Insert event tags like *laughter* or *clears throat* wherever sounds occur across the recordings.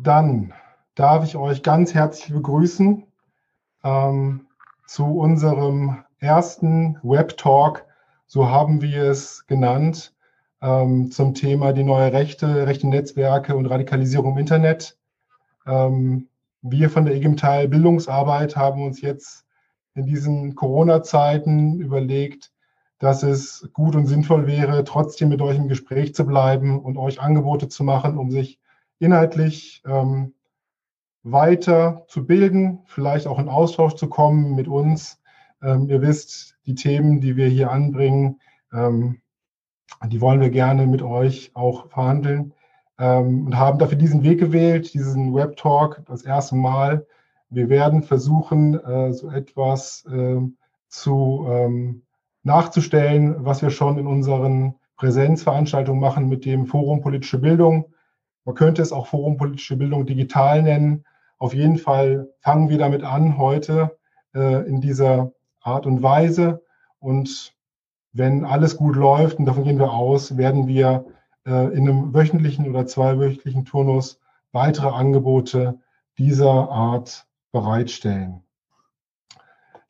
Dann darf ich euch ganz herzlich begrüßen ähm, zu unserem ersten Web Talk, so haben wir es genannt, ähm, zum Thema die neue Rechte, rechte Netzwerke und Radikalisierung im Internet. Ähm, wir von der IG Metall Bildungsarbeit haben uns jetzt in diesen Corona-Zeiten überlegt, dass es gut und sinnvoll wäre, trotzdem mit euch im Gespräch zu bleiben und euch Angebote zu machen, um sich inhaltlich ähm, weiter zu bilden, vielleicht auch in Austausch zu kommen mit uns. Ähm, ihr wisst, die Themen, die wir hier anbringen, ähm, die wollen wir gerne mit euch auch verhandeln ähm, und haben dafür diesen Weg gewählt, diesen Web Talk das erste Mal. Wir werden versuchen, äh, so etwas äh, zu ähm, nachzustellen, was wir schon in unseren Präsenzveranstaltungen machen mit dem Forum Politische Bildung. Man könnte es auch Forum Politische Bildung digital nennen. Auf jeden Fall fangen wir damit an heute äh, in dieser Art und Weise. Und wenn alles gut läuft, und davon gehen wir aus, werden wir äh, in einem wöchentlichen oder zweiwöchentlichen Turnus weitere Angebote dieser Art bereitstellen.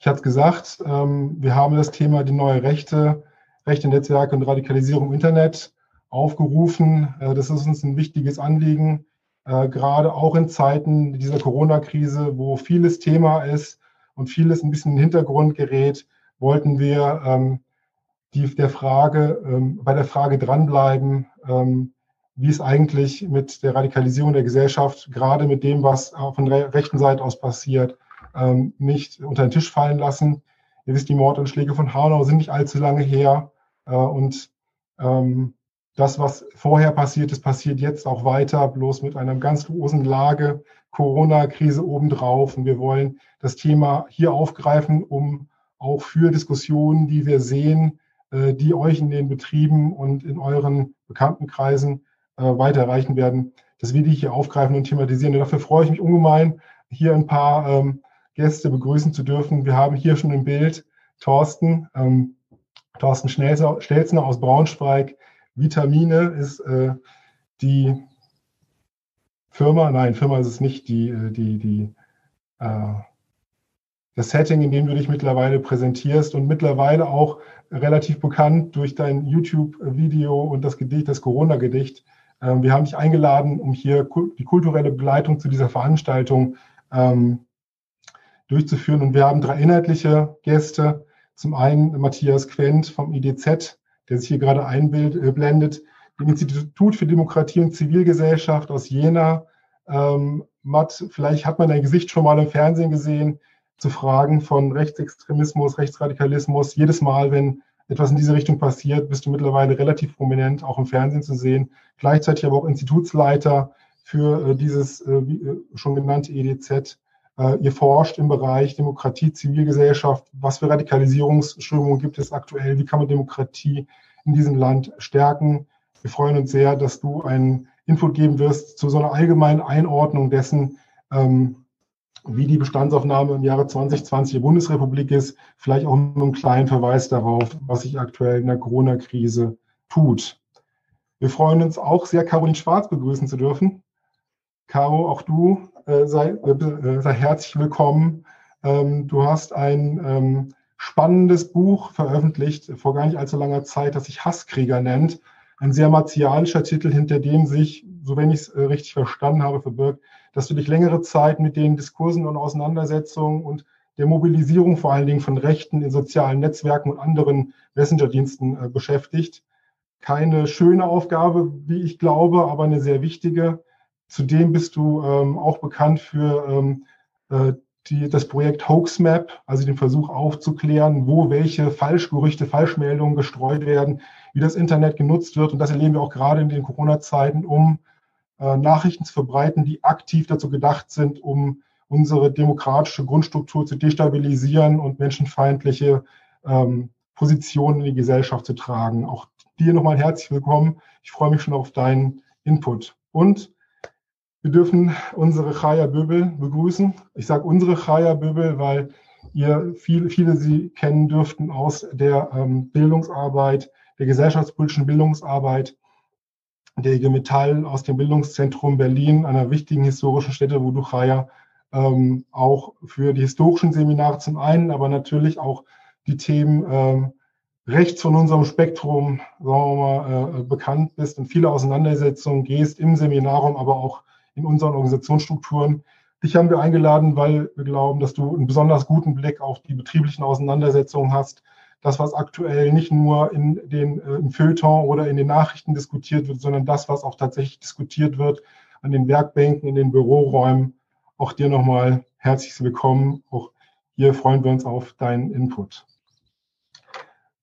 Ich hatte es gesagt, ähm, wir haben das Thema die neue Rechte, Rechte, Netzwerke und Radikalisierung im Internet aufgerufen. Äh, das ist uns ein wichtiges Anliegen, äh, gerade auch in Zeiten dieser Corona-Krise, wo vieles Thema ist und vieles ein bisschen in den Hintergrund gerät, wollten wir ähm, die, der Frage, ähm, bei der Frage dranbleiben, ähm, wie es eigentlich mit der Radikalisierung der Gesellschaft, gerade mit dem, was von der rechten Seite aus passiert, nicht unter den Tisch fallen lassen. Ihr wisst, die Mordanschläge von Hanau sind nicht allzu lange her. Äh, und ähm, das, was vorher passiert ist, passiert jetzt auch weiter, bloß mit einer ganz großen Lage, Corona-Krise obendrauf. Und wir wollen das Thema hier aufgreifen, um auch für Diskussionen, die wir sehen, äh, die euch in den Betrieben und in euren Bekanntenkreisen äh, weiterreichen werden, dass wir die hier aufgreifen und thematisieren. Und dafür freue ich mich ungemein, hier ein paar ähm, Gäste begrüßen zu dürfen. Wir haben hier schon im Bild Thorsten, ähm, Thorsten Stelzner aus Braunschweig, Vitamine ist äh, die Firma, nein, Firma ist es nicht, die, äh, die, die, äh, das Setting, in dem du dich mittlerweile präsentierst und mittlerweile auch relativ bekannt durch dein YouTube-Video und das Gedicht, das Corona-Gedicht. Ähm, wir haben dich eingeladen, um hier die kulturelle Begleitung zu dieser Veranstaltung ähm, durchzuführen. Und wir haben drei inhaltliche Gäste. Zum einen Matthias Quent vom IDZ, der sich hier gerade einblendet, äh, dem Institut für Demokratie und Zivilgesellschaft aus Jena. Ähm, Matt, vielleicht hat man dein Gesicht schon mal im Fernsehen gesehen zu Fragen von Rechtsextremismus, Rechtsradikalismus. Jedes Mal, wenn etwas in diese Richtung passiert, bist du mittlerweile relativ prominent auch im Fernsehen zu sehen. Gleichzeitig aber auch Institutsleiter für äh, dieses äh, äh schon genannte EDZ. Äh, ihr forscht im Bereich Demokratie, Zivilgesellschaft. Was für Radikalisierungsströmungen gibt es aktuell? Wie kann man Demokratie in diesem Land stärken? Wir freuen uns sehr, dass du einen Input geben wirst zu so einer allgemeinen Einordnung dessen, ähm, wie die Bestandsaufnahme im Jahre 2020 der Bundesrepublik ist. Vielleicht auch mit einem kleinen Verweis darauf, was sich aktuell in der Corona-Krise tut. Wir freuen uns auch sehr, Caroline Schwarz begrüßen zu dürfen. Caro, auch du sei, äh, sei herzlich willkommen. Ähm, du hast ein ähm, spannendes Buch veröffentlicht vor gar nicht allzu langer Zeit, das sich Hasskrieger nennt. Ein sehr martialischer Titel, hinter dem sich, so wenn ich es äh, richtig verstanden habe, verbirgt, dass du dich längere Zeit mit den Diskursen und Auseinandersetzungen und der Mobilisierung vor allen Dingen von Rechten in sozialen Netzwerken und anderen Messenger-Diensten äh, beschäftigt. Keine schöne Aufgabe, wie ich glaube, aber eine sehr wichtige. Zudem bist du ähm, auch bekannt für ähm, äh, die, das Projekt Hoaxmap, also den Versuch aufzuklären, wo welche Falschgerüchte, Falschmeldungen gestreut werden, wie das Internet genutzt wird. Und das erleben wir auch gerade in den Corona-Zeiten, um äh, Nachrichten zu verbreiten, die aktiv dazu gedacht sind, um unsere demokratische Grundstruktur zu destabilisieren und menschenfeindliche ähm, Positionen in die Gesellschaft zu tragen. Auch dir nochmal herzlich willkommen. Ich freue mich schon auf deinen Input. Und wir dürfen unsere Chaya Böbel begrüßen. Ich sage unsere Chaya Böbel, weil ihr viele, viele sie kennen dürften aus der ähm, Bildungsarbeit, der gesellschaftspolitischen Bildungsarbeit der IG Metall aus dem Bildungszentrum Berlin, einer wichtigen historischen Stätte, wo Duchaya ähm, auch für die historischen Seminare zum einen, aber natürlich auch die Themen ähm, rechts von unserem Spektrum, sagen wir mal, äh, bekannt bist und viele Auseinandersetzungen gehst im Seminarraum, aber auch in unseren Organisationsstrukturen. Dich haben wir eingeladen, weil wir glauben, dass du einen besonders guten Blick auf die betrieblichen Auseinandersetzungen hast. Das, was aktuell nicht nur in den äh, im Feuilleton oder in den Nachrichten diskutiert wird, sondern das, was auch tatsächlich diskutiert wird an den Werkbänken, in den Büroräumen. Auch dir nochmal herzlich willkommen. Auch hier freuen wir uns auf deinen Input.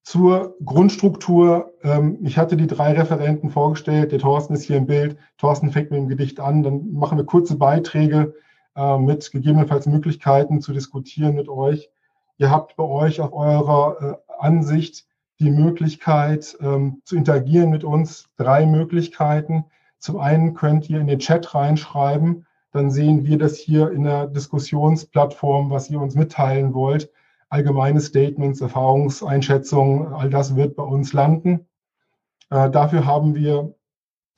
Zur Grundstruktur. Ähm, ich hatte die drei Referenten vorgestellt. Der Thorsten ist hier im Bild. Thorsten fängt mit dem Gedicht an. Dann machen wir kurze Beiträge äh, mit gegebenenfalls Möglichkeiten zu diskutieren mit euch. Ihr habt bei euch auf eurer äh, Ansicht die Möglichkeit ähm, zu interagieren mit uns. Drei Möglichkeiten. Zum einen könnt ihr in den Chat reinschreiben. Dann sehen wir das hier in der Diskussionsplattform, was ihr uns mitteilen wollt allgemeine Statements, Erfahrungseinschätzungen, all das wird bei uns landen. Äh, dafür haben wir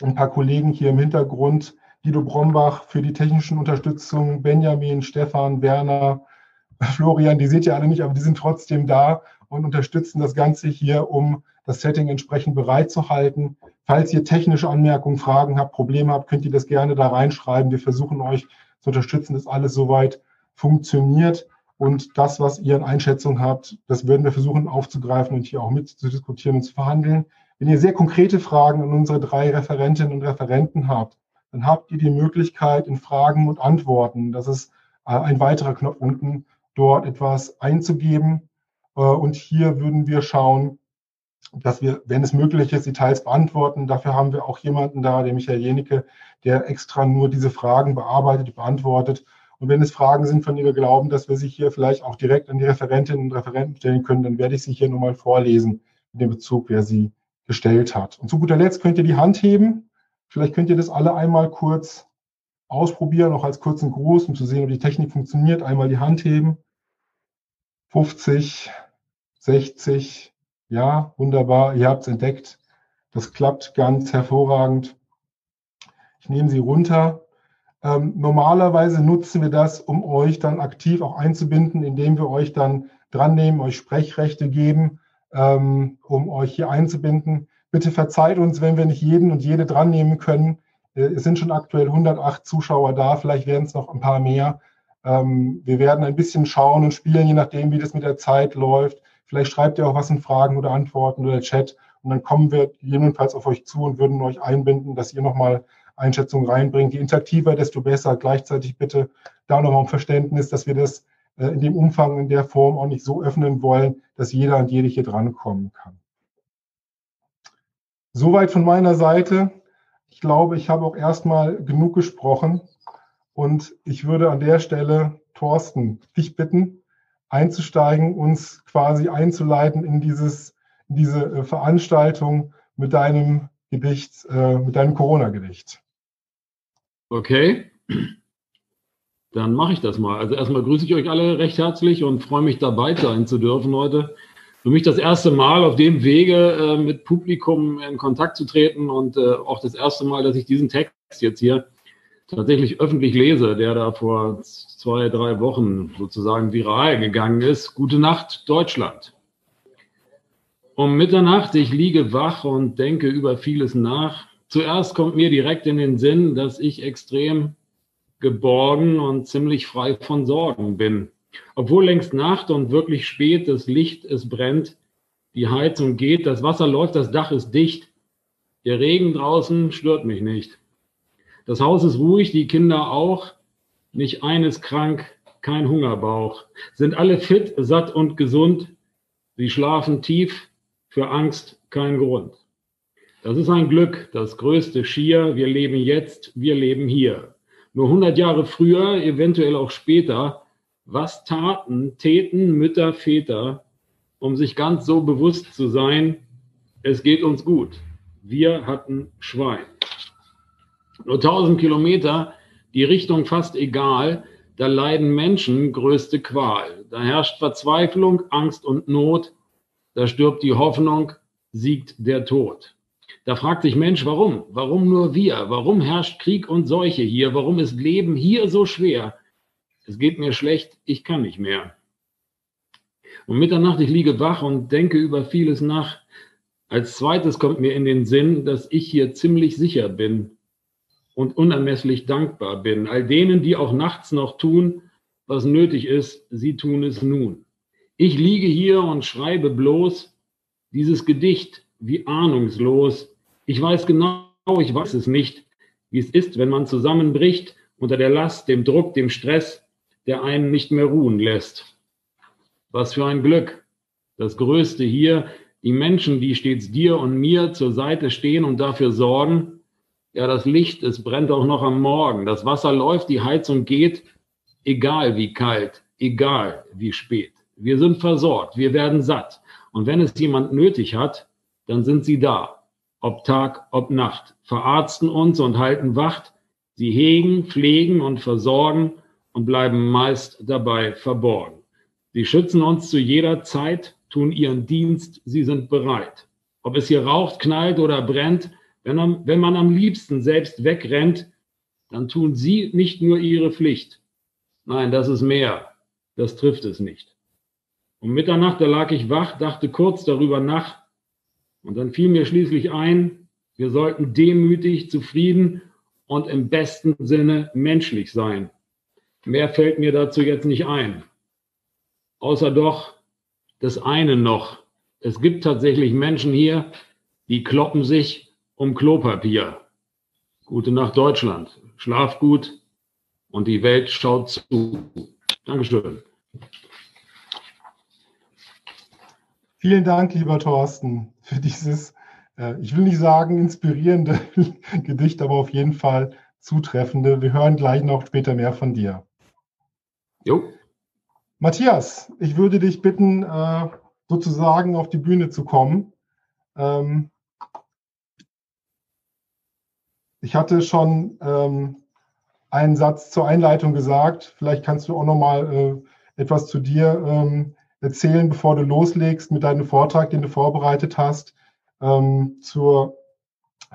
ein paar Kollegen hier im Hintergrund, Guido Brombach für die technischen Unterstützung, Benjamin, Stefan, Werner, *laughs* Florian, die seht ihr alle nicht, aber die sind trotzdem da und unterstützen das Ganze hier, um das Setting entsprechend bereitzuhalten. Falls ihr technische Anmerkungen, Fragen habt, Probleme habt, könnt ihr das gerne da reinschreiben. Wir versuchen euch zu unterstützen, dass alles soweit funktioniert. Und das, was ihr in Einschätzung habt, das würden wir versuchen aufzugreifen und hier auch mit zu diskutieren und zu verhandeln. Wenn ihr sehr konkrete Fragen an unsere drei Referentinnen und Referenten habt, dann habt ihr die Möglichkeit in Fragen und Antworten, das ist äh, ein weiterer Knopf unten, dort etwas einzugeben. Äh, und hier würden wir schauen, dass wir, wenn es möglich ist, Details beantworten. Dafür haben wir auch jemanden da, der Michael Jenecke, der extra nur diese Fragen bearbeitet, beantwortet und wenn es Fragen sind, von wir glauben, dass wir sich hier vielleicht auch direkt an die Referentinnen und Referenten stellen können, dann werde ich sie hier nochmal vorlesen, in dem Bezug, wer sie gestellt hat. Und zu guter Letzt könnt ihr die Hand heben. Vielleicht könnt ihr das alle einmal kurz ausprobieren, auch als kurzen Gruß, um zu sehen, ob die Technik funktioniert. Einmal die Hand heben. 50, 60, ja, wunderbar, ihr habt es entdeckt. Das klappt ganz hervorragend. Ich nehme sie runter ähm, normalerweise nutzen wir das, um euch dann aktiv auch einzubinden, indem wir euch dann dran nehmen, euch Sprechrechte geben, ähm, um euch hier einzubinden. Bitte verzeiht uns, wenn wir nicht jeden und jede dran nehmen können. Äh, es sind schon aktuell 108 Zuschauer da, vielleicht werden es noch ein paar mehr. Ähm, wir werden ein bisschen schauen und spielen, je nachdem, wie das mit der Zeit läuft. Vielleicht schreibt ihr auch was in Fragen oder Antworten oder Chat und dann kommen wir jedenfalls auf euch zu und würden euch einbinden, dass ihr nochmal Einschätzung reinbringt. Je interaktiver, desto besser. Gleichzeitig bitte da nochmal um Verständnis, dass wir das äh, in dem Umfang, in der Form auch nicht so öffnen wollen, dass jeder und jede hier drankommen kann. Soweit von meiner Seite. Ich glaube, ich habe auch erstmal genug gesprochen und ich würde an der Stelle Thorsten dich bitten, einzusteigen, uns quasi einzuleiten in dieses, in diese äh, Veranstaltung mit deinem Gedicht, äh, mit deinem Corona-Gedicht. Okay, dann mache ich das mal. Also erstmal grüße ich euch alle recht herzlich und freue mich dabei sein zu dürfen heute. Für mich das erste Mal auf dem Wege äh, mit Publikum in Kontakt zu treten und äh, auch das erste Mal, dass ich diesen Text jetzt hier tatsächlich öffentlich lese, der da vor zwei, drei Wochen sozusagen viral gegangen ist. Gute Nacht, Deutschland. Um Mitternacht, ich liege wach und denke über vieles nach. Zuerst kommt mir direkt in den Sinn, dass ich extrem geborgen und ziemlich frei von Sorgen bin. Obwohl längst Nacht und wirklich spät, das Licht, es brennt, die Heizung geht, das Wasser läuft, das Dach ist dicht, der Regen draußen stört mich nicht. Das Haus ist ruhig, die Kinder auch, nicht eines krank, kein Hungerbauch, sind alle fit, satt und gesund, sie schlafen tief, für Angst kein Grund. Das ist ein Glück, das größte Schier. Wir leben jetzt, wir leben hier. Nur 100 Jahre früher, eventuell auch später, was taten, täten Mütter, Väter, um sich ganz so bewusst zu sein, es geht uns gut. Wir hatten Schwein. Nur 1000 Kilometer, die Richtung fast egal, da leiden Menschen größte Qual. Da herrscht Verzweiflung, Angst und Not, da stirbt die Hoffnung, siegt der Tod. Da fragt sich Mensch, warum? Warum nur wir? Warum herrscht Krieg und Seuche hier? Warum ist Leben hier so schwer? Es geht mir schlecht, ich kann nicht mehr. Um Mitternacht, ich liege wach und denke über vieles nach. Als zweites kommt mir in den Sinn, dass ich hier ziemlich sicher bin und unermesslich dankbar bin. All denen, die auch nachts noch tun, was nötig ist, sie tun es nun. Ich liege hier und schreibe bloß dieses Gedicht wie ahnungslos. Ich weiß genau, ich weiß es nicht, wie es ist, wenn man zusammenbricht unter der Last, dem Druck, dem Stress, der einen nicht mehr ruhen lässt. Was für ein Glück. Das Größte hier, die Menschen, die stets dir und mir zur Seite stehen und dafür sorgen. Ja, das Licht, es brennt auch noch am Morgen. Das Wasser läuft, die Heizung geht, egal wie kalt, egal wie spät. Wir sind versorgt, wir werden satt. Und wenn es jemand nötig hat, dann sind sie da. Ob Tag, ob Nacht. Verarzten uns und halten Wacht. Sie hegen, pflegen und versorgen und bleiben meist dabei verborgen. Sie schützen uns zu jeder Zeit, tun ihren Dienst, sie sind bereit. Ob es hier raucht, knallt oder brennt, wenn man, wenn man am liebsten selbst wegrennt, dann tun sie nicht nur ihre Pflicht, Nein, das ist mehr. Das trifft es nicht. Um Mitternacht, da lag ich wach, dachte kurz darüber nach. Und dann fiel mir schließlich ein, wir sollten demütig, zufrieden und im besten Sinne menschlich sein. Mehr fällt mir dazu jetzt nicht ein. Außer doch das eine noch. Es gibt tatsächlich Menschen hier, die kloppen sich um Klopapier. Gute Nacht Deutschland. Schlaf gut und die Welt schaut zu. Dankeschön. Vielen Dank, lieber Thorsten, für dieses, äh, ich will nicht sagen inspirierende *laughs* Gedicht, aber auf jeden Fall zutreffende. Wir hören gleich noch später mehr von dir. Jo. Matthias, ich würde dich bitten, äh, sozusagen auf die Bühne zu kommen. Ähm, ich hatte schon ähm, einen Satz zur Einleitung gesagt. Vielleicht kannst du auch noch mal äh, etwas zu dir ähm, erzählen, bevor du loslegst mit deinem Vortrag, den du vorbereitet hast, ähm, zur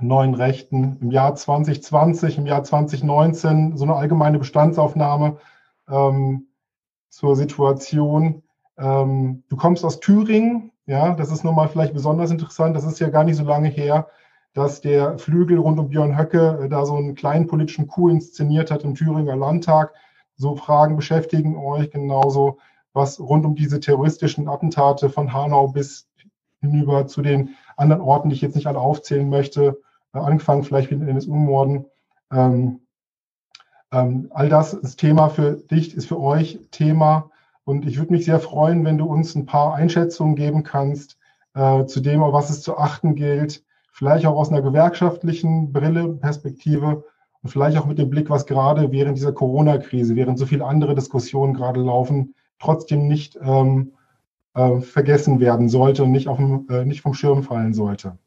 neuen Rechten im Jahr 2020, im Jahr 2019, so eine allgemeine Bestandsaufnahme ähm, zur Situation. Ähm, du kommst aus Thüringen, ja, das ist nochmal vielleicht besonders interessant. Das ist ja gar nicht so lange her, dass der Flügel rund um Björn Höcke äh, da so einen kleinen politischen Coup inszeniert hat im Thüringer Landtag. So Fragen beschäftigen euch genauso, was rund um diese terroristischen Attentate von Hanau bis hinüber zu den anderen Orten, die ich jetzt nicht alle aufzählen möchte, äh, angefangen vielleicht mit den NSU-Morden. Ähm, ähm, all das ist Thema für dich, ist für euch Thema. Und ich würde mich sehr freuen, wenn du uns ein paar Einschätzungen geben kannst äh, zu dem, auf was es zu achten gilt, vielleicht auch aus einer gewerkschaftlichen Brille, Perspektive und vielleicht auch mit dem Blick, was gerade während dieser Corona-Krise, während so viele andere Diskussionen gerade laufen, trotzdem nicht ähm, äh, vergessen werden sollte und nicht, auf dem, äh, nicht vom Schirm fallen sollte.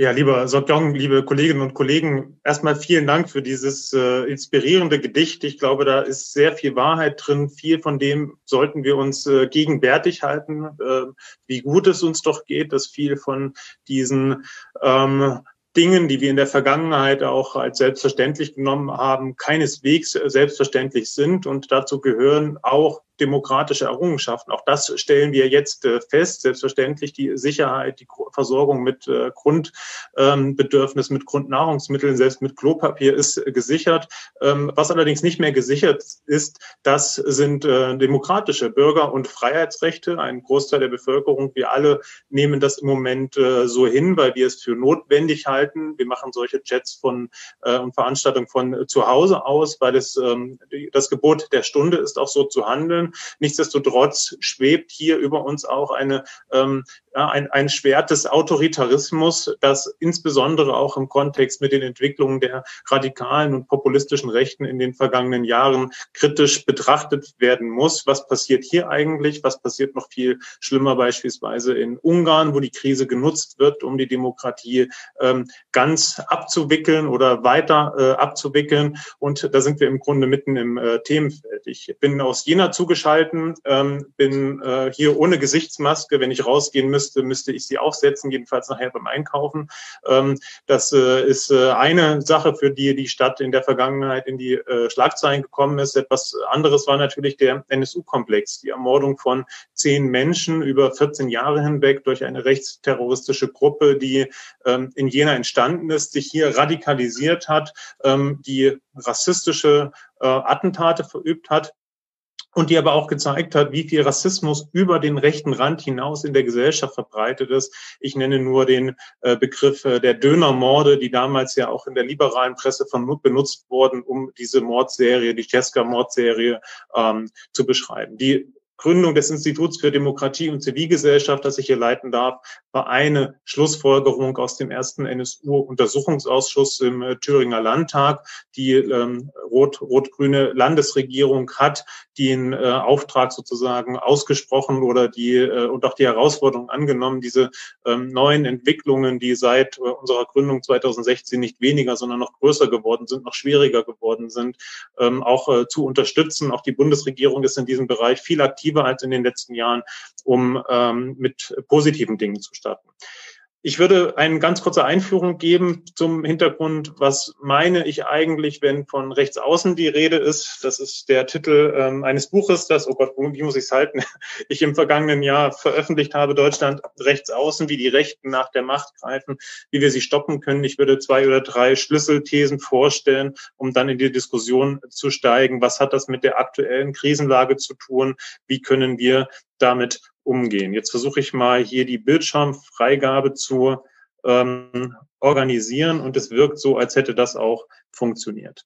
Ja, lieber Sokjong, liebe Kolleginnen und Kollegen, erstmal vielen Dank für dieses äh, inspirierende Gedicht. Ich glaube, da ist sehr viel Wahrheit drin. Viel von dem sollten wir uns äh, gegenwärtig halten, äh, wie gut es uns doch geht, dass viel von diesen ähm, Dingen, die wir in der Vergangenheit auch als selbstverständlich genommen haben, keineswegs selbstverständlich sind. Und dazu gehören auch demokratische Errungenschaften. Auch das stellen wir jetzt äh, fest. Selbstverständlich die Sicherheit, die Versorgung mit äh, Grundbedürfnissen, mit Grundnahrungsmitteln, selbst mit Klopapier ist gesichert. Ähm, was allerdings nicht mehr gesichert ist, das sind äh, demokratische Bürger- und Freiheitsrechte. Ein Großteil der Bevölkerung, wir alle nehmen das im Moment so hin, weil wir es für notwendig halten. Wir machen solche Chats von und Veranstaltungen von zu Hause aus, weil es ähm, das Gebot der Stunde ist, auch so zu handeln. Nichtsdestotrotz schwebt hier über uns auch eine, ähm, ein, ein Schwert des Autoritarismus, das insbesondere auch im Kontext mit den Entwicklungen der radikalen und populistischen Rechten in den vergangenen Jahren kritisch betrachtet werden muss. Was passiert hier eigentlich? Was passiert noch viel schlimmer beispielsweise in Ungarn, wo die Krise genutzt wird, um die Demokratie ähm, ganz abzuwickeln oder weiter äh, abzuwickeln? Und da sind wir im Grunde mitten im äh, Themenfeld. Ich bin aus Jena zugeschalten, ähm, bin äh, hier ohne Gesichtsmaske. Wenn ich rausgehen müsste, müsste ich sie aufsetzen, jedenfalls nachher beim Einkaufen. Ähm, das äh, ist äh, eine Sache, für die die Stadt in der Vergangenheit in die äh, Schlagzeilen gekommen ist. Etwas anderes war natürlich der NSU-Komplex, die Ermordung von zehn Menschen über 14 Jahre hinweg durch eine rechtsterroristische Gruppe, die ähm, in Jena entstanden ist, sich hier radikalisiert hat, ähm, die rassistische äh, Attentate verübt hat und die aber auch gezeigt hat, wie viel Rassismus über den rechten Rand hinaus in der Gesellschaft verbreitet ist. Ich nenne nur den äh, Begriff äh, der Dönermorde, die damals ja auch in der liberalen Presse von benutzt wurden, um diese Mordserie, die Cesca-Mordserie ähm, zu beschreiben. Die Gründung des Instituts für Demokratie und Zivilgesellschaft, das ich hier leiten darf, war eine Schlussfolgerung aus dem ersten NSU-Untersuchungsausschuss im äh, Thüringer Landtag. Die ähm, rot-rot-grüne Landesregierung hat den äh, Auftrag sozusagen ausgesprochen oder die äh, und auch die Herausforderung angenommen, diese ähm, neuen Entwicklungen, die seit äh, unserer Gründung 2016 nicht weniger, sondern noch größer geworden sind, noch schwieriger geworden sind, ähm, auch äh, zu unterstützen. Auch die Bundesregierung ist in diesem Bereich viel aktiver aktiver als in den letzten Jahren, um ähm, mit positiven Dingen zu starten. Ich würde eine ganz kurze Einführung geben zum Hintergrund. Was meine ich eigentlich, wenn von rechts außen die Rede ist? Das ist der Titel ähm, eines Buches, das, oh Gott, wie muss ich es halten? *laughs* Ich im vergangenen Jahr veröffentlicht habe, Deutschland rechts außen, wie die Rechten nach der Macht greifen, wie wir sie stoppen können. Ich würde zwei oder drei Schlüsselthesen vorstellen, um dann in die Diskussion zu steigen. Was hat das mit der aktuellen Krisenlage zu tun? Wie können wir damit umgehen. Jetzt versuche ich mal hier die Bildschirmfreigabe zu ähm, organisieren und es wirkt so, als hätte das auch funktioniert.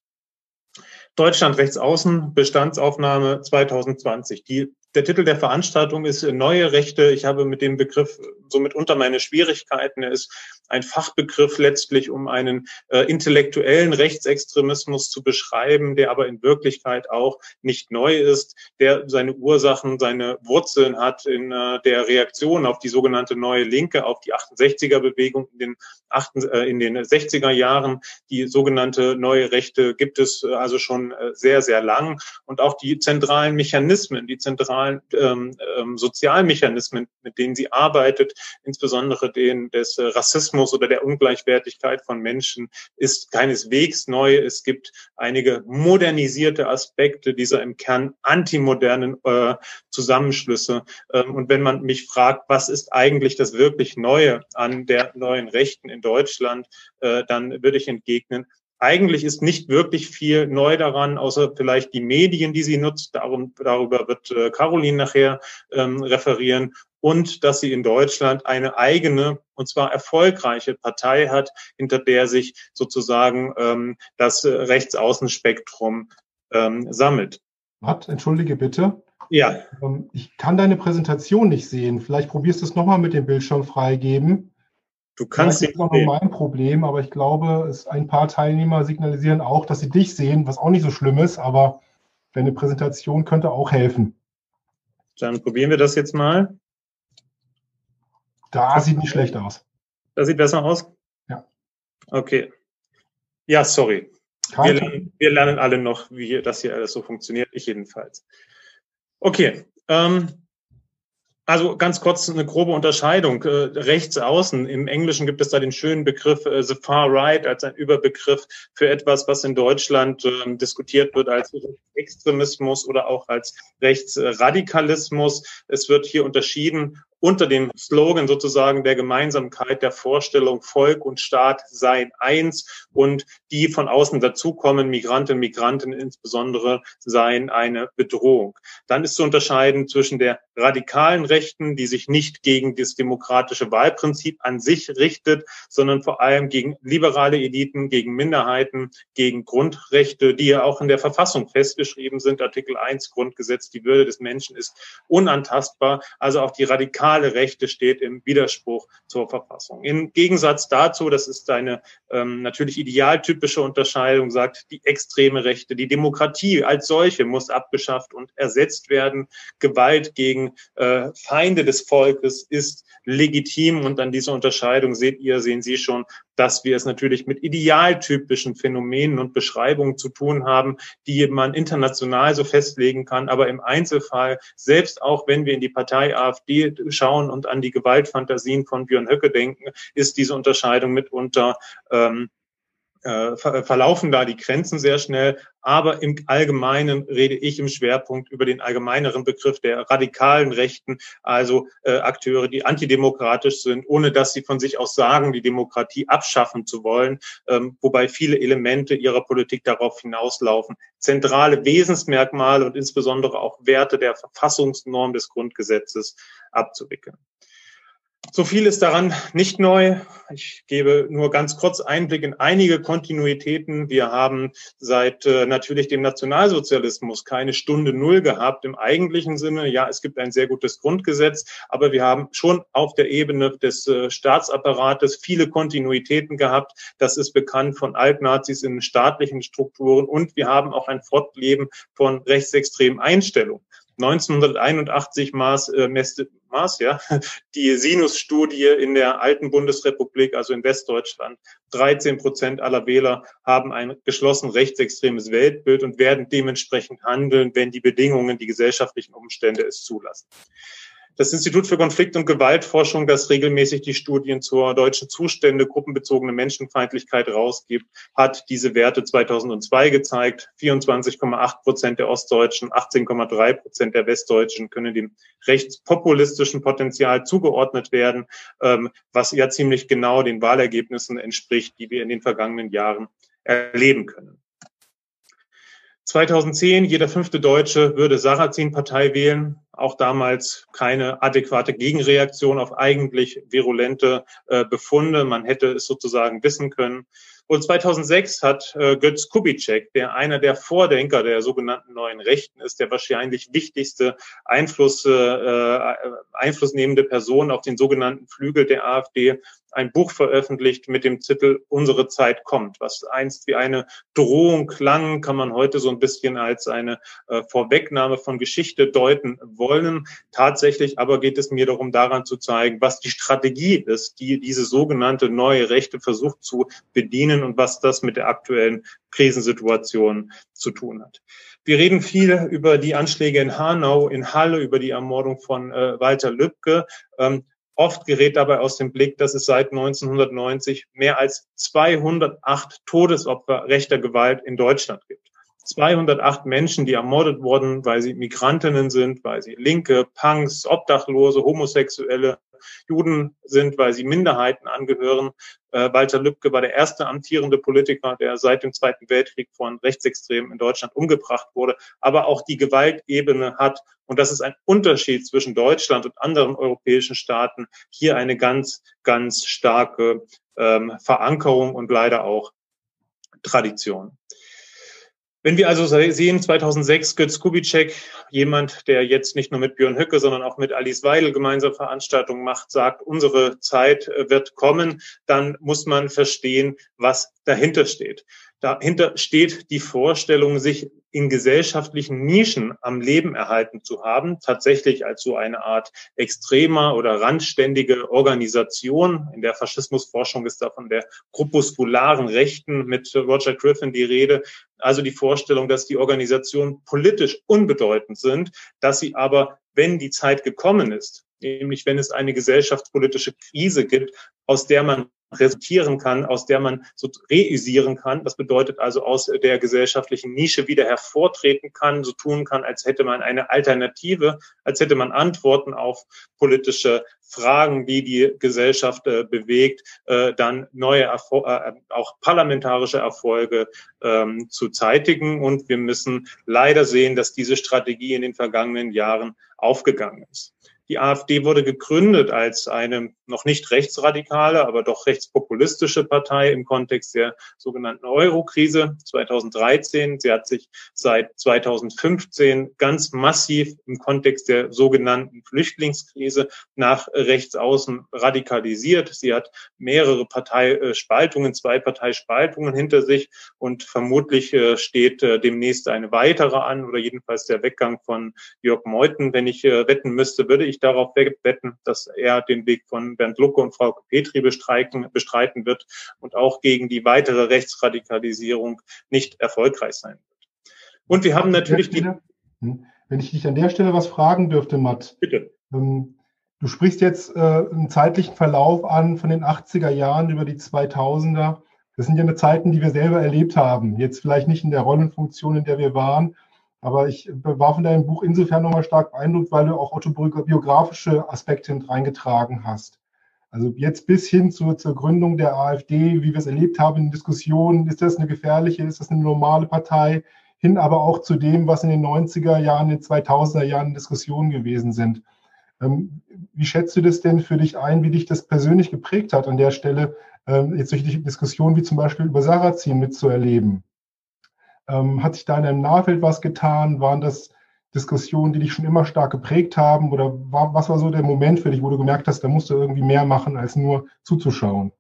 Deutschland rechts außen, Bestandsaufnahme 2020. Die der Titel der Veranstaltung ist Neue Rechte. Ich habe mit dem Begriff somit unter meine Schwierigkeiten. Er ist ein Fachbegriff letztlich, um einen äh, intellektuellen Rechtsextremismus zu beschreiben, der aber in Wirklichkeit auch nicht neu ist, der seine Ursachen, seine Wurzeln hat in äh, der Reaktion auf die sogenannte Neue Linke, auf die 68er-Bewegung in den, 8, äh, in den 60er Jahren. Die sogenannte Neue Rechte gibt es äh, also schon äh, sehr, sehr lang. Und auch die zentralen Mechanismen, die zentralen ähm, ähm, Sozialmechanismen, mit denen sie arbeitet, insbesondere den des Rassismus oder der Ungleichwertigkeit von Menschen, ist keineswegs neu. Es gibt einige modernisierte Aspekte dieser im Kern antimodernen äh, Zusammenschlüsse. Ähm, und wenn man mich fragt, was ist eigentlich das wirklich Neue an der neuen Rechten in Deutschland, äh, dann würde ich entgegnen, eigentlich ist nicht wirklich viel neu daran, außer vielleicht die Medien, die sie nutzt. Darum, darüber wird äh, Caroline nachher ähm, referieren. Und dass sie in Deutschland eine eigene, und zwar erfolgreiche Partei hat, hinter der sich sozusagen ähm, das äh, Rechtsaußenspektrum ähm, sammelt. Matt, entschuldige bitte. Ja. Ähm, ich kann deine Präsentation nicht sehen. Vielleicht probierst du es nochmal mit dem Bildschirm freigeben. Du kannst das ist auch nur mein Problem, aber ich glaube, es ein paar Teilnehmer signalisieren auch, dass sie dich sehen, was auch nicht so schlimm ist, aber deine Präsentation könnte auch helfen. Dann probieren wir das jetzt mal. Da sieht nicht schlecht aus. Das sieht besser aus? Ja. Okay. Ja, sorry. Wir lernen, wir lernen, alle noch, wie das hier alles so funktioniert. Ich jedenfalls. Okay. Ähm, also ganz kurz eine grobe Unterscheidung. Äh, rechts außen, im Englischen gibt es da den schönen Begriff äh, the far right als ein Überbegriff für etwas, was in Deutschland äh, diskutiert wird als Extremismus oder auch als Rechtsradikalismus. Es wird hier unterschieden unter dem Slogan sozusagen der Gemeinsamkeit der Vorstellung Volk und Staat seien eins und die von außen dazukommen, Migranten, Migranten insbesondere, seien eine Bedrohung. Dann ist zu unterscheiden zwischen der radikalen Rechten, die sich nicht gegen das demokratische Wahlprinzip an sich richtet, sondern vor allem gegen liberale Eliten, gegen Minderheiten, gegen Grundrechte, die ja auch in der Verfassung festgeschrieben sind. Artikel 1 Grundgesetz, die Würde des Menschen ist unantastbar. Also auch die radikalen normale Rechte steht im Widerspruch zur Verfassung. Im Gegensatz dazu, das ist eine ähm, natürlich idealtypische Unterscheidung, sagt die extreme Rechte, die Demokratie als solche muss abgeschafft und ersetzt werden. Gewalt gegen äh, Feinde des Volkes ist legitim. Und an dieser Unterscheidung seht ihr, sehen Sie schon, dass wir es natürlich mit idealtypischen Phänomenen und Beschreibungen zu tun haben, die man international so festlegen kann. Aber im Einzelfall, selbst auch wenn wir in die Partei AfD schauen und an die Gewaltfantasien von Björn Höcke denken, ist diese Unterscheidung mitunter ähm, äh, verlaufen da die Grenzen sehr schnell. Aber im Allgemeinen rede ich im Schwerpunkt über den allgemeineren Begriff der radikalen Rechten, also äh, Akteure, die antidemokratisch sind, ohne dass sie von sich aus sagen, die Demokratie abschaffen zu wollen, ähm, wobei viele Elemente ihrer Politik darauf hinauslaufen, zentrale Wesensmerkmale und insbesondere auch Werte der Verfassungsnorm des Grundgesetzes abzuwickeln. So viel ist daran nicht neu. Ich gebe nur ganz kurz Einblick in einige Kontinuitäten. Wir haben seit äh, natürlich dem Nationalsozialismus keine Stunde Null gehabt im eigentlichen Sinne. Ja, es gibt ein sehr gutes Grundgesetz, aber wir haben schon auf der Ebene des äh, Staatsapparates viele Kontinuitäten gehabt. Das ist bekannt von Altnazis in staatlichen Strukturen und wir haben auch ein Fortleben von rechtsextremen Einstellungen. 1981 maß, äh, maß ja *laughs* die Sinus-Studie in der alten Bundesrepublik, also in Westdeutschland. 13 Prozent aller Wähler haben ein geschlossen rechtsextremes Weltbild und werden dementsprechend handeln, wenn die Bedingungen, die gesellschaftlichen Umstände es zulassen. Das Institut für Konflikt- und Gewaltforschung, das regelmäßig die Studien zur deutschen Zustände gruppenbezogene Menschenfeindlichkeit rausgibt, hat diese Werte 2002 gezeigt. 24,8 Prozent der Ostdeutschen, 18,3 Prozent der Westdeutschen können dem rechtspopulistischen Potenzial zugeordnet werden, ähm, was ja ziemlich genau den Wahlergebnissen entspricht, die wir in den vergangenen Jahren erleben können. 2010, jeder fünfte Deutsche würde Sarrazin-Partei wählen. Auch damals keine adäquate Gegenreaktion auf eigentlich virulente äh, Befunde. Man hätte es sozusagen wissen können. Und 2006 hat äh, Götz Kubitschek, der einer der Vordenker der sogenannten neuen Rechten ist, der wahrscheinlich wichtigste Einfluss, äh, einflussnehmende Person auf den sogenannten Flügel der AfD, ein Buch veröffentlicht mit dem Titel Unsere Zeit kommt, was einst wie eine Drohung klang, kann man heute so ein bisschen als eine äh, Vorwegnahme von Geschichte deuten wollen. Tatsächlich aber geht es mir darum, daran zu zeigen, was die Strategie ist, die diese sogenannte neue Rechte versucht zu bedienen und was das mit der aktuellen Krisensituation zu tun hat. Wir reden viel über die Anschläge in Hanau, in Halle, über die Ermordung von äh, Walter Lübcke. Ähm, Oft gerät dabei aus dem Blick, dass es seit 1990 mehr als 208 Todesopfer rechter Gewalt in Deutschland gibt. 208 Menschen, die ermordet wurden, weil sie Migrantinnen sind, weil sie Linke, Punks, Obdachlose, Homosexuelle, Juden sind, weil sie Minderheiten angehören. Äh, Walter Lübcke war der erste amtierende Politiker, der seit dem Zweiten Weltkrieg von Rechtsextremen in Deutschland umgebracht wurde. Aber auch die Gewaltebene hat, und das ist ein Unterschied zwischen Deutschland und anderen europäischen Staaten, hier eine ganz, ganz starke ähm, Verankerung und leider auch Tradition. Wenn wir also sehen, 2006 Götz Kubitschek, jemand, der jetzt nicht nur mit Björn Höcke, sondern auch mit Alice Weidel gemeinsam Veranstaltungen macht, sagt, unsere Zeit äh, wird kommen, dann muss man verstehen, was dahinter steht. Dahinter steht die Vorstellung, sich in gesellschaftlichen Nischen am Leben erhalten zu haben, tatsächlich als so eine Art extremer oder randständige Organisation. In der Faschismusforschung ist da von der gruppuskularen Rechten mit Roger Griffin die Rede. Also die Vorstellung, dass die Organisationen politisch unbedeutend sind, dass sie aber, wenn die Zeit gekommen ist, nämlich wenn es eine gesellschaftspolitische Krise gibt, aus der man resultieren kann, aus der man so reüsieren kann. Das bedeutet also aus der gesellschaftlichen Nische wieder hervortreten kann, so tun kann, als hätte man eine Alternative, als hätte man Antworten auf politische Fragen, die die Gesellschaft äh, bewegt, äh, dann neue, Erfol äh, auch parlamentarische Erfolge ähm, zu zeitigen. Und wir müssen leider sehen, dass diese Strategie in den vergangenen Jahren aufgegangen ist. Die AfD wurde gegründet als eine noch nicht rechtsradikale, aber doch rechtspopulistische Partei im Kontext der sogenannten Euro-Krise 2013. Sie hat sich seit 2015 ganz massiv im Kontext der sogenannten Flüchtlingskrise nach rechts außen radikalisiert. Sie hat mehrere Parteispaltungen, zwei Parteispaltungen hinter sich und vermutlich äh, steht äh, demnächst eine weitere an oder jedenfalls der Weggang von Jörg Meuthen. Wenn ich äh, wetten müsste, würde ich darauf wetten, dass er den Weg von Bernd Lucke und Frau Petri bestreiten, bestreiten wird und auch gegen die weitere Rechtsradikalisierung nicht erfolgreich sein wird. Und wir haben natürlich die. Hm, wenn ich dich an der Stelle was fragen dürfte, Matt. Bitte. Ähm, du sprichst jetzt äh, einen zeitlichen Verlauf an von den 80er Jahren über die 2000er. Das sind ja eine Zeiten, die wir selber erlebt haben. Jetzt vielleicht nicht in der Rollenfunktion, in der wir waren, aber ich war von deinem Buch insofern nochmal stark beeindruckt, weil du auch autobiografische Aspekte mit reingetragen hast. Also jetzt bis hin zu, zur Gründung der AfD, wie wir es erlebt haben in Diskussionen, ist das eine gefährliche, ist das eine normale Partei, hin aber auch zu dem, was in den 90er Jahren, in den 2000er Jahren Diskussionen gewesen sind. Ähm, wie schätzt du das denn für dich ein, wie dich das persönlich geprägt hat an der Stelle, ähm, jetzt durch die Diskussion wie zum Beispiel über Sarrazin mitzuerleben? Ähm, hat sich da in deinem Nahfeld was getan? Waren das Diskussionen, die dich schon immer stark geprägt haben? Oder war, was war so der Moment für dich, wo du gemerkt hast, da musst du irgendwie mehr machen, als nur zuzuschauen?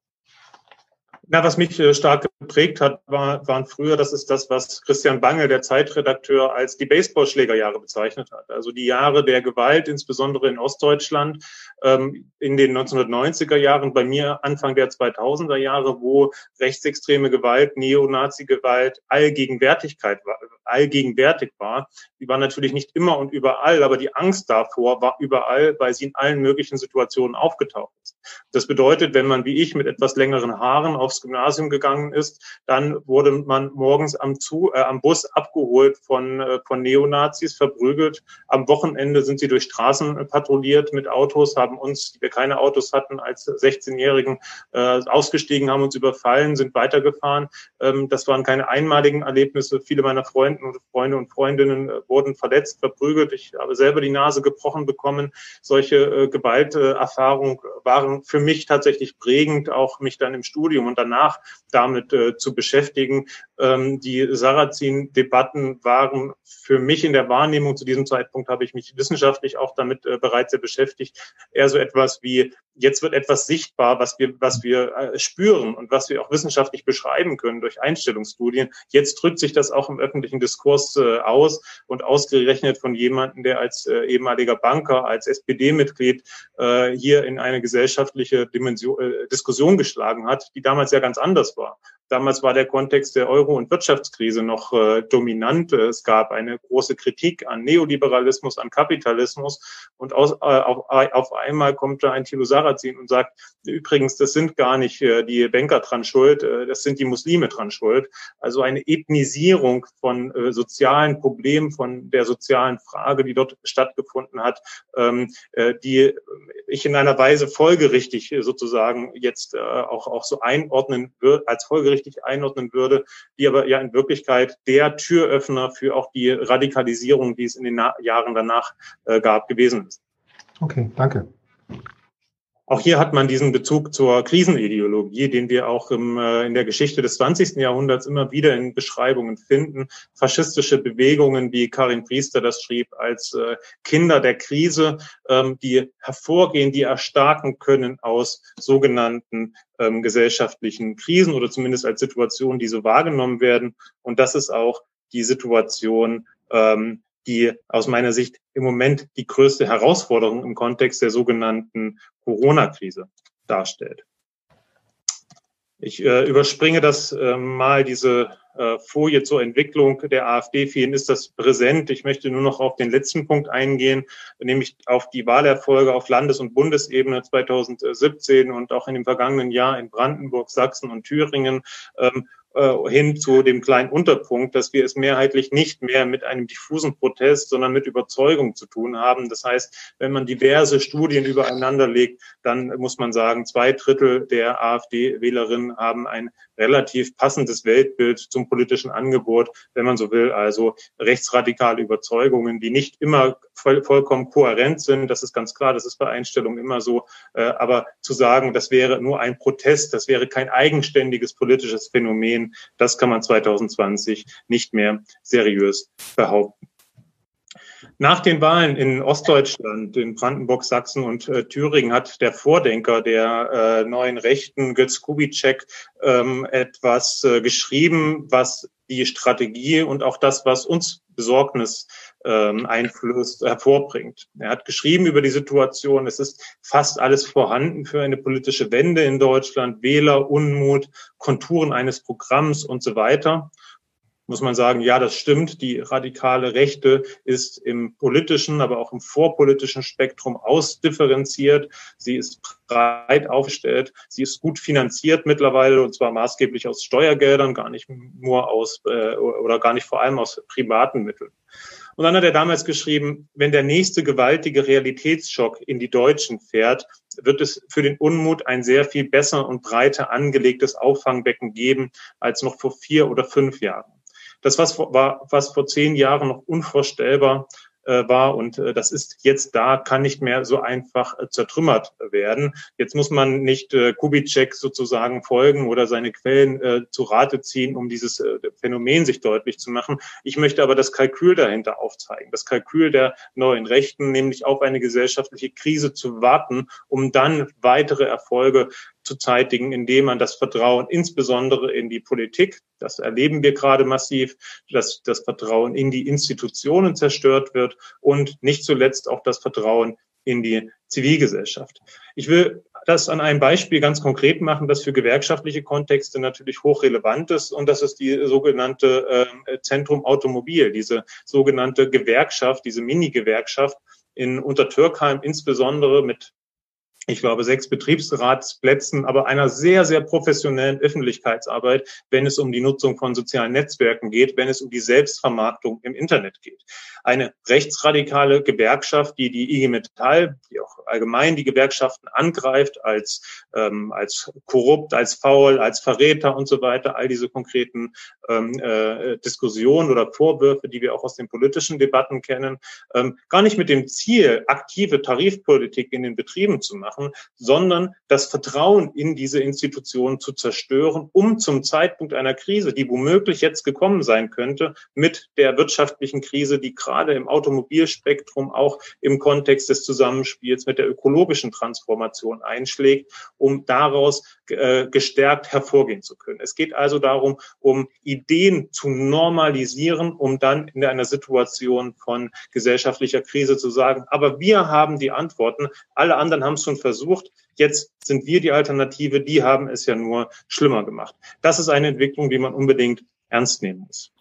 Na, was mich äh, stark geprägt hat, war, waren früher, das ist das, was Christian Bangel, der Zeitredakteur, als die Baseballschlägerjahre bezeichnet hat. Also die Jahre der Gewalt, insbesondere in Ostdeutschland, ähm, in den 1990er Jahren, bei mir Anfang der 2000er Jahre, wo rechtsextreme Gewalt, Neonazi-Gewalt Allgegenwärtigkeit war, allgegenwärtig war. Die war natürlich nicht immer und überall, aber die Angst davor war überall, weil sie in allen möglichen Situationen aufgetaucht ist. Das bedeutet, wenn man wie ich mit etwas längeren Haaren aufs Gymnasium gegangen ist, dann wurde man morgens am, Zu äh, am Bus abgeholt von, äh, von Neonazis, verprügelt. Am Wochenende sind sie durch Straßen patrouilliert mit Autos, haben uns, die wir keine Autos hatten, als 16-Jährigen äh, ausgestiegen, haben uns überfallen, sind weitergefahren. Ähm, das waren keine einmaligen Erlebnisse. Viele meiner Freunde und Freunde und Freundinnen äh, wurden verletzt, verprügelt. Ich habe selber die Nase gebrochen bekommen. Solche äh, Gewalterfahrungen waren für mich tatsächlich prägend, auch mich dann im Studium und danach damit äh, zu beschäftigen. Ähm, die Sarrazin-Debatten waren für mich in der Wahrnehmung zu diesem Zeitpunkt, habe ich mich wissenschaftlich auch damit äh, bereits sehr beschäftigt, eher so etwas wie jetzt wird etwas sichtbar, was wir, was wir äh, spüren und was wir auch wissenschaftlich beschreiben können durch Einstellungsstudien. Jetzt drückt sich das auch im öffentlichen Diskurs äh, aus und ausgerechnet von jemandem, der als äh, ehemaliger Banker, als SPD-Mitglied äh, hier in eine gesellschaftliche Dimension, Diskussion geschlagen hat, die damals ja ganz anders war. Damals war der Kontext der Euro- und Wirtschaftskrise noch äh, dominant. Es gab eine große Kritik an Neoliberalismus, an Kapitalismus. Und aus, äh, auf, auf, einmal kommt da ein Thilo Sarrazin und sagt, übrigens, das sind gar nicht äh, die Banker dran schuld, äh, das sind die Muslime dran schuld. Also eine Ethnisierung von äh, sozialen Problemen, von der sozialen Frage, die dort stattgefunden hat, ähm, äh, die ich in einer Weise folgerichtig sozusagen jetzt auch, auch so einordnen würde, als folgerichtig richtig einordnen würde, die aber ja in Wirklichkeit der Türöffner für auch die Radikalisierung, die es in den Na Jahren danach äh, gab, gewesen ist. Okay, danke. Auch hier hat man diesen Bezug zur Krisenideologie, den wir auch im, äh, in der Geschichte des 20. Jahrhunderts immer wieder in Beschreibungen finden. Faschistische Bewegungen, wie Karin Priester das schrieb, als äh, Kinder der Krise, ähm, die hervorgehen, die erstarken können aus sogenannten ähm, gesellschaftlichen Krisen oder zumindest als Situationen, die so wahrgenommen werden. Und das ist auch die Situation, ähm, die aus meiner Sicht im Moment die größte Herausforderung im Kontext der sogenannten Corona-Krise darstellt. Ich äh, überspringe das äh, mal, diese äh, Folie zur Entwicklung der AfD. Vielen ist das präsent. Ich möchte nur noch auf den letzten Punkt eingehen, nämlich auf die Wahlerfolge auf Landes- und Bundesebene 2017 und auch in dem vergangenen Jahr in Brandenburg, Sachsen und Thüringen. Ähm, äh, hin zu dem kleinen Unterpunkt, dass wir es mehrheitlich nicht mehr mit einem diffusen Protest, sondern mit Überzeugung zu tun haben. Das heißt, wenn man diverse Studien übereinander legt, dann muss man sagen, zwei Drittel der AfD-Wählerinnen haben ein relativ passendes Weltbild zum politischen Angebot, wenn man so will, also rechtsradikale Überzeugungen, die nicht immer voll, vollkommen kohärent sind. Das ist ganz klar, das ist bei Einstellungen immer so. Äh, aber zu sagen, das wäre nur ein Protest, das wäre kein eigenständiges politisches Phänomen, das kann man 2020 nicht mehr seriös behaupten. Nach den Wahlen in Ostdeutschland, in Brandenburg, Sachsen und äh, Thüringen hat der Vordenker der äh, neuen Rechten, Götz Kubitschek, ähm, etwas äh, geschrieben, was die Strategie und auch das, was uns Besorgnis ähm, hervorbringt. Er hat geschrieben über die Situation, es ist fast alles vorhanden für eine politische Wende in Deutschland, Wähler, Unmut, Konturen eines Programms und so weiter muss man sagen, ja, das stimmt. Die radikale Rechte ist im politischen, aber auch im vorpolitischen Spektrum ausdifferenziert. Sie ist breit aufgestellt. Sie ist gut finanziert mittlerweile und zwar maßgeblich aus Steuergeldern, gar nicht nur aus äh, oder gar nicht vor allem aus privaten Mitteln. Und dann hat er damals geschrieben, wenn der nächste gewaltige Realitätsschock in die Deutschen fährt, wird es für den Unmut ein sehr viel besser und breiter angelegtes Auffangbecken geben als noch vor vier oder fünf Jahren. Das was war, was vor zehn Jahren noch unvorstellbar war und äh, das ist jetzt da, kann nicht mehr so einfach äh, zertrümmert werden. Jetzt muss man nicht äh, Kubitschek sozusagen folgen oder seine Quellen äh, zu Rate ziehen, um dieses äh, Phänomen sich deutlich zu machen. Ich möchte aber das Kalkül dahinter aufzeigen, das Kalkül der neuen Rechten, nämlich auf eine gesellschaftliche Krise zu warten, um dann weitere Erfolge zu zeitigen, indem man das Vertrauen insbesondere in die Politik, das erleben wir gerade massiv, dass das Vertrauen in die Institutionen zerstört wird und nicht zuletzt auch das Vertrauen in die Zivilgesellschaft. Ich will das an einem Beispiel ganz konkret machen, das für gewerkschaftliche Kontexte natürlich hochrelevant ist. Und das ist die sogenannte äh, Zentrum Automobil, diese sogenannte Gewerkschaft, diese Mini-Gewerkschaft in Untertürkheim, insbesondere mit ich glaube, sechs Betriebsratsplätzen, aber einer sehr, sehr professionellen Öffentlichkeitsarbeit, wenn es um die Nutzung von sozialen Netzwerken geht, wenn es um die Selbstvermarktung im Internet geht. Eine rechtsradikale Gewerkschaft, die die IG Metall, die auch allgemein die Gewerkschaften angreift als, ähm, als korrupt, als faul, als Verräter und so weiter, all diese konkreten ähm, äh, Diskussionen oder Vorwürfe, die wir auch aus den politischen Debatten kennen, ähm, gar nicht mit dem Ziel, aktive Tarifpolitik in den Betrieben zu machen, machen, sondern das Vertrauen in diese Institutionen zu zerstören, um zum Zeitpunkt einer Krise, die womöglich jetzt gekommen sein könnte, mit der wirtschaftlichen Krise, die gerade im Automobilspektrum auch im Kontext des Zusammenspiels mit der ökologischen Transformation einschlägt, um daraus äh, gestärkt hervorgehen zu können. Es geht also darum, um Ideen zu normalisieren, um dann in einer Situation von gesellschaftlicher Krise zu sagen, aber wir haben die Antworten, alle anderen haben es schon versucht, jetzt sind wir die Alternative, die haben es ja nur schlimmer gemacht. Das ist eine Entwicklung, die man unbedingt ernst nehmen muss.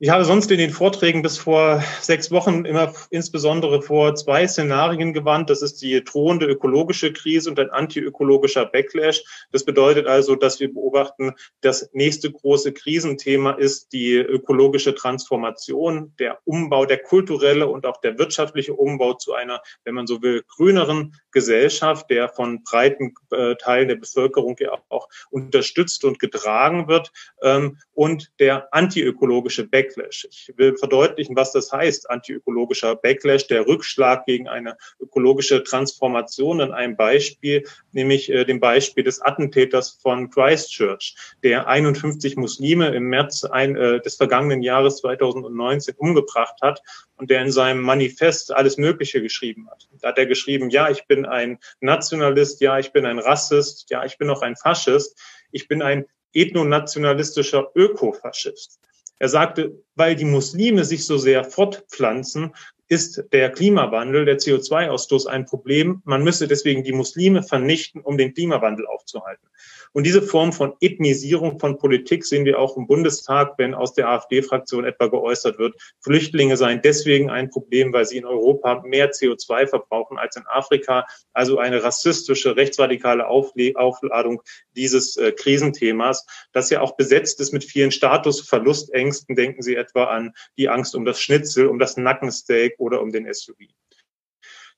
Ich habe sonst in den Vorträgen bis vor sechs Wochen immer insbesondere vor zwei Szenarien gewandt. Das ist die drohende ökologische Krise und ein antiökologischer Backlash. Das bedeutet also, dass wir beobachten, das nächste große Krisenthema ist die ökologische Transformation, der Umbau, der kulturelle und auch der wirtschaftliche Umbau zu einer, wenn man so will, grüneren Gesellschaft, der von breiten äh, Teilen der Bevölkerung ja auch unterstützt und getragen wird ähm, und der antiökologische Backlash Backlash. Ich will verdeutlichen, was das heißt, antiökologischer Backlash, der Rückschlag gegen eine ökologische Transformation in einem Beispiel, nämlich äh, dem Beispiel des Attentäters von Christchurch, der 51 Muslime im März ein, äh, des vergangenen Jahres 2019 umgebracht hat und der in seinem Manifest alles Mögliche geschrieben hat. Da hat er geschrieben, ja, ich bin ein Nationalist, ja, ich bin ein Rassist, ja, ich bin auch ein Faschist, ich bin ein ethnonationalistischer Ökofaschist. Er sagte, weil die Muslime sich so sehr fortpflanzen, ist der Klimawandel, der CO2-Ausstoß ein Problem. Man müsse deswegen die Muslime vernichten, um den Klimawandel aufzuhalten. Und diese Form von Ethnisierung von Politik sehen wir auch im Bundestag, wenn aus der AfD-Fraktion etwa geäußert wird, Flüchtlinge seien deswegen ein Problem, weil sie in Europa mehr CO2 verbrauchen als in Afrika. Also eine rassistische, rechtsradikale Aufladung dieses äh, Krisenthemas, das ja auch besetzt ist mit vielen Statusverlustängsten. Denken Sie etwa an die Angst um das Schnitzel, um das Nackensteak oder um den SUV.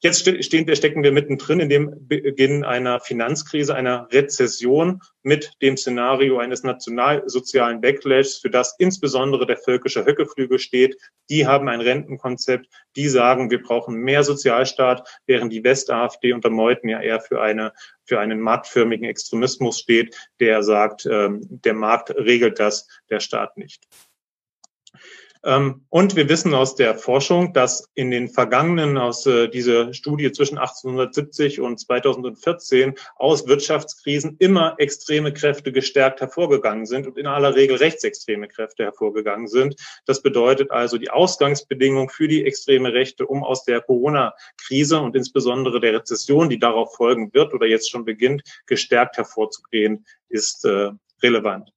Jetzt stehen stecken wir mittendrin in dem Beginn einer Finanzkrise, einer Rezession mit dem Szenario eines nationalsozialen Backlashs, für das insbesondere der völkische Höckeflügel steht. Die haben ein Rentenkonzept, die sagen, wir brauchen mehr Sozialstaat, während die West-AfD unter Meuthen ja eher für eine für einen marktförmigen Extremismus steht, der sagt, ähm, der Markt regelt das, der Staat nicht. Ähm, und wir wissen aus der Forschung, dass in den vergangenen, aus äh, dieser Studie zwischen 1870 und 2014 aus Wirtschaftskrisen immer extreme Kräfte gestärkt hervorgegangen sind und in aller Regel rechtsextreme Kräfte hervorgegangen sind. Das bedeutet also die Ausgangsbedingung für die extreme Rechte, um aus der Corona-Krise und insbesondere der Rezession, die darauf folgen wird oder jetzt schon beginnt, gestärkt hervorzugehen, ist äh, relevant.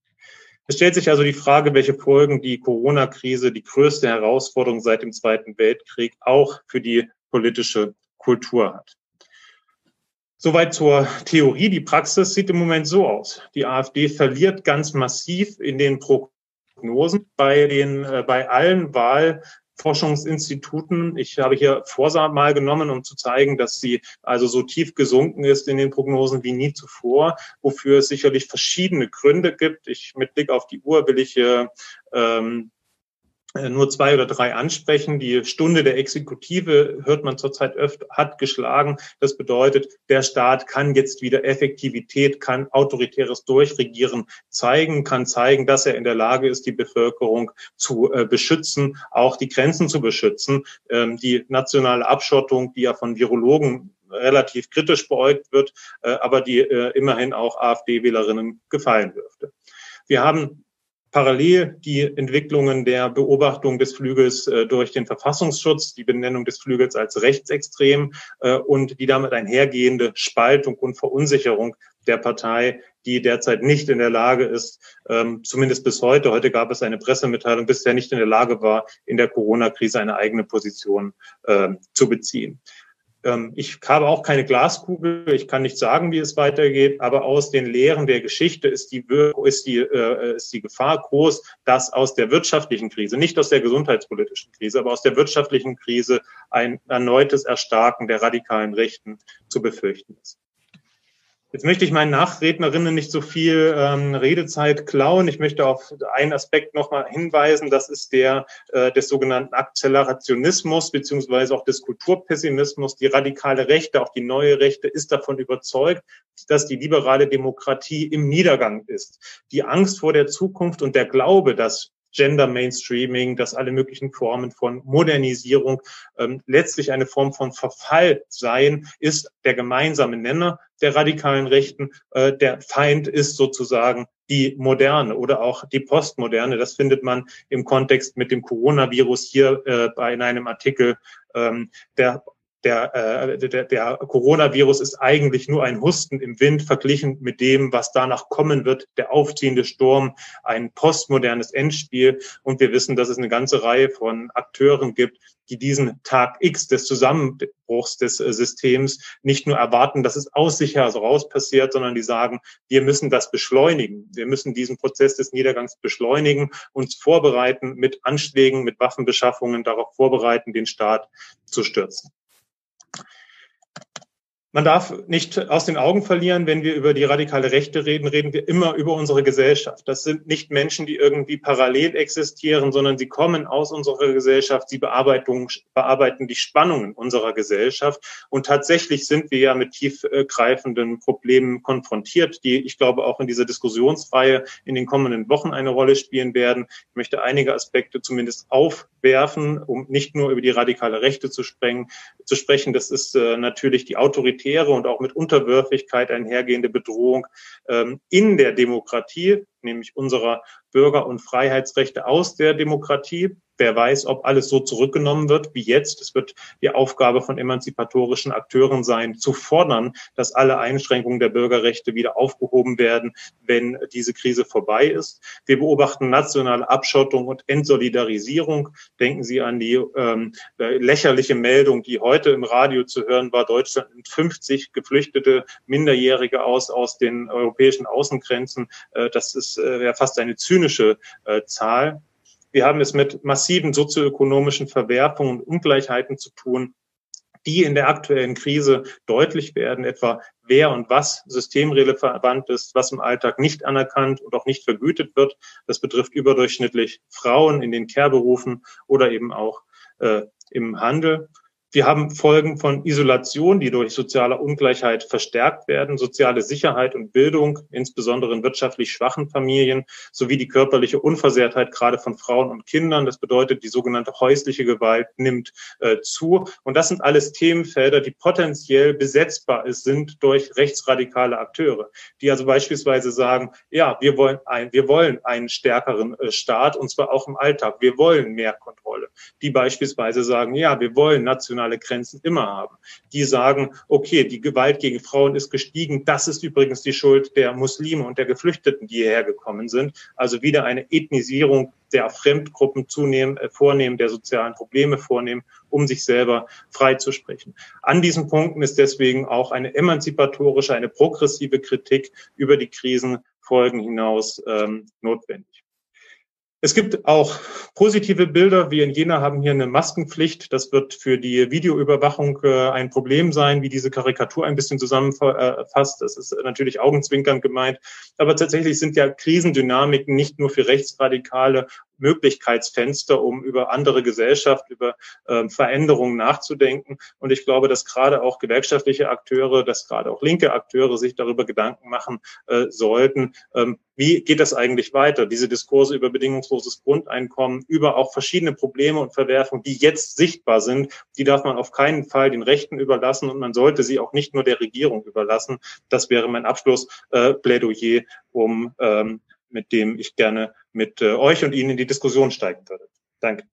Es stellt sich also die Frage, welche Folgen die Corona-Krise, die größte Herausforderung seit dem Zweiten Weltkrieg, auch für die politische Kultur hat. Soweit zur Theorie. Die Praxis sieht im Moment so aus. Die AfD verliert ganz massiv in den Prognosen bei den, äh, bei allen Wahl, Forschungsinstituten. Ich habe hier Forsa mal genommen, um zu zeigen, dass sie also so tief gesunken ist in den Prognosen wie nie zuvor, wofür es sicherlich verschiedene Gründe gibt. Ich mit Blick auf die Uhr will ich äh, ähm, äh, nur zwei oder drei ansprechen. Die Stunde der Exekutive hört man zurzeit öfter, hat geschlagen. Das bedeutet, der Staat kann jetzt wieder Effektivität, kann autoritäres Durchregieren zeigen, kann zeigen, dass er in der Lage ist, die Bevölkerung zu äh, beschützen, auch die Grenzen zu beschützen. Ähm, die nationale Abschottung, die ja von Virologen relativ kritisch beäugt wird, äh, aber die äh, immerhin auch AfD-Wählerinnen gefallen dürfte. Wir haben parallel die Entwicklungen der Beobachtung des Flügels äh, durch den Verfassungsschutz, die Benennung des Flügels als rechtsextrem äh, und die damit einhergehende Spaltung und Verunsicherung der Partei, die derzeit nicht in der Lage ist, ähm, zumindest bis heute, heute gab es eine Pressemitteilung, bisher nicht in der Lage war, in der Corona-Krise eine eigene Position äh, zu beziehen. Ähm, ich habe auch keine Glaskugel, ich kann nicht sagen, wie es weitergeht, aber aus den Lehren der Geschichte ist die, ist die, äh, ist die Gefahr groß, dass aus der wirtschaftlichen Krise, nicht aus der gesundheitspolitischen Krise, aber aus der wirtschaftlichen Krise ein erneutes Erstarken der radikalen Rechten zu befürchten ist. Jetzt möchte ich meinen Nachrednerinnen nicht so viel ähm, Redezeit klauen. Ich möchte auf einen Aspekt nochmal hinweisen. Das ist der äh, des sogenannten Akzelerationismus beziehungsweise auch des Kulturpessimismus. Die radikale Rechte, auch die neue Rechte, ist davon überzeugt, dass die liberale Demokratie im Niedergang ist. Die Angst vor der Zukunft und der Glaube, dass Gender Mainstreaming, dass alle möglichen Formen von Modernisierung ähm, letztlich eine Form von Verfall seien, ist der gemeinsame Nenner der radikalen Rechten. Äh, der Feind ist sozusagen die Moderne oder auch die Postmoderne. Das findet man im Kontext mit dem Coronavirus hier äh, bei in einem Artikel ähm, der der, äh, der, der Coronavirus ist eigentlich nur ein Husten im Wind verglichen mit dem, was danach kommen wird, der aufziehende Sturm, ein postmodernes Endspiel. Und wir wissen, dass es eine ganze Reihe von Akteuren gibt, die diesen Tag X des Zusammenbruchs des äh, Systems nicht nur erwarten, dass es aus sich heraus passiert, sondern die sagen, wir müssen das beschleunigen. Wir müssen diesen Prozess des Niedergangs beschleunigen, uns vorbereiten mit Anschlägen, mit Waffenbeschaffungen, darauf vorbereiten, den Staat zu stürzen. Man darf nicht aus den Augen verlieren, wenn wir über die radikale Rechte reden, reden wir immer über unsere Gesellschaft. Das sind nicht Menschen, die irgendwie parallel existieren, sondern sie kommen aus unserer Gesellschaft, sie bearbeiten die Spannungen unserer Gesellschaft. Und tatsächlich sind wir ja mit tiefgreifenden Problemen konfrontiert, die ich glaube auch in dieser Diskussionsreihe in den kommenden Wochen eine Rolle spielen werden. Ich möchte einige Aspekte zumindest aufwerfen, um nicht nur über die radikale Rechte zu, sprechen. Das ist äh, natürlich die Autorität autoritäre und auch mit Unterwürfigkeit einhergehende Bedrohung ähm, in der Demokratie, nämlich unserer Bürger- und Freiheitsrechte aus der Demokratie. Wer weiß, ob alles so zurückgenommen wird wie jetzt. Es wird die Aufgabe von emanzipatorischen Akteuren sein, zu fordern, dass alle Einschränkungen der Bürgerrechte wieder aufgehoben werden, wenn diese Krise vorbei ist. Wir beobachten nationale Abschottung und Entsolidarisierung. Denken Sie an die ähm, lächerliche Meldung, die heute im Radio zu hören war. Deutschland nimmt 50 geflüchtete Minderjährige aus aus den europäischen Außengrenzen. Äh, das ist äh, ja fast eine zynische äh, Zahl. Wir haben es mit massiven sozioökonomischen Verwerfungen und Ungleichheiten zu tun, die in der aktuellen Krise deutlich werden, etwa wer und was systemrelevant ist, was im Alltag nicht anerkannt und auch nicht vergütet wird. Das betrifft überdurchschnittlich Frauen in den Care-Berufen oder eben auch äh, im Handel. Wir haben Folgen von Isolation, die durch soziale Ungleichheit verstärkt werden, soziale Sicherheit und Bildung, insbesondere in wirtschaftlich schwachen Familien, sowie die körperliche Unversehrtheit gerade von Frauen und Kindern. Das bedeutet, die sogenannte häusliche Gewalt nimmt äh, zu. Und das sind alles Themenfelder, die potenziell besetzbar sind durch rechtsradikale Akteure, die also beispielsweise sagen, ja, wir wollen, ein, wir wollen einen stärkeren äh, Staat und zwar auch im Alltag. Wir wollen mehr Kontrolle. Die beispielsweise sagen, ja, wir wollen national nationale Grenzen immer haben. Die sagen, okay, die Gewalt gegen Frauen ist gestiegen. Das ist übrigens die Schuld der Muslime und der Geflüchteten, die hierher gekommen sind. Also wieder eine Ethnisierung der Fremdgruppen zunehmen, äh, vornehmen, der sozialen Probleme vornehmen, um sich selber freizusprechen. An diesen Punkten ist deswegen auch eine emanzipatorische, eine progressive Kritik über die Krisenfolgen hinaus ähm, notwendig. Es gibt auch positive Bilder. Wir in Jena haben hier eine Maskenpflicht. Das wird für die Videoüberwachung äh, ein Problem sein, wie diese Karikatur ein bisschen zusammenfasst. Das ist natürlich augenzwinkernd gemeint. Aber tatsächlich sind ja Krisendynamiken nicht nur für Rechtsradikale Möglichkeitsfenster, um über andere Gesellschaft, über ähm, Veränderungen nachzudenken. Und ich glaube, dass gerade auch gewerkschaftliche Akteure, dass gerade auch linke Akteure sich darüber Gedanken machen äh, sollten, ähm, wie geht das eigentlich weiter? Diese Diskurse über bedingungsloses Grundeinkommen, über auch verschiedene Probleme und Verwerfungen, die jetzt sichtbar sind, die darf man auf keinen Fall den Rechten überlassen und man sollte sie auch nicht nur der Regierung überlassen. Das wäre mein Abschlussplädoyer, äh, um ähm, mit dem ich gerne mit äh, euch und Ihnen in die Diskussion steigen würde. Danke.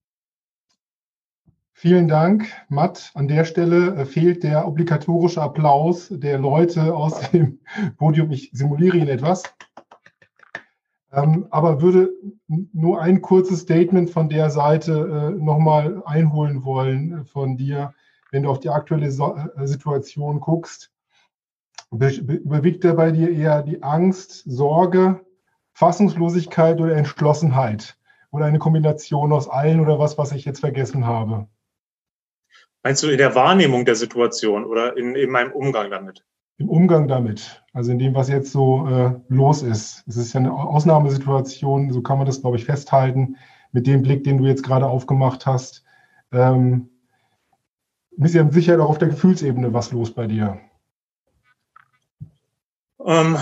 Vielen Dank, Matt. An der Stelle äh, fehlt der obligatorische Applaus der Leute aus *laughs* dem Podium. Ich simuliere ihn etwas. Ähm, aber würde nur ein kurzes Statement von der Seite äh, nochmal einholen wollen äh, von dir, wenn du auf die aktuelle so äh, Situation guckst. Überwiegt da bei dir eher die Angst, Sorge, Fassungslosigkeit oder Entschlossenheit? Oder eine Kombination aus allen oder was, was ich jetzt vergessen habe? Meinst du in der Wahrnehmung der Situation oder in, in meinem Umgang damit? Im Umgang damit, also in dem, was jetzt so äh, los ist. Es ist ja eine Ausnahmesituation, so kann man das, glaube ich, festhalten, mit dem Blick, den du jetzt gerade aufgemacht hast. Ähm, ist ja sicher auch auf der Gefühlsebene was los bei dir. Ähm,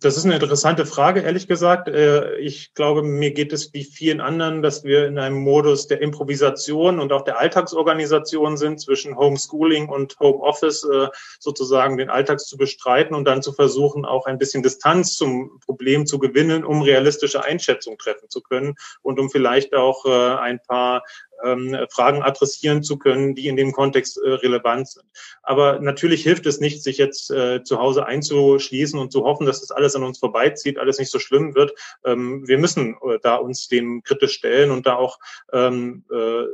das ist eine interessante Frage, ehrlich gesagt. Äh, ich glaube, mir geht es wie vielen anderen, dass wir in einem Modus der Improvisation und auch der Alltagsorganisation sind, zwischen Homeschooling und Homeoffice äh, sozusagen den Alltag zu bestreiten und dann zu versuchen, auch ein bisschen Distanz zum Problem zu gewinnen, um realistische Einschätzungen treffen zu können und um vielleicht auch äh, ein paar ähm, Fragen adressieren zu können, die in dem Kontext äh, relevant sind. Aber natürlich hilft es nicht, sich jetzt äh, zu Hause einzuschließen und zu hoffen, dass das alles an uns vorbeizieht, alles nicht so schlimm wird. Ähm, wir müssen äh, da uns dem kritisch stellen und da auch ähm, äh,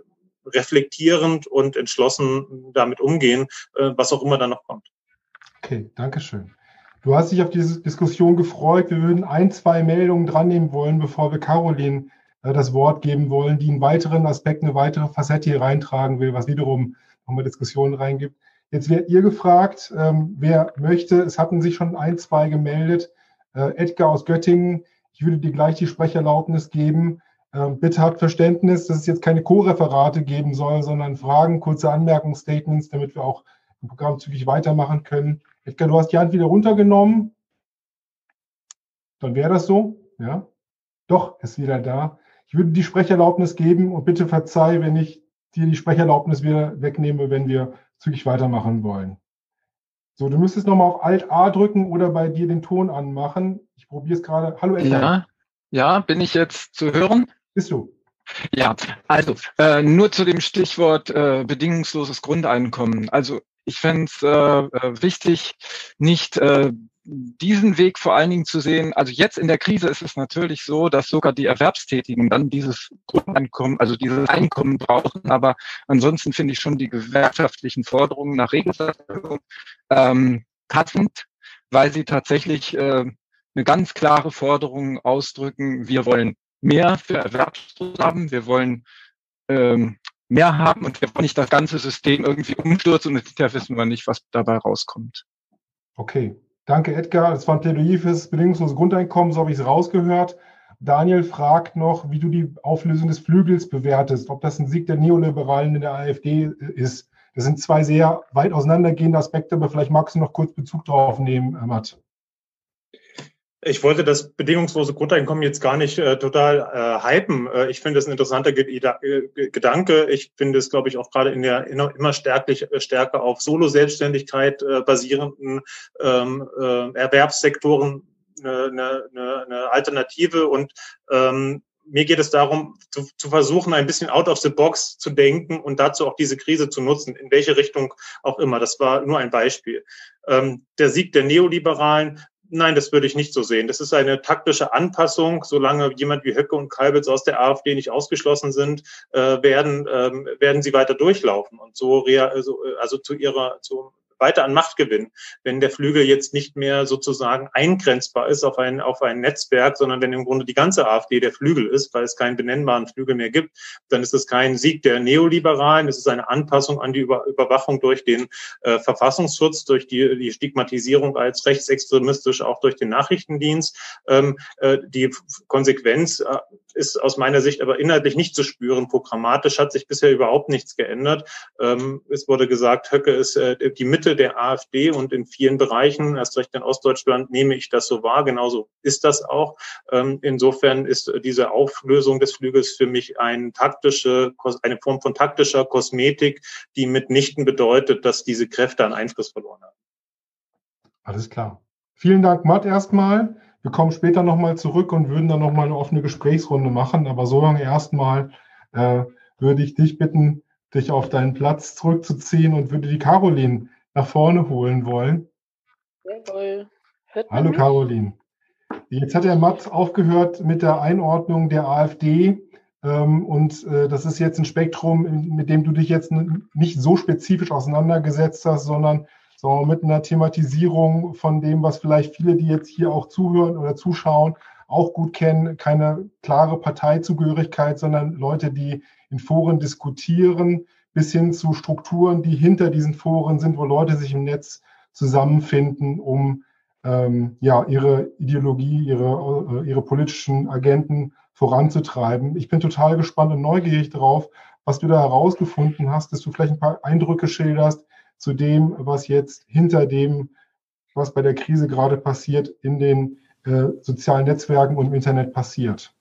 reflektierend und entschlossen damit umgehen, äh, was auch immer da noch kommt. Okay, danke schön. Du hast dich auf diese Diskussion gefreut. Wir würden ein, zwei Meldungen dran nehmen wollen, bevor wir Caroline das Wort geben wollen, die einen weiteren Aspekt, eine weitere Facette hier reintragen will, was wiederum nochmal Diskussionen reingibt. Jetzt werdet ihr gefragt, ähm, wer möchte. Es hatten sich schon ein, zwei gemeldet. Äh, Edgar aus Göttingen, ich würde dir gleich die Sprecherlaubnis geben. Ähm, bitte habt Verständnis, dass es jetzt keine Co-Referate geben soll, sondern Fragen, kurze Anmerkungsstatements, damit wir auch im Programm zügig weitermachen können. Edgar, du hast die Hand wieder runtergenommen. Dann wäre das so. Ja. Doch, ist wieder da. Ich würde die Sprecherlaubnis geben und bitte verzeih, wenn ich dir die Sprecherlaubnis wieder wegnehme, wenn wir zügig weitermachen wollen. So, du müsstest nochmal auf Alt-A drücken oder bei dir den Ton anmachen. Ich probiere es gerade. Hallo, Edgar. Ja, ja, bin ich jetzt zu hören? Bist du. Ja, also äh, nur zu dem Stichwort äh, bedingungsloses Grundeinkommen. Also ich fände es äh, äh, wichtig, nicht äh, diesen Weg vor allen Dingen zu sehen. Also jetzt in der Krise ist es natürlich so, dass sogar die Erwerbstätigen dann dieses Grundeinkommen, also dieses Einkommen brauchen. Aber ansonsten finde ich schon die gewerkschaftlichen Forderungen nach Regelsatzerhöhung ähm, passend, weil sie tatsächlich äh, eine ganz klare Forderung ausdrücken. Wir wollen mehr für Erwerbslos haben. Wir wollen ähm, mehr haben und wir wollen nicht das ganze System irgendwie umstürzen und hinterher wissen wir nicht, was dabei rauskommt. Okay, danke Edgar. Das war ein Plädoyer für das bedingungslose Grundeinkommen, so habe ich es rausgehört. Daniel fragt noch, wie du die Auflösung des Flügels bewertest, ob das ein Sieg der Neoliberalen in der AfD ist. Das sind zwei sehr weit auseinandergehende Aspekte, aber vielleicht magst du noch kurz Bezug darauf nehmen, Matt. Ich wollte das bedingungslose Grundeinkommen jetzt gar nicht äh, total äh, hypen. Äh, ich finde es ein interessanter Gedanke. Ich finde es, glaube ich, auch gerade in der immer stärklich, äh, stärker auf Solo-Selbstständigkeit äh, basierenden ähm, äh, Erwerbssektoren eine, eine, eine Alternative. Und ähm, mir geht es darum, zu, zu versuchen, ein bisschen out of the box zu denken und dazu auch diese Krise zu nutzen, in welche Richtung auch immer. Das war nur ein Beispiel. Ähm, der Sieg der Neoliberalen Nein, das würde ich nicht so sehen. Das ist eine taktische Anpassung. Solange jemand wie Höcke und Kalbitz aus der AfD nicht ausgeschlossen sind, äh, werden, ähm, werden sie weiter durchlaufen und so, also, also zu ihrer, zu, weiter an Macht gewinnen, wenn der Flügel jetzt nicht mehr sozusagen eingrenzbar ist auf ein, auf ein Netzwerk, sondern wenn im Grunde die ganze AfD der Flügel ist, weil es keinen benennbaren Flügel mehr gibt, dann ist es kein Sieg der Neoliberalen, es ist eine Anpassung an die Über Überwachung durch den äh, Verfassungsschutz, durch die, die Stigmatisierung als rechtsextremistisch, auch durch den Nachrichtendienst. Ähm, äh, die Konsequenz äh, ist aus meiner Sicht aber inhaltlich nicht zu spüren. Programmatisch hat sich bisher überhaupt nichts geändert. Ähm, es wurde gesagt, Höcke ist äh, die Mitte der AfD und in vielen Bereichen, erst recht in Ostdeutschland, nehme ich das so wahr. Genauso ist das auch. Ähm, insofern ist diese Auflösung des Flügels für mich ein taktische, eine Form von taktischer Kosmetik, die mitnichten bedeutet, dass diese Kräfte an Einfluss verloren haben. Alles klar. Vielen Dank, Matt, erstmal. Wir kommen später nochmal zurück und würden dann nochmal eine offene Gesprächsrunde machen. Aber so lange erstmal äh, würde ich dich bitten, dich auf deinen Platz zurückzuziehen und würde die Caroline nach vorne holen wollen. Jawohl. Hallo mich? Caroline. Jetzt hat der Matt aufgehört mit der Einordnung der AfD. Ähm, und äh, das ist jetzt ein Spektrum, mit dem du dich jetzt nicht so spezifisch auseinandergesetzt hast, sondern so mit einer Thematisierung von dem, was vielleicht viele, die jetzt hier auch zuhören oder zuschauen, auch gut kennen, keine klare Parteizugehörigkeit, sondern Leute, die in Foren diskutieren, bis hin zu Strukturen, die hinter diesen Foren sind, wo Leute sich im Netz zusammenfinden, um ähm, ja, ihre Ideologie, ihre, äh, ihre politischen Agenten voranzutreiben. Ich bin total gespannt und neugierig darauf, was du da herausgefunden hast, dass du vielleicht ein paar Eindrücke schilderst, zu dem, was jetzt hinter dem, was bei der Krise gerade passiert, in den äh, sozialen Netzwerken und im Internet passiert.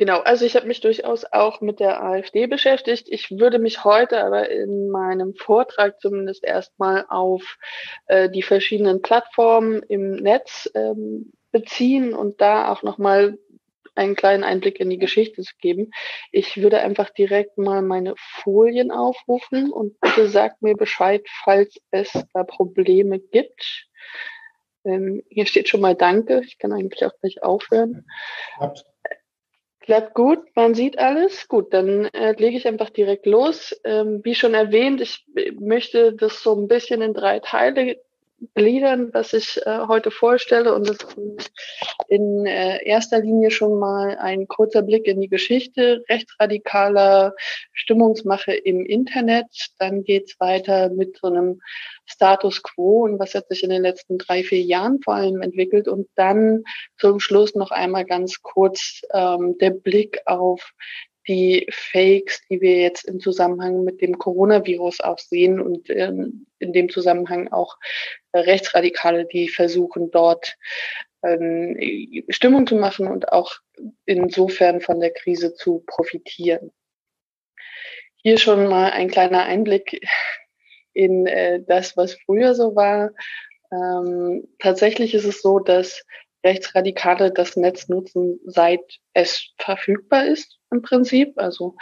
Genau, also ich habe mich durchaus auch mit der AfD beschäftigt. Ich würde mich heute aber in meinem Vortrag zumindest erstmal auf äh, die verschiedenen Plattformen im Netz ähm, beziehen und da auch nochmal einen kleinen Einblick in die Geschichte zu geben. Ich würde einfach direkt mal meine Folien aufrufen und bitte sagt mir Bescheid, falls es da Probleme gibt. Ähm, hier steht schon mal Danke. Ich kann eigentlich auch gleich aufhören. Klappt. Klappt gut, man sieht alles. Gut, dann äh, lege ich einfach direkt los. Ähm, wie schon erwähnt, ich möchte das so ein bisschen in drei Teile gliedern, was ich äh, heute vorstelle. Und das ist in äh, erster Linie schon mal ein kurzer Blick in die Geschichte rechtsradikaler Stimmungsmache im Internet. Dann geht's weiter mit so einem Status quo und was hat sich in den letzten drei, vier Jahren vor allem entwickelt. Und dann zum Schluss noch einmal ganz kurz ähm, der Blick auf die Fakes, die wir jetzt im Zusammenhang mit dem Coronavirus auch sehen und ähm, in dem Zusammenhang auch äh, Rechtsradikale, die versuchen dort ähm, Stimmung zu machen und auch insofern von der Krise zu profitieren. Hier schon mal ein kleiner Einblick in äh, das, was früher so war. Ähm, tatsächlich ist es so, dass Rechtsradikale das Netz nutzen, seit es verfügbar ist im Prinzip. Also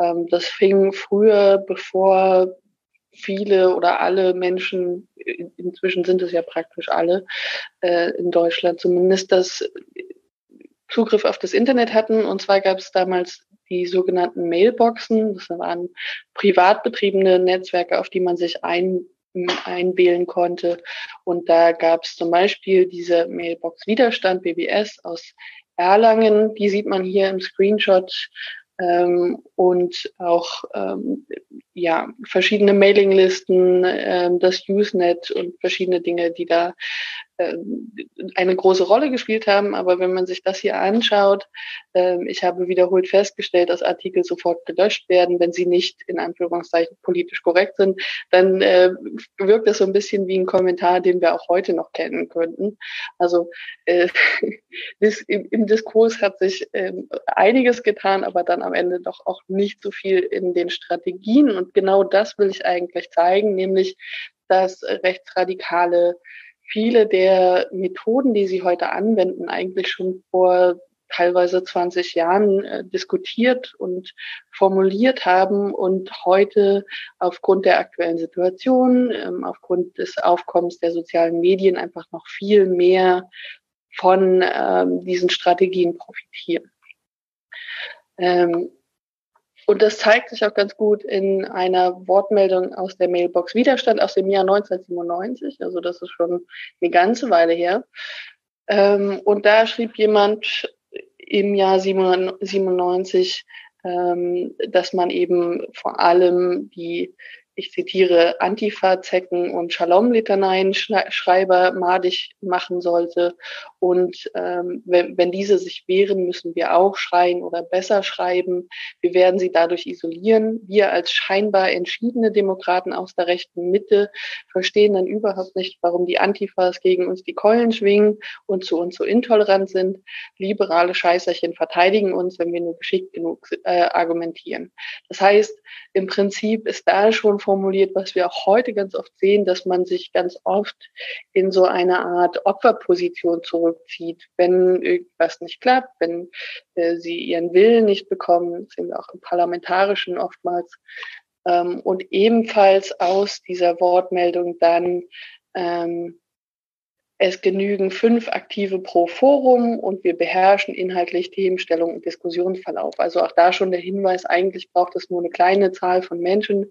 ähm, das fing früher, bevor viele oder alle Menschen, inzwischen sind es ja praktisch alle äh, in Deutschland zumindest, das Zugriff auf das Internet hatten. Und zwar gab es damals die sogenannten Mailboxen. Das waren privat betriebene Netzwerke, auf die man sich ein, einwählen konnte. Und da gab es zum Beispiel diese Mailbox Widerstand, BBS aus Erlangen. Die sieht man hier im Screenshot ähm, und auch ähm, ja verschiedene Mailinglisten, ähm, das Usenet und verschiedene Dinge, die da eine große Rolle gespielt haben. Aber wenn man sich das hier anschaut, ähm, ich habe wiederholt festgestellt, dass Artikel sofort gelöscht werden, wenn sie nicht in Anführungszeichen politisch korrekt sind, dann äh, wirkt das so ein bisschen wie ein Kommentar, den wir auch heute noch kennen könnten. Also äh, *laughs* im, Diskurs hat sich ähm, einiges getan, aber dann am Ende doch auch nicht so viel in den Strategien. Und genau das will ich eigentlich zeigen, nämlich dass Rechtsradikale viele der Methoden, die sie heute anwenden, eigentlich schon vor teilweise 20 Jahren äh, diskutiert und formuliert haben und heute aufgrund der aktuellen Situation, ähm, aufgrund des Aufkommens der sozialen Medien einfach noch viel mehr von ähm, diesen Strategien profitieren. Ähm, und das zeigt sich auch ganz gut in einer Wortmeldung aus der Mailbox Widerstand aus dem Jahr 1997. Also das ist schon eine ganze Weile her. Ähm, und da schrieb jemand im Jahr 97, ähm, dass man eben vor allem die ich zitiere, Antifa-Zecken und Shalom-Litaneien-Schreiber madig machen sollte. Und ähm, wenn, wenn diese sich wehren, müssen wir auch schreien oder besser schreiben. Wir werden sie dadurch isolieren. Wir als scheinbar entschiedene Demokraten aus der rechten Mitte verstehen dann überhaupt nicht, warum die Antifas gegen uns die Keulen schwingen und zu uns so intolerant sind. Liberale Scheißerchen verteidigen uns, wenn wir nur geschickt genug äh, argumentieren. Das heißt, im Prinzip ist da schon formuliert, was wir auch heute ganz oft sehen, dass man sich ganz oft in so eine Art Opferposition zurückzieht, wenn irgendwas nicht klappt, wenn äh, sie ihren Willen nicht bekommen, sehen wir auch im Parlamentarischen oftmals. Ähm, und ebenfalls aus dieser Wortmeldung dann ähm, es genügen fünf Aktive pro Forum und wir beherrschen inhaltlich Themenstellung und Diskussionsverlauf. Also auch da schon der Hinweis, eigentlich braucht es nur eine kleine Zahl von Menschen,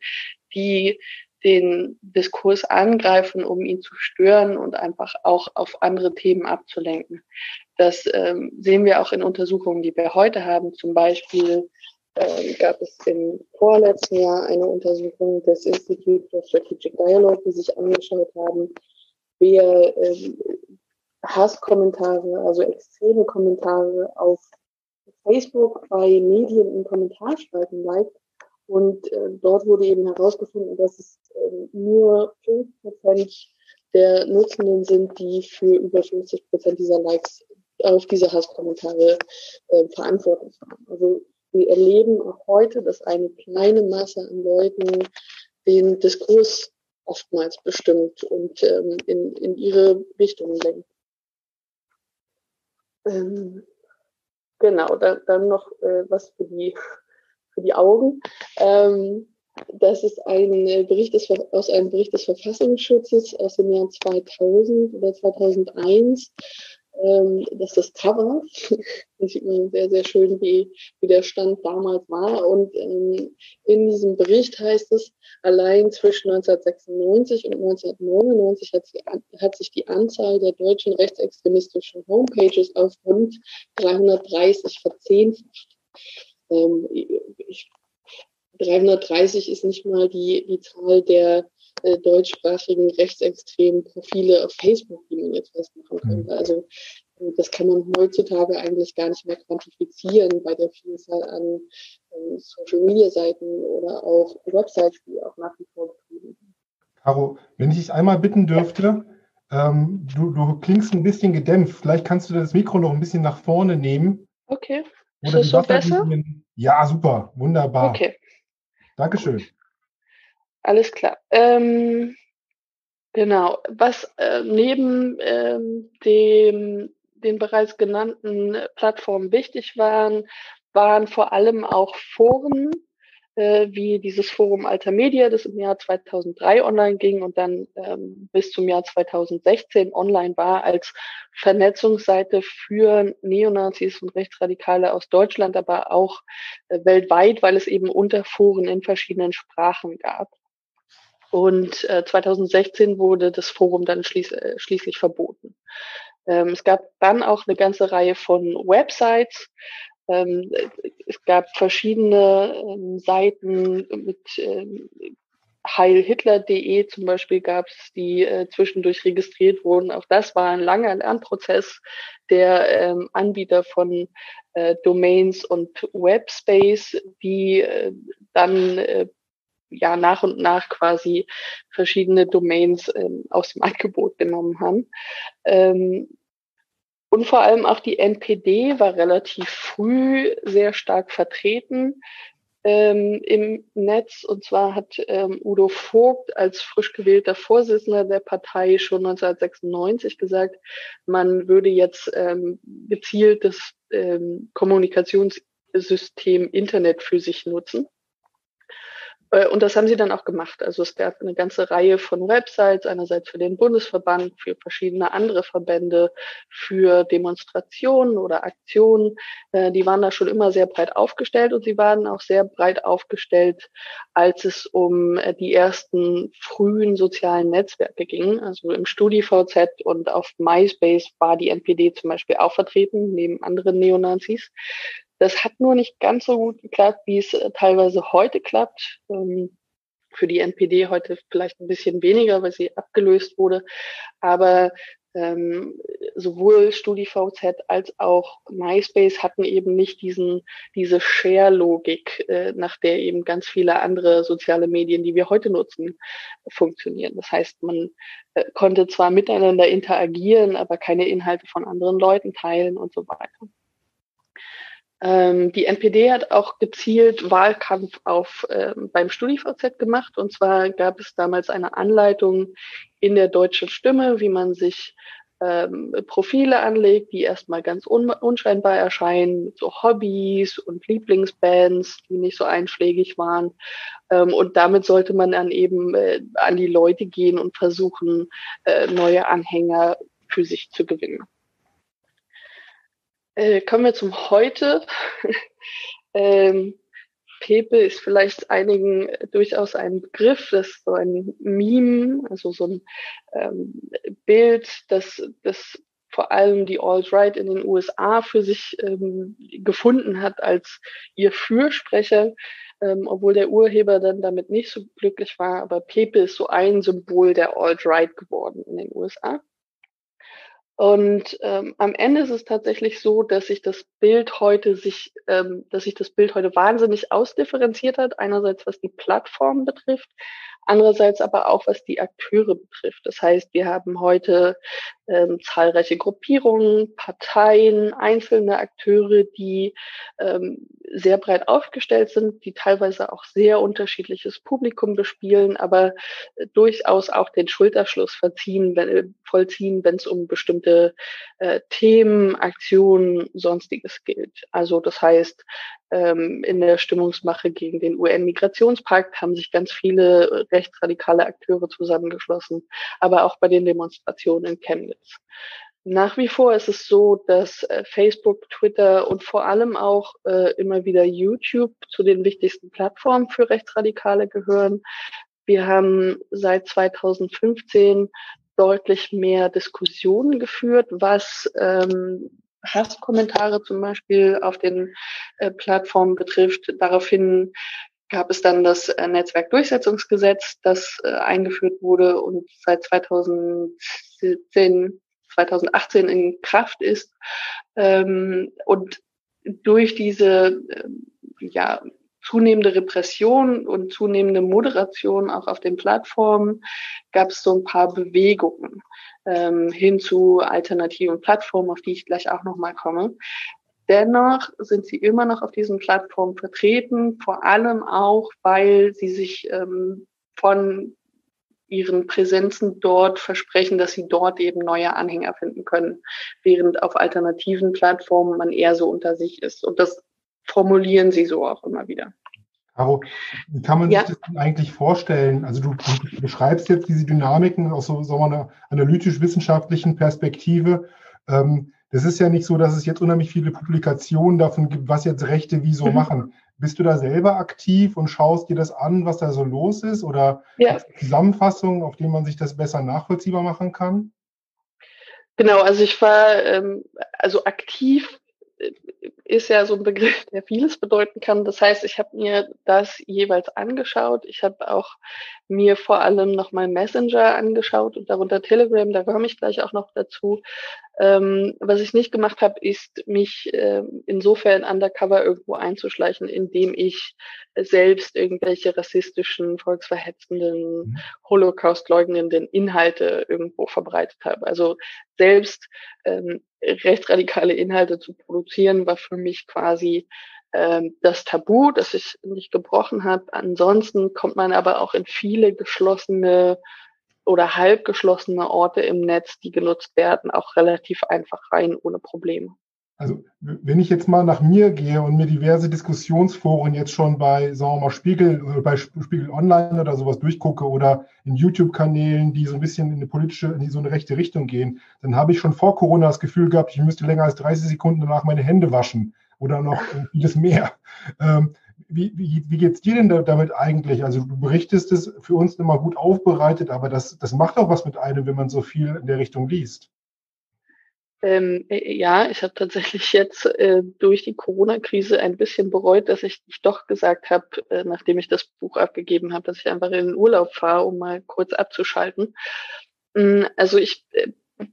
die den Diskurs angreifen, um ihn zu stören und einfach auch auf andere Themen abzulenken. Das ähm, sehen wir auch in Untersuchungen, die wir heute haben. Zum Beispiel äh, gab es im vorletzten Jahr eine Untersuchung des Institute for Strategic Dialogue, die sich angeschaut haben, wer ähm, Hasskommentare, also extreme Kommentare auf Facebook bei Medien in Kommentarspalten liked. Und äh, dort wurde eben herausgefunden, dass es äh, nur 5% der Nutzenden sind, die für über 50% dieser Likes auf diese Hasskommentare äh, verantwortlich waren. Also wir erleben auch heute, dass eine kleine Masse an Leuten den Diskurs oftmals bestimmt und ähm, in, in ihre Richtung lenkt. Ähm, genau, da, dann noch äh, was für die, für die Augen. Ähm, das ist ein Bericht des, aus einem Bericht des Verfassungsschutzes aus dem Jahr 2000 oder 2001 ähm, das ist das Cover. *laughs* Da sieht man sehr, sehr schön, wie, wie der Stand damals war. Und ähm, in diesem Bericht heißt es, allein zwischen 1996 und 1999 hat, sie, hat sich die Anzahl der deutschen rechtsextremistischen Homepages auf rund 330 verzehnfacht. Ähm, ich, 330 ist nicht mal die, die Zahl der äh, deutschsprachigen rechtsextremen Profile auf Facebook, die man jetzt festmachen könnte. Mhm. Also äh, das kann man heutzutage eigentlich gar nicht mehr quantifizieren bei der Vielzahl an äh, Social-Media-Seiten oder auch Websites, die auch nach wie vor betrieben werden. Caro, wenn ich dich einmal bitten dürfte, ähm, du, du klingst ein bisschen gedämpft. Vielleicht kannst du das Mikro noch ein bisschen nach vorne nehmen. Okay. Ist das so besser? Ja, super. Wunderbar. Okay. Dankeschön. Alles klar. Ähm, genau. Was äh, neben ähm, dem den bereits genannten Plattformen wichtig waren, waren vor allem auch Foren, äh, wie dieses Forum Alter Media, das im Jahr 2003 online ging und dann ähm, bis zum Jahr 2016 online war als Vernetzungsseite für Neonazis und Rechtsradikale aus Deutschland, aber auch äh, weltweit, weil es eben Unterforen in verschiedenen Sprachen gab. Und äh, 2016 wurde das Forum dann schließ, äh, schließlich verboten. Ähm, es gab dann auch eine ganze Reihe von Websites, ähm, es gab verschiedene ähm, Seiten mit ähm, heilhitler.de zum Beispiel gab es, die äh, zwischendurch registriert wurden. Auch das war ein langer Lernprozess der ähm, Anbieter von äh, Domains und Webspace, die äh, dann äh, ja nach und nach quasi verschiedene Domains ähm, aus dem Angebot genommen haben. Ähm, und vor allem auch die NPD war relativ früh sehr stark vertreten ähm, im Netz. Und zwar hat ähm, Udo Vogt als frisch gewählter Vorsitzender der Partei schon 1996 gesagt, man würde jetzt ähm, gezielt das ähm, Kommunikationssystem Internet für sich nutzen. Äh, und das haben sie dann auch gemacht. Also es gab eine ganze Reihe von Websites, einerseits für den Bundesverband, für verschiedene andere Verbände, für Demonstrationen oder Aktionen. Äh, die waren da schon immer sehr breit aufgestellt und sie waren auch sehr breit aufgestellt, als es um äh, die ersten frühen sozialen Netzwerke ging. Also im StudiVZ und auf MySpace war die NPD zum Beispiel auch vertreten, neben anderen Neonazis. Das hat nur nicht ganz so gut geklappt, wie es äh, teilweise heute klappt. Ähm, für die NPD heute vielleicht ein bisschen weniger, weil sie abgelöst wurde. Aber ähm, sowohl StudiVZ als auch MySpace hatten eben nicht diesen, diese Share-Logik, äh, nach der eben ganz viele andere soziale Medien, die wir heute nutzen, funktionieren. Das heißt, man äh, konnte zwar miteinander interagieren, aber keine Inhalte von anderen Leuten teilen und so weiter. Ähm, die NPD hat auch gezielt Wahlkampf auf, ähm, beim StudiVZ gemacht. Und zwar gab es damals eine Anleitung in der deutschen Stimme, wie man sich ähm, Profile anlegt, die erstmal ganz un unscheinbar erscheinen, so Hobbys und Lieblingsbands, die nicht so einschlägig waren. Ähm, und damit sollte man dann eben äh, an die Leute gehen und versuchen, äh, neue Anhänger für sich zu gewinnen. Äh, kommen wir zum Heute. *laughs* ähm, Pepe ist vielleicht einigen durchaus ein Begriff, das ist so ein Meme, also so ein ähm, Bild, das, das vor allem die Alt-Right in den USA für sich ähm, gefunden hat als ihr Fürsprecher, ähm, obwohl der Urheber dann damit nicht so glücklich war. Aber Pepe ist so ein Symbol der Alt-Right geworden in den USA. Und ähm, am Ende ist es tatsächlich so, dass sich das Bild heute sich, ähm, dass sich das Bild heute wahnsinnig ausdifferenziert hat. Einerseits was die Plattform betrifft, andererseits aber auch was die Akteure betrifft. Das heißt, wir haben heute ähm, zahlreiche Gruppierungen, Parteien, einzelne Akteure, die ähm, sehr breit aufgestellt sind, die teilweise auch sehr unterschiedliches Publikum bespielen, aber äh, durchaus auch den Schulterschluss verziehen, wenn, äh, vollziehen, wenn es um bestimmte äh, Themen, Aktionen, sonstiges gilt. Also das heißt, in der Stimmungsmache gegen den UN-Migrationspakt haben sich ganz viele rechtsradikale Akteure zusammengeschlossen, aber auch bei den Demonstrationen in Chemnitz. Nach wie vor ist es so, dass äh, Facebook, Twitter und vor allem auch äh, immer wieder YouTube zu den wichtigsten Plattformen für Rechtsradikale gehören. Wir haben seit 2015 deutlich mehr Diskussionen geführt, was ähm, Hasskommentare zum Beispiel auf den äh, Plattformen betrifft. Daraufhin gab es dann das äh, Netzwerkdurchsetzungsgesetz, das äh, eingeführt wurde und seit 2017, 2018 in Kraft ist. Ähm, und durch diese äh, ja, zunehmende Repression und zunehmende Moderation auch auf den Plattformen gab es so ein paar Bewegungen ähm, hin zu alternativen Plattformen, auf die ich gleich auch nochmal komme. Dennoch sind sie immer noch auf diesen Plattformen vertreten, vor allem auch, weil sie sich ähm, von ihren Präsenzen dort versprechen, dass sie dort eben neue Anhänger finden können, während auf alternativen Plattformen man eher so unter sich ist. Und das formulieren sie so auch immer wieder. Caro, wie kann man ja. sich das eigentlich vorstellen? Also du, du beschreibst jetzt diese Dynamiken aus so, so einer analytisch-wissenschaftlichen Perspektive. Ähm, das ist ja nicht so, dass es jetzt unheimlich viele Publikationen davon gibt, was jetzt Rechte wieso mhm. machen. Bist du da selber aktiv und schaust dir das an, was da so los ist? Oder ja. Zusammenfassungen, auf denen man sich das besser nachvollziehbar machen kann? Genau, also ich war ähm, also aktiv äh, ist ja so ein Begriff, der vieles bedeuten kann. Das heißt, ich habe mir das jeweils angeschaut. Ich habe auch mir vor allem nochmal Messenger angeschaut und darunter Telegram, da komme ich gleich auch noch dazu. Ähm, was ich nicht gemacht habe, ist mich äh, insofern undercover irgendwo einzuschleichen, indem ich selbst irgendwelche rassistischen, volksverhetzenden, mhm. Holocaust-leugnenden Inhalte irgendwo verbreitet habe. Also selbst ähm, rechtsradikale Inhalte zu produzieren, war für mich quasi ähm, das Tabu, das ich nicht gebrochen habe. Ansonsten kommt man aber auch in viele geschlossene oder halb geschlossene Orte im Netz, die genutzt werden, auch relativ einfach rein ohne Probleme. Also wenn ich jetzt mal nach mir gehe und mir diverse Diskussionsforen jetzt schon bei, sagen wir mal, Spiegel, äh, bei Spiegel Online oder sowas durchgucke oder in YouTube-Kanälen, die so ein bisschen in eine politische, in so eine rechte Richtung gehen, dann habe ich schon vor Corona das Gefühl gehabt, ich müsste länger als 30 Sekunden danach meine Hände waschen oder noch *laughs* vieles mehr. Ähm, wie, wie, wie geht es dir denn damit eigentlich? Also du berichtest es für uns immer gut aufbereitet, aber das, das macht auch was mit einem, wenn man so viel in der Richtung liest. Ähm, äh, ja, ich habe tatsächlich jetzt äh, durch die Corona-Krise ein bisschen bereut, dass ich nicht doch gesagt habe, äh, nachdem ich das Buch abgegeben habe, dass ich einfach in den Urlaub fahre, um mal kurz abzuschalten. Ähm, also ich äh,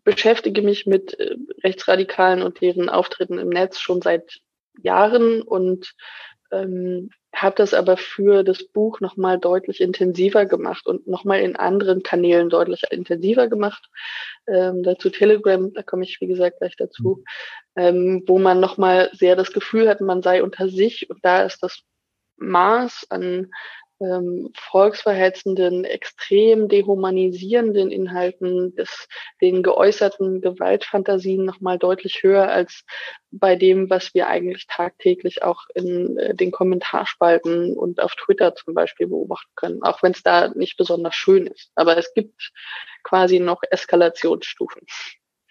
beschäftige mich mit äh, Rechtsradikalen und deren Auftritten im Netz schon seit Jahren und ähm, habe das aber für das Buch nochmal deutlich intensiver gemacht und nochmal in anderen Kanälen deutlich intensiver gemacht. Ähm, dazu Telegram, da komme ich wie gesagt gleich dazu, ähm, wo man nochmal sehr das Gefühl hat, man sei unter sich und da ist das Maß an ähm, volksverhetzenden, extrem dehumanisierenden Inhalten, des, den geäußerten Gewaltfantasien nochmal deutlich höher als bei dem, was wir eigentlich tagtäglich auch in äh, den Kommentarspalten und auf Twitter zum Beispiel beobachten können, auch wenn es da nicht besonders schön ist. Aber es gibt quasi noch Eskalationsstufen.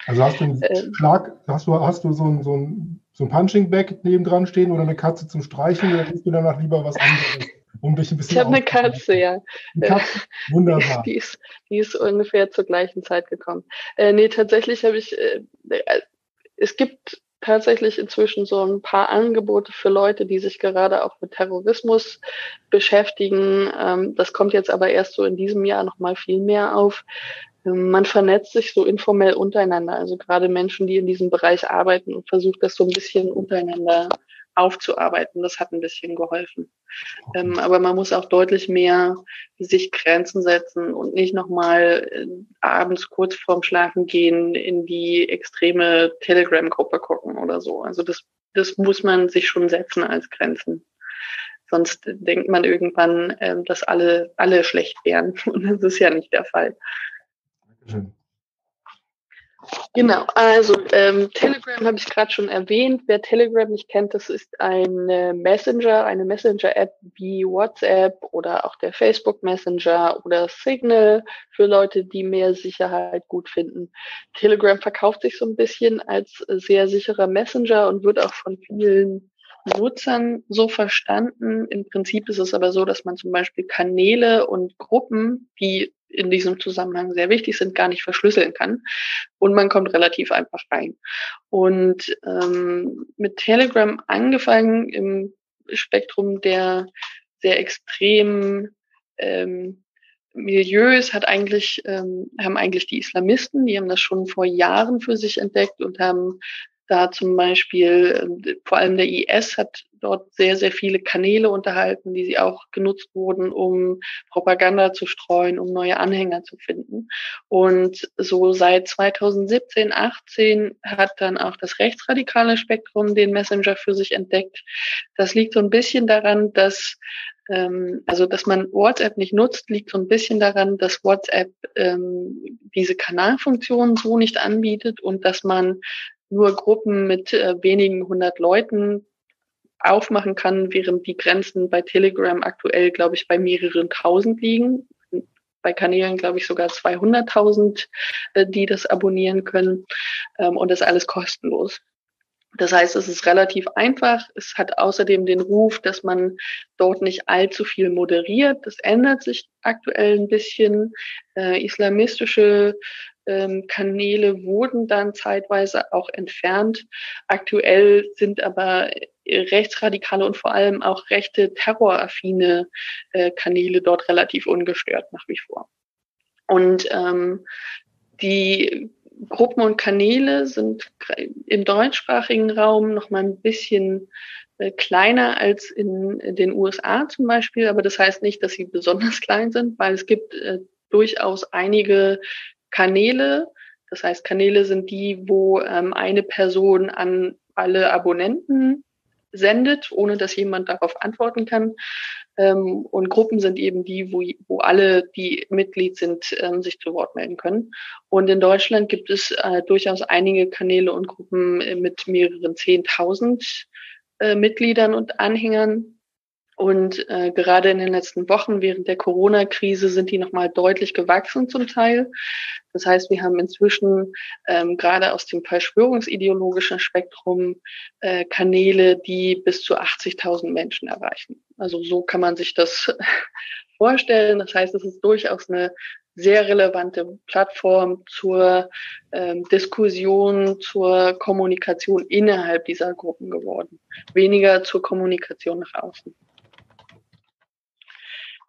Also hast du einen ähm, Schlag, hast du, hast du so ein, so ein, so ein Punching Bag nebendran stehen oder eine Katze zum Streichen oder liest du danach lieber was anderes? Um dich ein bisschen. Ich habe eine Katze, ja. Katze? Wunderbar. *laughs* Die ist, die ist ungefähr zur gleichen Zeit gekommen. Äh, nee, tatsächlich habe ich, äh, äh, es gibt tatsächlich inzwischen so ein paar Angebote für Leute, die sich gerade auch mit Terrorismus beschäftigen. Ähm, das kommt jetzt aber erst so in diesem Jahr noch mal viel mehr auf. Ähm, man vernetzt sich so informell untereinander, also gerade Menschen, die in diesem Bereich arbeiten und versucht das so ein bisschen untereinander aufzuarbeiten. Das hat ein bisschen geholfen. Ähm, aber man muss auch deutlich mehr sich Grenzen setzen und nicht nochmal äh, abends kurz vorm Schlafen gehen in die extreme Telegram-Gruppe gucken oder so. Also das, das muss man sich schon setzen als Grenzen. Sonst denkt man irgendwann, äh, dass alle, alle schlecht wären. *laughs* Und das ist ja nicht der Fall. Dankeschön. Genau, also ähm, Telegram habe ich gerade schon erwähnt. Wer Telegram nicht kennt, das ist ein Messenger, eine Messenger-App wie WhatsApp oder auch der Facebook Messenger oder Signal für Leute, die mehr Sicherheit gut finden. Telegram verkauft sich so ein bisschen als sehr sicherer Messenger und wird auch von vielen Nutzern so verstanden. Im Prinzip ist es aber so, dass man zum Beispiel Kanäle und Gruppen, die in diesem Zusammenhang sehr wichtig sind, gar nicht verschlüsseln kann. Und man kommt relativ einfach rein. Und ähm, mit Telegram angefangen im Spektrum der sehr extremen ähm, Milieus hat eigentlich, ähm, haben eigentlich die Islamisten, die haben das schon vor Jahren für sich entdeckt und haben da zum Beispiel, äh, vor allem der IS hat dort sehr, sehr viele Kanäle unterhalten, die sie auch genutzt wurden, um Propaganda zu streuen, um neue Anhänger zu finden. Und so seit 2017, 18 hat dann auch das rechtsradikale Spektrum den Messenger für sich entdeckt. Das liegt so ein bisschen daran, dass Ähm, also, dass man WhatsApp nicht nutzt, liegt so ein bisschen daran, dass WhatsApp ähm, diese Kanalfunktion so nicht anbietet und dass man nur Gruppen mit äh, wenigen hundert Leuten aufmachen kann, während die Grenzen bei Telegram aktuell, glaube ich, bei mehreren tausend liegen. Bei Kanälen, glaube ich, sogar 200.000, äh, die das abonnieren können. Ähm, und das alles kostenlos. Das heißt, es ist relativ einfach. Es hat außerdem den Ruf, dass man dort nicht allzu viel moderiert. Das ändert sich aktuell ein bisschen. Äh, islamistische ähm, Kanäle wurden dann zeitweise auch entfernt. Aktuell sind aber rechtsradikale und vor allem auch rechte terroraffine äh, Kanäle dort relativ ungestört nach wie vor. Und ähm, die Gruppen und Kanäle sind im deutschsprachigen Raum noch mal ein bisschen äh, kleiner als in den USA zum Beispiel, aber das heißt nicht, dass sie besonders klein sind, weil es gibt äh, durchaus einige Kanäle. Das heißt, Kanäle sind die, wo ähm, eine Person an alle Abonnenten sendet, ohne dass jemand darauf antworten kann. Ähm, und Gruppen sind eben die, wo, wo alle, die Mitglied sind, ähm, sich zu Wort melden können. Und in Deutschland gibt es äh, durchaus einige Kanäle und Gruppen mit mehreren Zehntausend äh, Mitgliedern und Anhängern. Und äh, gerade in den letzten Wochen während der Corona-Krise sind die nochmal deutlich gewachsen zum Teil. Das heißt, wir haben inzwischen ähm, gerade aus dem verschwörungsideologischen Spektrum äh, Kanäle, die bis zu 80.000 Menschen erreichen. Also so kann man sich das *laughs* vorstellen. Das heißt, es ist durchaus eine sehr relevante Plattform zur ähm, Diskussion, zur Kommunikation innerhalb dieser Gruppen geworden. Weniger zur Kommunikation nach außen.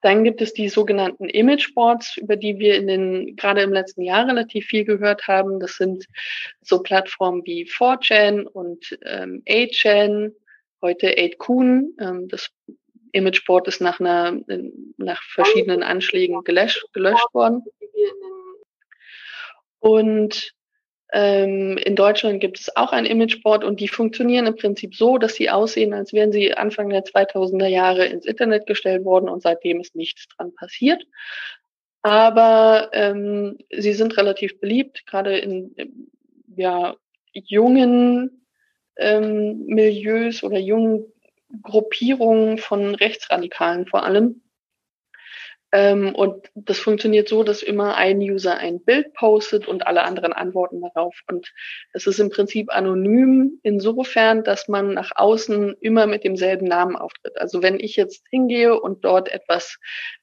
Dann gibt es die sogenannten Imageboards, über die wir in den, gerade im letzten Jahr relativ viel gehört haben. Das sind so Plattformen wie 4chan und ähm, 8chan, heute 8kun. Ähm, das Imageboard ist nach einer, nach verschiedenen Anschlägen gelöscht, gelöscht worden. Und in Deutschland gibt es auch ein Imageboard und die funktionieren im Prinzip so, dass sie aussehen, als wären sie Anfang der 2000er Jahre ins Internet gestellt worden und seitdem ist nichts dran passiert. Aber ähm, sie sind relativ beliebt, gerade in ja, jungen ähm, Milieus oder jungen Gruppierungen von Rechtsradikalen vor allem. Ähm, und das funktioniert so, dass immer ein User ein Bild postet und alle anderen antworten darauf. Und es ist im Prinzip anonym insofern, dass man nach außen immer mit demselben Namen auftritt. Also wenn ich jetzt hingehe und dort etwas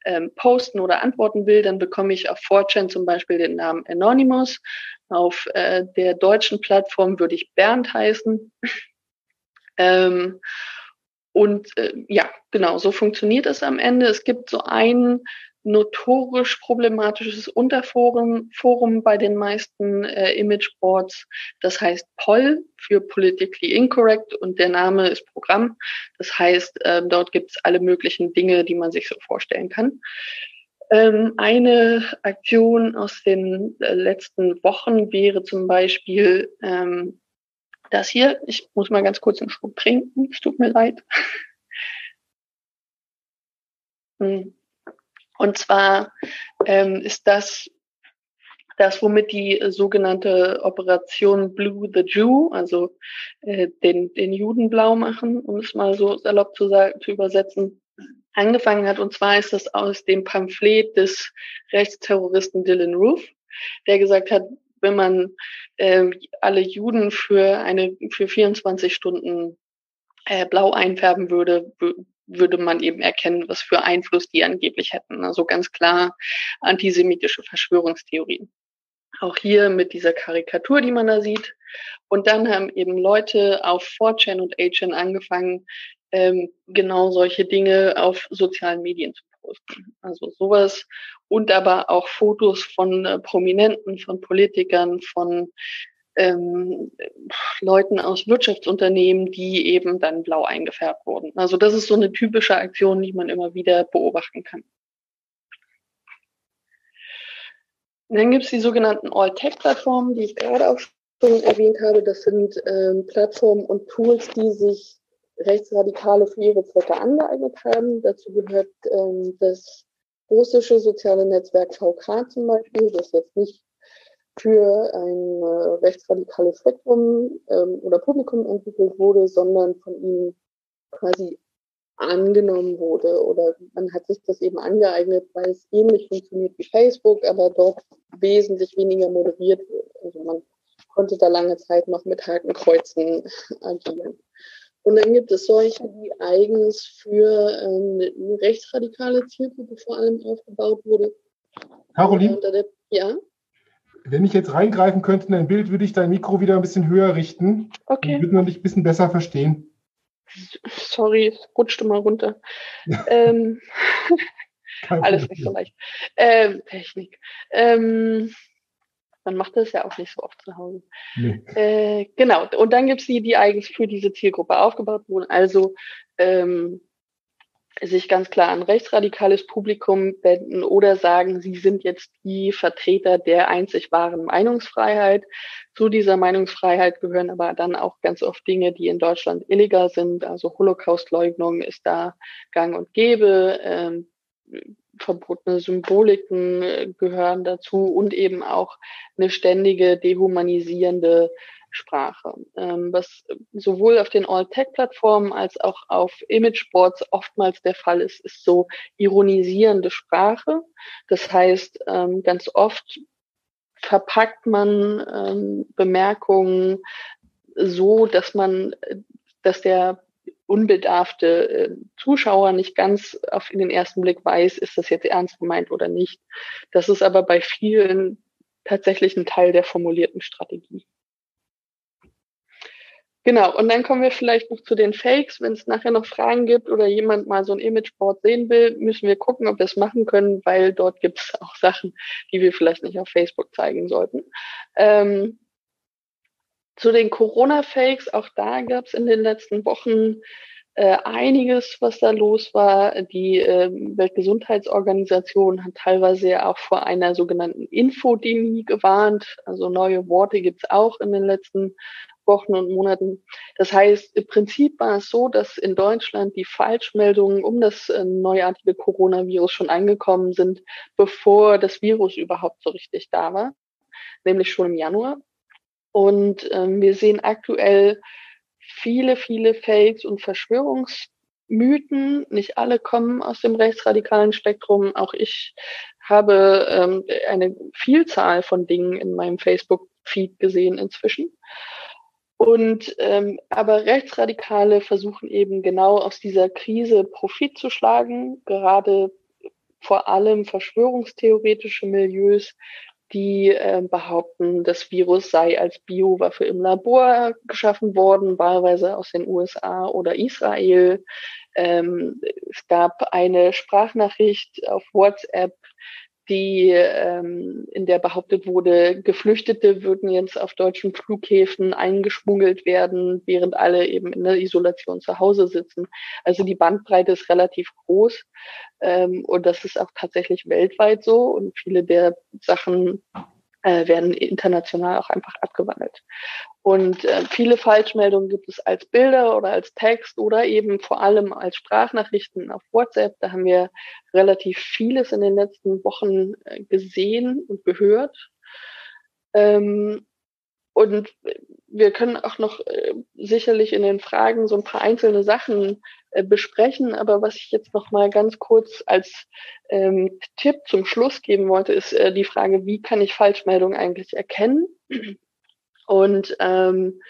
ähm, posten oder antworten will, dann bekomme ich auf 4chan zum Beispiel den Namen Anonymous. Auf äh, der deutschen Plattform würde ich Bernd heißen. ähm, und äh, ja, genau, so funktioniert es am Ende. Es gibt so ein notorisch problematisches Unterforum Forum bei den meisten äh, Imageboards. Das heißt POL für Politically Incorrect und der Name ist Programm. Das heißt, äh, dort gibt es alle möglichen Dinge, die man sich so vorstellen kann. Ähm, eine Aktion aus den äh, letzten Wochen wäre zum Beispiel ähm, das hier, ich muss mal ganz kurz einen Schluck trinken, es tut mir leid. Hm. Und zwar ähm, ist das das, womit die sogenannte Operation Blue the Jew, also äh, den, den Juden blau machen, um es mal so salopp zu, zu übersetzen, angefangen hat. Und zwar ist das aus dem Pamphlet des Rechtsterroristen Dylan Roof, der gesagt hat, wenn man äh, alle Juden für eine für 24 Stunden äh, blau einfärben würde, würde man eben erkennen, was für Einfluss die angeblich hätten. Also ganz klar antisemitische Verschwörungstheorien. Auch hier mit dieser Karikatur, die man da sieht. Und dann haben eben Leute auf 4chan und 8chan angefangen, ähm, genau solche Dinge auf sozialen Medien zu. Also sowas und aber auch Fotos von äh, Prominenten, von Politikern, von ähm, Leuten aus Wirtschaftsunternehmen, die eben dann blau eingefärbt wurden. Also das ist so eine typische Aktion, die man immer wieder beobachten kann. Und dann gibt es die sogenannten All-Tech-Plattformen, die ich gerade auch schon erwähnt habe. Das sind ähm, Plattformen und Tools, die sich Rechtsradikale für ihre Zwecke angeeignet haben. Dazu gehört ähm, das russische soziale Netzwerk VK zum Beispiel, das jetzt nicht für ein äh, rechtsradikales Spektrum ähm, oder Publikum entwickelt wurde, sondern von ihnen quasi angenommen wurde oder man hat sich das eben angeeignet, weil es ähnlich funktioniert wie Facebook, aber dort wesentlich weniger moderiert wird. Also man konnte da lange Zeit noch mit Hakenkreuzen *laughs* agieren. Und dann gibt es solche, die eigens für ähm, eine rechtsradikale Zielgruppe vor allem aufgebaut wurde. Caroline? Der, ja? Wenn ich jetzt reingreifen könnte in dein Bild, würde ich dein Mikro wieder ein bisschen höher richten. Okay. Dann würde man dich ein bisschen besser verstehen. Sorry, es rutschte mal runter. *laughs* ähm, *laughs* alles nicht so leicht. Ähm, Technik. Ähm, man macht das ja auch nicht so oft zu Hause. Nee. Äh, genau, und dann gibt es die, die eigens für diese Zielgruppe aufgebaut wurden. Also ähm, sich ganz klar an rechtsradikales Publikum wenden oder sagen, sie sind jetzt die Vertreter der einzig wahren Meinungsfreiheit. Zu dieser Meinungsfreiheit gehören aber dann auch ganz oft Dinge, die in Deutschland illegal sind. Also Holocaustleugnung ist da gang und gäbe. Ähm, verbotene Symboliken äh, gehören dazu und eben auch eine ständige dehumanisierende Sprache. Ähm, was sowohl auf den All-Tech-Plattformen als auch auf Imageboards oftmals der Fall ist, ist so ironisierende Sprache. Das heißt, ähm, ganz oft verpackt man ähm, Bemerkungen so, dass man, dass der unbedarfte äh, Zuschauer nicht ganz auf den ersten Blick weiß, ist das jetzt ernst gemeint oder nicht. Das ist aber bei vielen tatsächlich ein Teil der formulierten Strategie. Genau, und dann kommen wir vielleicht noch zu den Fakes. Wenn es nachher noch Fragen gibt oder jemand mal so ein Imageboard sehen will, müssen wir gucken, ob wir es machen können, weil dort gibt es auch Sachen, die wir vielleicht nicht auf Facebook zeigen sollten. Ähm, zu den Corona-Fakes, auch da gab es in den letzten Wochen äh, einiges, was da los war. Die äh, Weltgesundheitsorganisation hat teilweise ja auch vor einer sogenannten Infodemie gewarnt. Also neue Worte gibt es auch in den letzten Wochen und Monaten. Das heißt, im Prinzip war es so, dass in Deutschland die Falschmeldungen um das äh, neuartige Coronavirus schon angekommen sind, bevor das Virus überhaupt so richtig da war, nämlich schon im Januar. Und ähm, wir sehen aktuell viele, viele Fakes und Verschwörungsmythen. Nicht alle kommen aus dem rechtsradikalen Spektrum. Auch ich habe ähm, eine Vielzahl von Dingen in meinem Facebook-Feed gesehen inzwischen. Und ähm, aber Rechtsradikale versuchen eben genau aus dieser Krise Profit zu schlagen, gerade vor allem verschwörungstheoretische Milieus die äh, behaupten, das Virus sei als Biowaffe im Labor geschaffen worden, wahlweise aus den USA oder Israel. Ähm, es gab eine Sprachnachricht auf WhatsApp, die ähm, in der behauptet wurde, Geflüchtete würden jetzt auf deutschen Flughäfen eingeschmuggelt werden, während alle eben in der Isolation zu Hause sitzen. Also die Bandbreite ist relativ groß ähm, und das ist auch tatsächlich weltweit so und viele der Sachen äh, werden international auch einfach abgewandelt. Und äh, viele Falschmeldungen gibt es als Bilder oder als Text oder eben vor allem als Sprachnachrichten auf WhatsApp. Da haben wir relativ vieles in den letzten Wochen äh, gesehen und gehört. Ähm, und wir können auch noch äh, sicherlich in den Fragen so ein paar einzelne Sachen äh, besprechen. Aber was ich jetzt noch mal ganz kurz als ähm, Tipp zum Schluss geben wollte, ist äh, die Frage, wie kann ich Falschmeldungen eigentlich erkennen? Und ähm,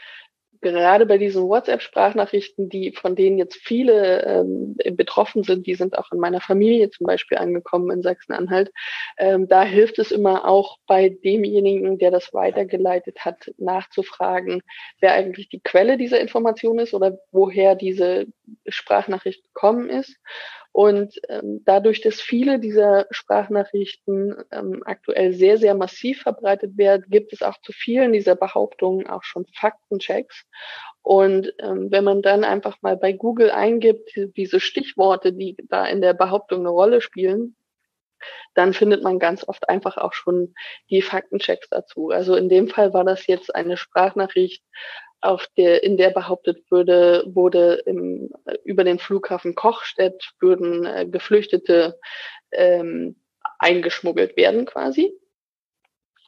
gerade bei diesen WhatsApp-Sprachnachrichten, die von denen jetzt viele ähm, betroffen sind, die sind auch in meiner Familie zum Beispiel angekommen in Sachsen-Anhalt. Ähm, da hilft es immer auch bei demjenigen, der das weitergeleitet hat, nachzufragen, wer eigentlich die Quelle dieser Information ist oder woher diese Sprachnachricht gekommen ist. Und ähm, dadurch, dass viele dieser Sprachnachrichten ähm, aktuell sehr, sehr massiv verbreitet werden, gibt es auch zu vielen dieser Behauptungen auch schon Faktenchecks. Und ähm, wenn man dann einfach mal bei Google eingibt, diese Stichworte, die da in der Behauptung eine Rolle spielen, dann findet man ganz oft einfach auch schon die Faktenchecks dazu. Also in dem Fall war das jetzt eine Sprachnachricht auf der, in der behauptet würde, wurde im, über den Flughafen Kochstedt würden äh, Geflüchtete ähm, eingeschmuggelt werden quasi.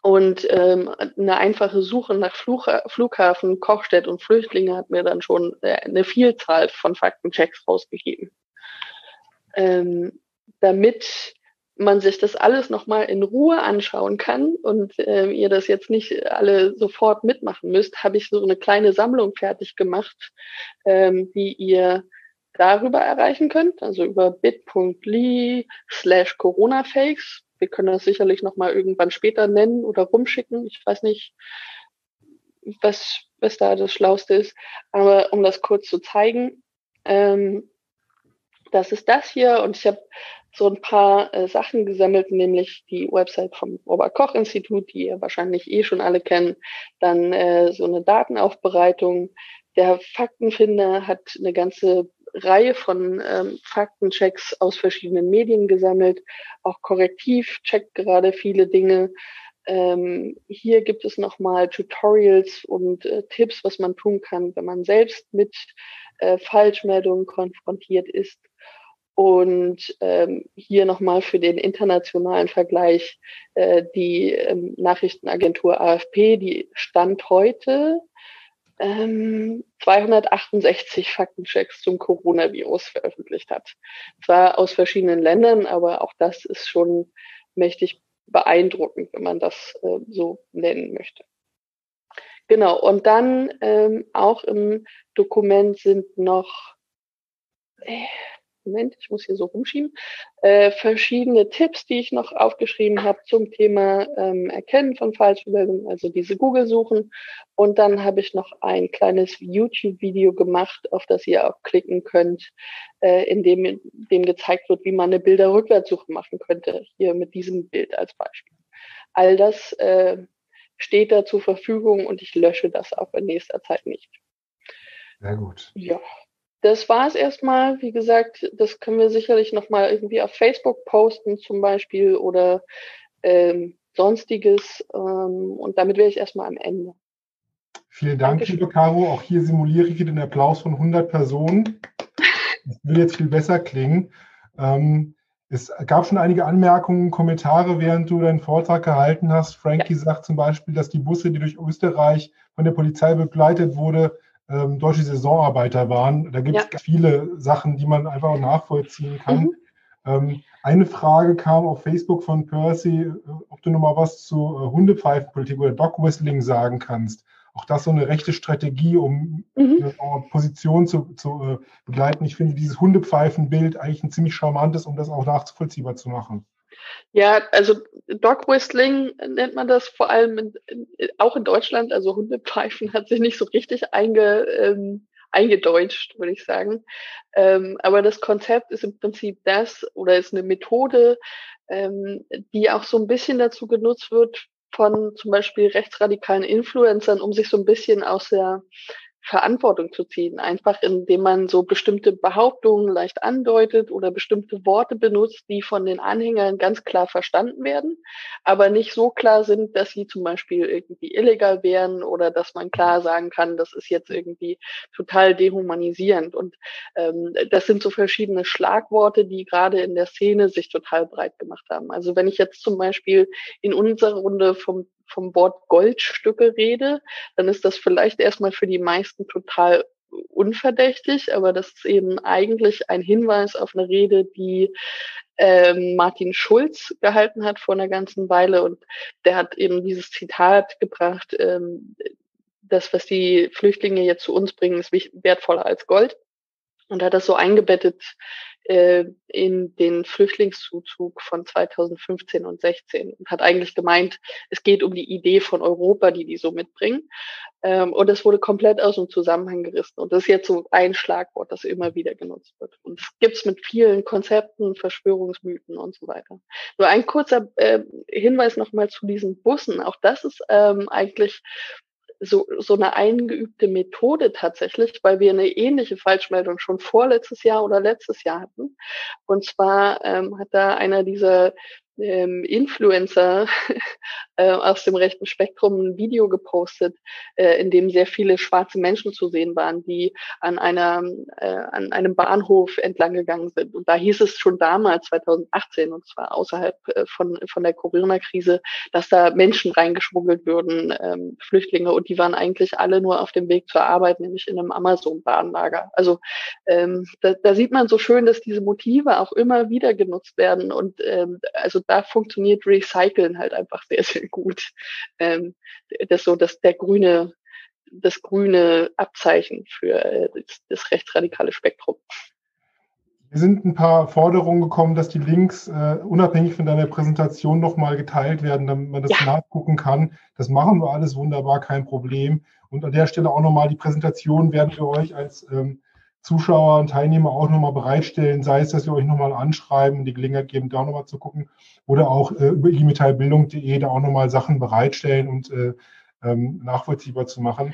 Und ähm, eine einfache Suche nach Flug, Flughafen, Kochstedt und Flüchtlinge hat mir dann schon äh, eine Vielzahl von Faktenchecks rausgegeben. Ähm, damit man sich das alles nochmal in Ruhe anschauen kann und äh, ihr das jetzt nicht alle sofort mitmachen müsst, habe ich so eine kleine Sammlung fertig gemacht, ähm, die ihr darüber erreichen könnt, also über bit.ly slash Corona-Fakes. Wir können das sicherlich nochmal irgendwann später nennen oder rumschicken. Ich weiß nicht, was, was da das Schlauste ist. Aber um das kurz zu zeigen, ähm, das ist das hier und ich habe so ein paar äh, Sachen gesammelt, nämlich die Website vom Robert Koch Institut, die ihr wahrscheinlich eh schon alle kennen, dann äh, so eine Datenaufbereitung. Der Faktenfinder hat eine ganze Reihe von ähm, Faktenchecks aus verschiedenen Medien gesammelt. Auch Korrektiv checkt gerade viele Dinge. Ähm, hier gibt es nochmal Tutorials und äh, Tipps, was man tun kann, wenn man selbst mit äh, Falschmeldungen konfrontiert ist. Und ähm, hier nochmal für den internationalen Vergleich äh, die ähm, Nachrichtenagentur AFP, die Stand heute ähm, 268 Faktenchecks zum Coronavirus veröffentlicht hat. Zwar aus verschiedenen Ländern, aber auch das ist schon mächtig beeindruckend, wenn man das äh, so nennen möchte. Genau, und dann ähm, auch im Dokument sind noch, äh, Moment, ich muss hier so rumschieben, äh, verschiedene Tipps, die ich noch aufgeschrieben habe zum Thema ähm, Erkennen von Falschmeldungen, also diese Google-Suchen. Und dann habe ich noch ein kleines YouTube-Video gemacht, auf das ihr auch klicken könnt, äh, in dem, dem gezeigt wird, wie man eine Bilderrückwärtssuche machen könnte, hier mit diesem Bild als Beispiel. All das äh, steht da zur Verfügung und ich lösche das auch in nächster Zeit nicht. Sehr gut. Ja das war es erstmal. Wie gesagt, das können wir sicherlich nochmal irgendwie auf Facebook posten zum Beispiel oder ähm, sonstiges. Ähm, und damit wäre ich erstmal am Ende. Vielen Dank, Dankeschön. liebe Caro. Auch hier simuliere ich den Applaus von 100 Personen. Das will jetzt viel besser klingen. Ähm, es gab schon einige Anmerkungen, Kommentare, während du deinen Vortrag gehalten hast. Frankie ja. sagt zum Beispiel, dass die Busse, die durch Österreich von der Polizei begleitet wurde, ähm, deutsche Saisonarbeiter waren. Da gibt es ja. viele Sachen, die man einfach nachvollziehen kann. Mhm. Ähm, eine Frage kam auf Facebook von Percy, äh, ob du nochmal was zu äh, Hundepfeifenpolitik oder Dog Whistling sagen kannst. Auch das so eine rechte Strategie, um mhm. eine Position zu, zu äh, begleiten. Ich finde dieses Hundepfeifenbild eigentlich ein ziemlich charmantes, um das auch nachvollziehbar zu machen. Ja, also Dog Whistling nennt man das vor allem in, in, auch in Deutschland. Also Hundepfeifen hat sich nicht so richtig einge, ähm, eingedeutscht, würde ich sagen. Ähm, aber das Konzept ist im Prinzip das oder ist eine Methode, ähm, die auch so ein bisschen dazu genutzt wird von zum Beispiel rechtsradikalen Influencern, um sich so ein bisschen aus der Verantwortung zu ziehen, einfach indem man so bestimmte Behauptungen leicht andeutet oder bestimmte Worte benutzt, die von den Anhängern ganz klar verstanden werden, aber nicht so klar sind, dass sie zum Beispiel irgendwie illegal wären oder dass man klar sagen kann, das ist jetzt irgendwie total dehumanisierend. Und ähm, das sind so verschiedene Schlagworte, die gerade in der Szene sich total breit gemacht haben. Also wenn ich jetzt zum Beispiel in unserer Runde vom vom Wort Goldstücke rede, dann ist das vielleicht erstmal für die meisten total unverdächtig, aber das ist eben eigentlich ein Hinweis auf eine Rede, die ähm, Martin Schulz gehalten hat vor einer ganzen Weile. Und der hat eben dieses Zitat gebracht, ähm, das, was die Flüchtlinge jetzt zu uns bringen, ist wertvoller als Gold. Und hat das so eingebettet äh, in den Flüchtlingszuzug von 2015 und 16 und hat eigentlich gemeint, es geht um die Idee von Europa, die die so mitbringen. Ähm, und es wurde komplett aus dem Zusammenhang gerissen. Und das ist jetzt so ein Schlagwort, das immer wieder genutzt wird. Und es gibt's mit vielen Konzepten, Verschwörungsmythen und so weiter. Nur ein kurzer äh, Hinweis nochmal zu diesen Bussen. Auch das ist ähm, eigentlich so, so eine eingeübte Methode tatsächlich, weil wir eine ähnliche Falschmeldung schon vorletztes Jahr oder letztes Jahr hatten. Und zwar ähm, hat da einer dieser ähm, Influencer *laughs* äh, aus dem rechten Spektrum ein Video gepostet, äh, in dem sehr viele schwarze Menschen zu sehen waren, die an einer äh, an einem Bahnhof entlang gegangen sind. Und da hieß es schon damals, 2018, und zwar außerhalb äh, von von der Corona-Krise, dass da Menschen reingeschmuggelt würden, ähm, Flüchtlinge, und die waren eigentlich alle nur auf dem Weg zur Arbeit, nämlich in einem Amazon-Bahnlager. Also ähm, da, da sieht man so schön, dass diese Motive auch immer wieder genutzt werden und ähm, also da funktioniert Recyceln halt einfach sehr, sehr gut. Ähm, das so, dass der grüne, das grüne Abzeichen für äh, das, das rechtsradikale Spektrum. Hier sind ein paar Forderungen gekommen, dass die Links äh, unabhängig von deiner Präsentation nochmal geteilt werden, damit man das ja. nachgucken kann. Das machen wir alles wunderbar, kein Problem. Und an der Stelle auch nochmal, die Präsentation werden wir euch als ähm, Zuschauer und Teilnehmer auch nochmal bereitstellen, sei es, dass wir euch nochmal anschreiben, die Gelegenheit geben, da nochmal zu gucken, oder auch äh, über imetallbildung.de da auch nochmal Sachen bereitstellen und äh, ähm, nachvollziehbar zu machen.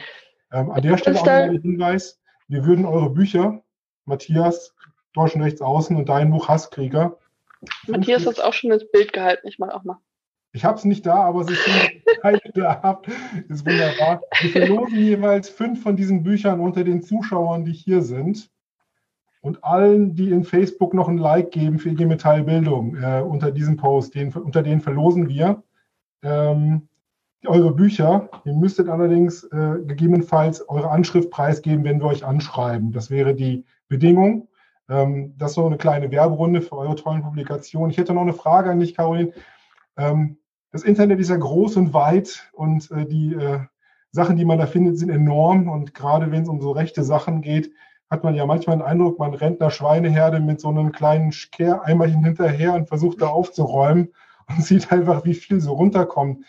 Ähm, an der Stelle auch nochmal ein Hinweis, wir würden eure Bücher, Matthias, Deutschen Rechts Außen und dein Buch Hasskrieger. Matthias hat auch schon ins Bild gehalten, ich mache auch mal. Ich habe es nicht da, aber es *laughs* ist da. ist wunderbar. Wir verlosen jeweils fünf von diesen Büchern unter den Zuschauern, die hier sind. Und allen, die in Facebook noch ein Like geben für IG Metall Bildung äh, unter diesem Post, den, unter denen verlosen wir ähm, eure Bücher. Ihr müsstet allerdings äh, gegebenenfalls eure Anschrift preisgeben, wenn wir euch anschreiben. Das wäre die Bedingung. Ähm, das ist so eine kleine Werberunde für eure tollen Publikationen. Ich hätte noch eine Frage an dich, Caroline. Ähm, das Internet ist ja groß und weit und äh, die äh, Sachen, die man da findet, sind enorm. Und gerade wenn es um so rechte Sachen geht, hat man ja manchmal den Eindruck, man rennt einer Schweineherde mit so einem kleinen Kehr-Eimerchen hinterher und versucht da aufzuräumen *laughs* und sieht einfach, wie viel so runterkommt.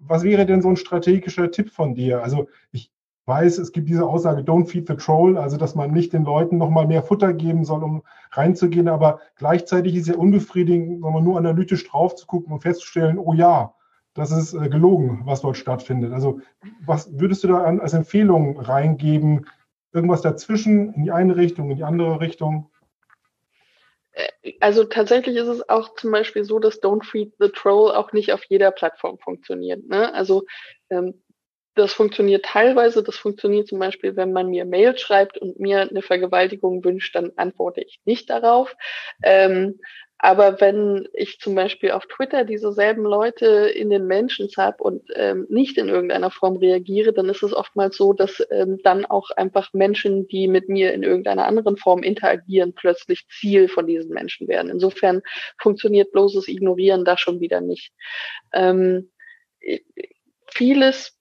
Was wäre denn so ein strategischer Tipp von dir? Also ich weiß, es gibt diese Aussage, don't feed the troll, also dass man nicht den Leuten nochmal mehr Futter geben soll, um reinzugehen, aber gleichzeitig ist ja unbefriedigend, sondern nur analytisch drauf zu gucken und festzustellen, oh ja, das ist äh, gelogen, was dort stattfindet. Also was würdest du da als Empfehlung reingeben? Irgendwas dazwischen, in die eine Richtung, in die andere Richtung? Äh, also tatsächlich ist es auch zum Beispiel so, dass Don't Feed the Troll auch nicht auf jeder Plattform funktioniert. Ne? Also ähm, das funktioniert teilweise. Das funktioniert zum Beispiel, wenn man mir Mail schreibt und mir eine Vergewaltigung wünscht, dann antworte ich nicht darauf. Ähm, aber wenn ich zum Beispiel auf Twitter diese selben Leute in den Menschen habe und ähm, nicht in irgendeiner Form reagiere, dann ist es oftmals so, dass ähm, dann auch einfach Menschen, die mit mir in irgendeiner anderen Form interagieren, plötzlich Ziel von diesen Menschen werden. Insofern funktioniert bloßes Ignorieren da schon wieder nicht. Ähm, vieles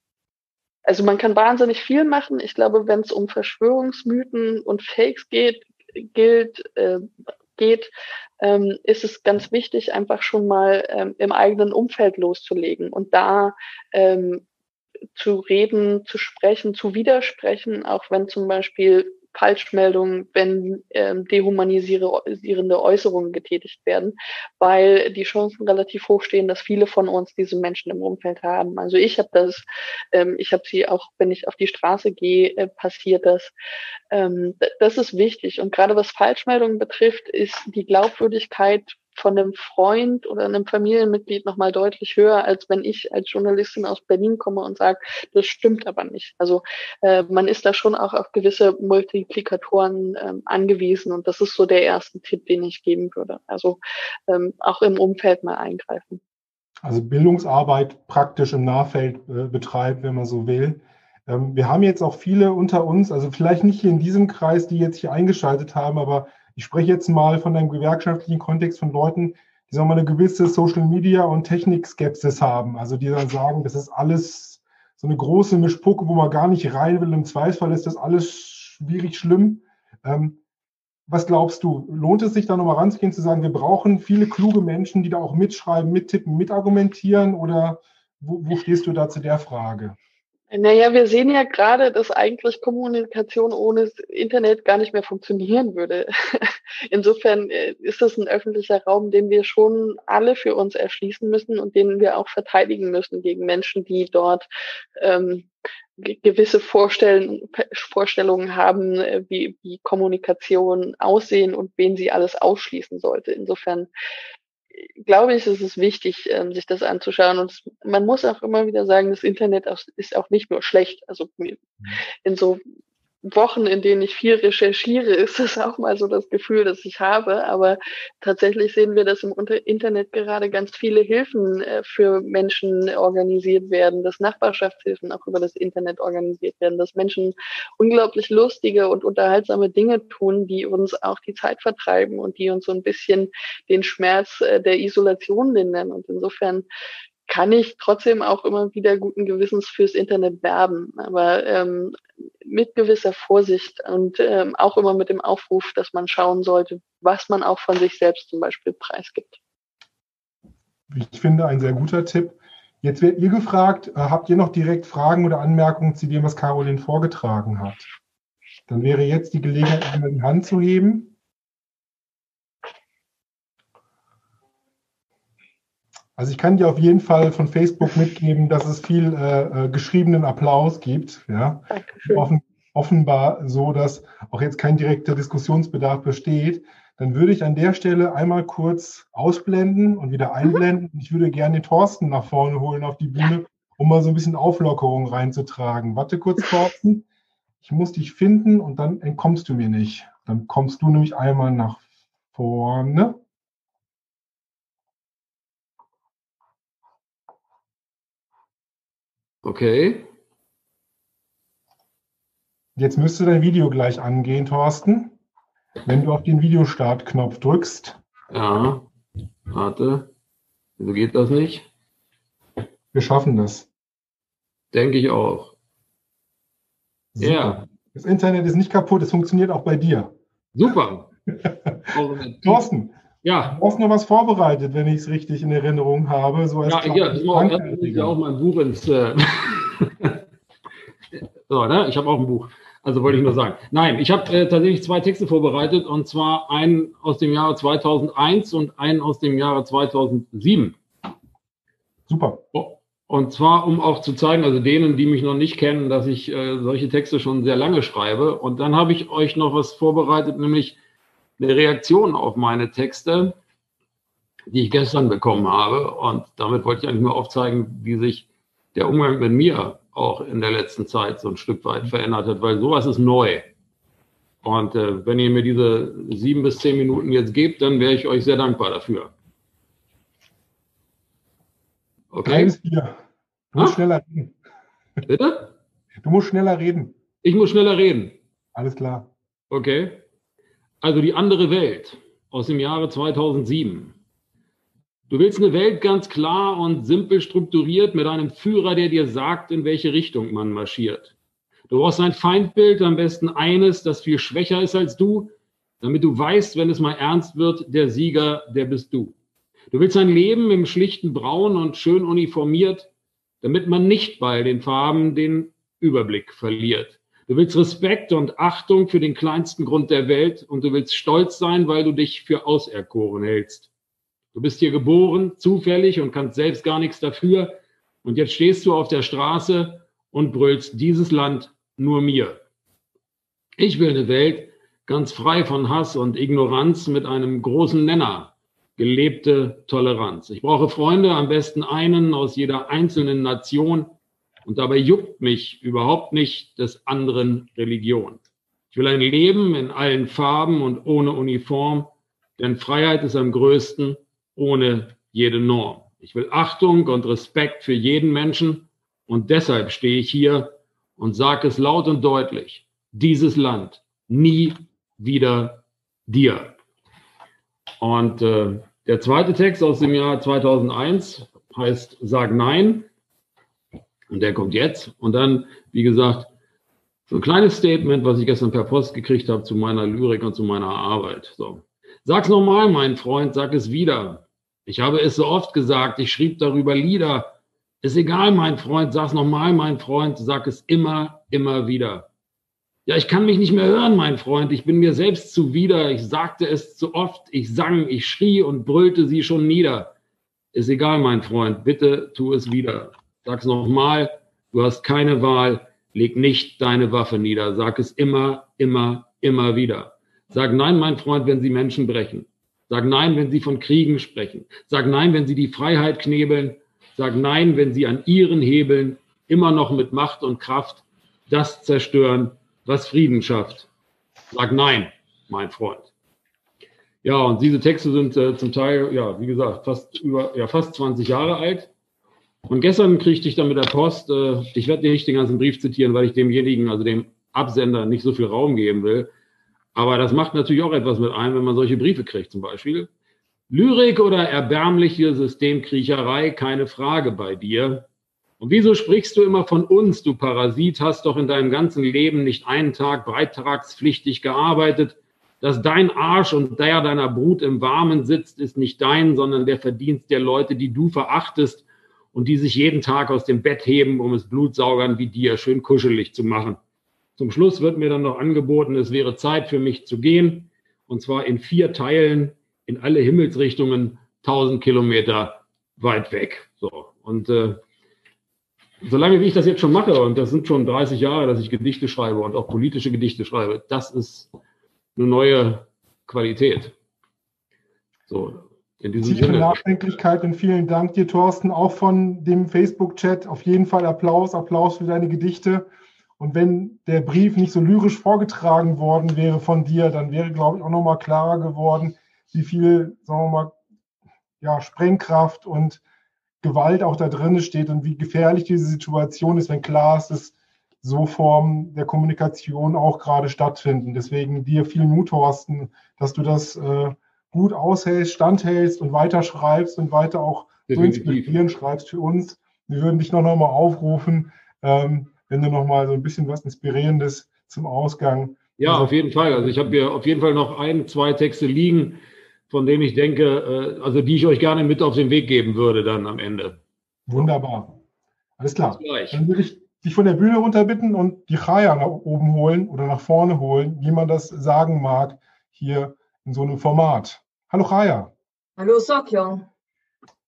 also man kann wahnsinnig viel machen. Ich glaube, wenn es um Verschwörungsmythen und Fakes geht, gilt, äh, geht, ähm, ist es ganz wichtig, einfach schon mal ähm, im eigenen Umfeld loszulegen und da ähm, zu reden, zu sprechen, zu widersprechen, auch wenn zum Beispiel Falschmeldungen, wenn ähm, dehumanisierende Äußerungen getätigt werden, weil die Chancen relativ hoch stehen, dass viele von uns diese Menschen im Umfeld haben. Also ich habe das, ähm, ich habe sie auch, wenn ich auf die Straße gehe, äh, passiert das. Ähm, das ist wichtig. Und gerade was Falschmeldungen betrifft, ist die Glaubwürdigkeit von einem Freund oder einem Familienmitglied nochmal deutlich höher, als wenn ich als Journalistin aus Berlin komme und sage, das stimmt aber nicht. Also äh, man ist da schon auch auf gewisse Multiplikatoren ähm, angewiesen und das ist so der erste Tipp, den ich geben würde. Also ähm, auch im Umfeld mal eingreifen. Also Bildungsarbeit praktisch im Nahfeld äh, betreiben, wenn man so will. Ähm, wir haben jetzt auch viele unter uns, also vielleicht nicht hier in diesem Kreis, die jetzt hier eingeschaltet haben, aber ich spreche jetzt mal von einem gewerkschaftlichen Kontext von Leuten, die sagen wir eine gewisse Social Media und Technikskepsis haben. Also die dann sagen, das ist alles so eine große Mischpucke, wo man gar nicht rein will. Im Zweifelsfall ist das alles schwierig, schlimm. Ähm, was glaubst du? Lohnt es sich da nochmal ranzugehen, zu sagen, wir brauchen viele kluge Menschen, die da auch mitschreiben, mittippen, mitargumentieren? Oder wo, wo stehst du da zu der Frage? Naja, wir sehen ja gerade, dass eigentlich Kommunikation ohne Internet gar nicht mehr funktionieren würde. *laughs* Insofern äh, ist das ein öffentlicher Raum, den wir schon alle für uns erschließen müssen und den wir auch verteidigen müssen gegen Menschen, die dort ähm, gewisse Vorstellen, Vorstellungen haben, äh, wie, wie Kommunikation aussehen und wen sie alles ausschließen sollte. Insofern glaube ich, ist es wichtig, ähm, sich das anzuschauen. Und man muss auch immer wieder sagen, das Internet ist auch nicht nur schlecht. Also mhm. in so Wochen, in denen ich viel recherchiere, *laughs* ist das auch mal so das Gefühl, das ich habe. Aber tatsächlich sehen wir, dass im Internet gerade ganz viele Hilfen äh, für Menschen organisiert werden, dass Nachbarschaftshilfen auch über das Internet organisiert werden, dass Menschen unglaublich lustige und unterhaltsame Dinge tun, die uns auch die Zeit vertreiben und die uns so ein bisschen den Schmerz äh, der Isolation lindern. Und insofern kann ich trotzdem auch immer wieder guten Gewissens fürs Internet werben, aber ähm, mit gewisser Vorsicht und ähm, auch immer mit dem Aufruf, dass man schauen sollte, was man auch von sich selbst zum Beispiel preisgibt. Ich finde ein sehr guter Tipp. Jetzt werdet ihr gefragt, äh, habt ihr noch direkt Fragen oder Anmerkungen zu dem, was Caroline vorgetragen hat? Dann wäre jetzt die Gelegenheit, einmal die Hand zu heben. Also ich kann dir auf jeden Fall von Facebook mitgeben, dass es viel äh, äh, geschriebenen Applaus gibt. Ja? Offen, offenbar so, dass auch jetzt kein direkter Diskussionsbedarf besteht. Dann würde ich an der Stelle einmal kurz ausblenden und wieder einblenden. Ich würde gerne den Thorsten nach vorne holen auf die Bühne, um mal so ein bisschen Auflockerung reinzutragen. Warte kurz, Thorsten. Ich muss dich finden und dann entkommst du mir nicht. Dann kommst du nämlich einmal nach vorne. Okay. Jetzt müsste dein Video gleich angehen, Thorsten. Wenn du auf den Videostart-Knopf drückst. Ja, warte. Wieso geht das nicht? Wir schaffen das. Denke ich auch. Ja. Das Internet ist nicht kaputt, es funktioniert auch bei dir. Super. *laughs* Thorsten, ja. Du hast noch was vorbereitet, wenn ich es richtig in Erinnerung habe. So als ja, ja, ich mache ja auch mein Buch ins. Äh *laughs* so, ne? Ich habe auch ein Buch. Also wollte ich nur sagen. Nein, ich habe äh, tatsächlich zwei Texte vorbereitet und zwar einen aus dem Jahre 2001 und einen aus dem Jahre 2007. Super. Und zwar, um auch zu zeigen, also denen, die mich noch nicht kennen, dass ich äh, solche Texte schon sehr lange schreibe. Und dann habe ich euch noch was vorbereitet, nämlich eine Reaktion auf meine Texte, die ich gestern bekommen habe. Und damit wollte ich eigentlich nur aufzeigen, wie sich der Umgang mit mir auch in der letzten Zeit so ein Stück weit verändert hat, weil sowas ist neu. Und äh, wenn ihr mir diese sieben bis zehn Minuten jetzt gebt, dann wäre ich euch sehr dankbar dafür. Okay. Du musst schneller reden. Bitte? Du musst schneller reden. Ich muss schneller reden. Alles klar. Okay. Also die andere Welt aus dem Jahre 2007. Du willst eine Welt ganz klar und simpel strukturiert mit einem Führer, der dir sagt, in welche Richtung man marschiert. Du brauchst ein Feindbild, am besten eines, das viel schwächer ist als du, damit du weißt, wenn es mal ernst wird, der Sieger, der bist du. Du willst ein Leben im schlichten Braun und schön uniformiert, damit man nicht bei den Farben den Überblick verliert. Du willst Respekt und Achtung für den kleinsten Grund der Welt und du willst stolz sein, weil du dich für auserkoren hältst. Du bist hier geboren, zufällig und kannst selbst gar nichts dafür. Und jetzt stehst du auf der Straße und brüllst dieses Land nur mir. Ich will eine Welt ganz frei von Hass und Ignoranz mit einem großen Nenner, gelebte Toleranz. Ich brauche Freunde, am besten einen aus jeder einzelnen Nation, und dabei juckt mich überhaupt nicht des anderen Religion. Ich will ein Leben in allen Farben und ohne Uniform, denn Freiheit ist am größten ohne jede Norm. Ich will Achtung und Respekt für jeden Menschen und deshalb stehe ich hier und sage es laut und deutlich. Dieses Land nie wieder dir. Und äh, der zweite Text aus dem Jahr 2001 heißt Sag Nein. Und der kommt jetzt. Und dann, wie gesagt, so ein kleines Statement, was ich gestern per Post gekriegt habe zu meiner Lyrik und zu meiner Arbeit. So. Sag's nochmal, mein Freund, sag es wieder. Ich habe es so oft gesagt, ich schrieb darüber Lieder. Ist egal, mein Freund, sag's nochmal, mein Freund, sag es immer, immer wieder. Ja, ich kann mich nicht mehr hören, mein Freund. Ich bin mir selbst zuwider. Ich sagte es zu oft. Ich sang, ich schrie und brüllte sie schon nieder. Ist egal, mein Freund. Bitte tu es wieder. Sag's nochmal, du hast keine Wahl, leg nicht deine Waffe nieder. Sag es immer, immer, immer wieder. Sag nein, mein Freund, wenn sie Menschen brechen. Sag Nein, wenn sie von Kriegen sprechen. Sag Nein, wenn sie die Freiheit knebeln. Sag Nein, wenn sie an ihren Hebeln immer noch mit Macht und Kraft das zerstören, was Frieden schafft. Sag Nein, mein Freund. Ja, und diese Texte sind äh, zum Teil, ja, wie gesagt, fast über, ja, fast 20 Jahre alt. Und gestern kriegte ich dann mit der Post, äh, ich werde dir nicht den ganzen Brief zitieren, weil ich demjenigen, also dem Absender, nicht so viel Raum geben will. Aber das macht natürlich auch etwas mit ein, wenn man solche Briefe kriegt, zum Beispiel. Lyrik oder erbärmliche Systemkriecherei, keine Frage bei dir. Und wieso sprichst du immer von uns, du Parasit, hast doch in deinem ganzen Leben nicht einen Tag beitragspflichtig gearbeitet. Dass dein Arsch und der deiner Brut im Warmen sitzt, ist nicht dein, sondern der Verdienst der Leute, die du verachtest und die sich jeden Tag aus dem Bett heben, um es Blutsaugern wie dir schön kuschelig zu machen. Zum Schluss wird mir dann noch angeboten, es wäre Zeit für mich zu gehen, und zwar in vier Teilen in alle Himmelsrichtungen, 1000 Kilometer weit weg. So und äh, solange wie ich das jetzt schon mache, und das sind schon 30 Jahre, dass ich Gedichte schreibe und auch politische Gedichte schreibe, das ist eine neue Qualität. So, in diesem Tiefe Sinne. Nachdenklichkeit und vielen Dank dir, Thorsten, auch von dem Facebook-Chat. Auf jeden Fall Applaus, Applaus für deine Gedichte. Und wenn der Brief nicht so lyrisch vorgetragen worden wäre von dir, dann wäre, glaube ich, auch nochmal klarer geworden, wie viel, sagen wir mal, ja, Sprengkraft und Gewalt auch da drin steht und wie gefährlich diese Situation ist, wenn klar ist, dass so Formen der Kommunikation auch gerade stattfinden. Deswegen dir viel Mut, Thorsten, dass du das äh, gut aushältst, standhältst und weiter schreibst und weiter auch so inspirieren schreibst für uns. Wir würden dich noch, noch mal aufrufen, ähm, wenn du noch mal so ein bisschen was Inspirierendes zum Ausgang. Ja, also, auf jeden Fall. Also ich habe hier auf jeden Fall noch ein, zwei Texte liegen, von denen ich denke, äh, also die ich euch gerne mit auf den Weg geben würde dann am Ende. Wunderbar. Alles klar. Dann würde ich dich von der Bühne runterbitten und die Chaya nach oben holen oder nach vorne holen, wie man das sagen mag, hier in so einem Format. Hallo Chaya. Hallo Sokyon.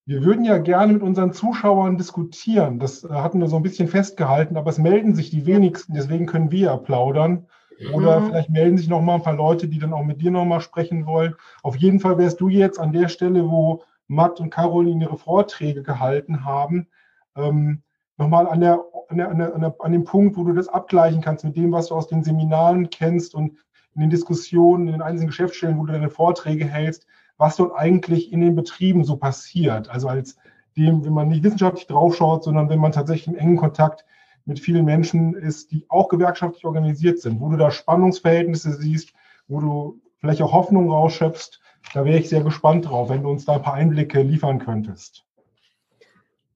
Wir würden ja gerne mit unseren Zuschauern diskutieren. Das äh, hatten wir so ein bisschen festgehalten, aber es melden sich die wenigsten, deswegen können wir ja plaudern. Oder mhm. vielleicht melden sich noch mal ein paar Leute, die dann auch mit dir noch mal sprechen wollen. Auf jeden Fall wärst du jetzt an der Stelle, wo Matt und Caroline ihre Vorträge gehalten haben, ähm, nochmal an, der, an, der, an, der, an dem Punkt, wo du das abgleichen kannst mit dem, was du aus den Seminaren kennst und in den Diskussionen, in den einzelnen Geschäftsstellen, wo du deine Vorträge hältst, was dort eigentlich in den Betrieben so passiert. Also als dem, wenn man nicht wissenschaftlich draufschaut, sondern wenn man tatsächlich im engen Kontakt mit vielen Menschen ist, die auch gewerkschaftlich organisiert sind, wo du da Spannungsverhältnisse siehst, wo du vielleicht auch Hoffnung rausschöpfst. Da wäre ich sehr gespannt drauf, wenn du uns da ein paar Einblicke liefern könntest.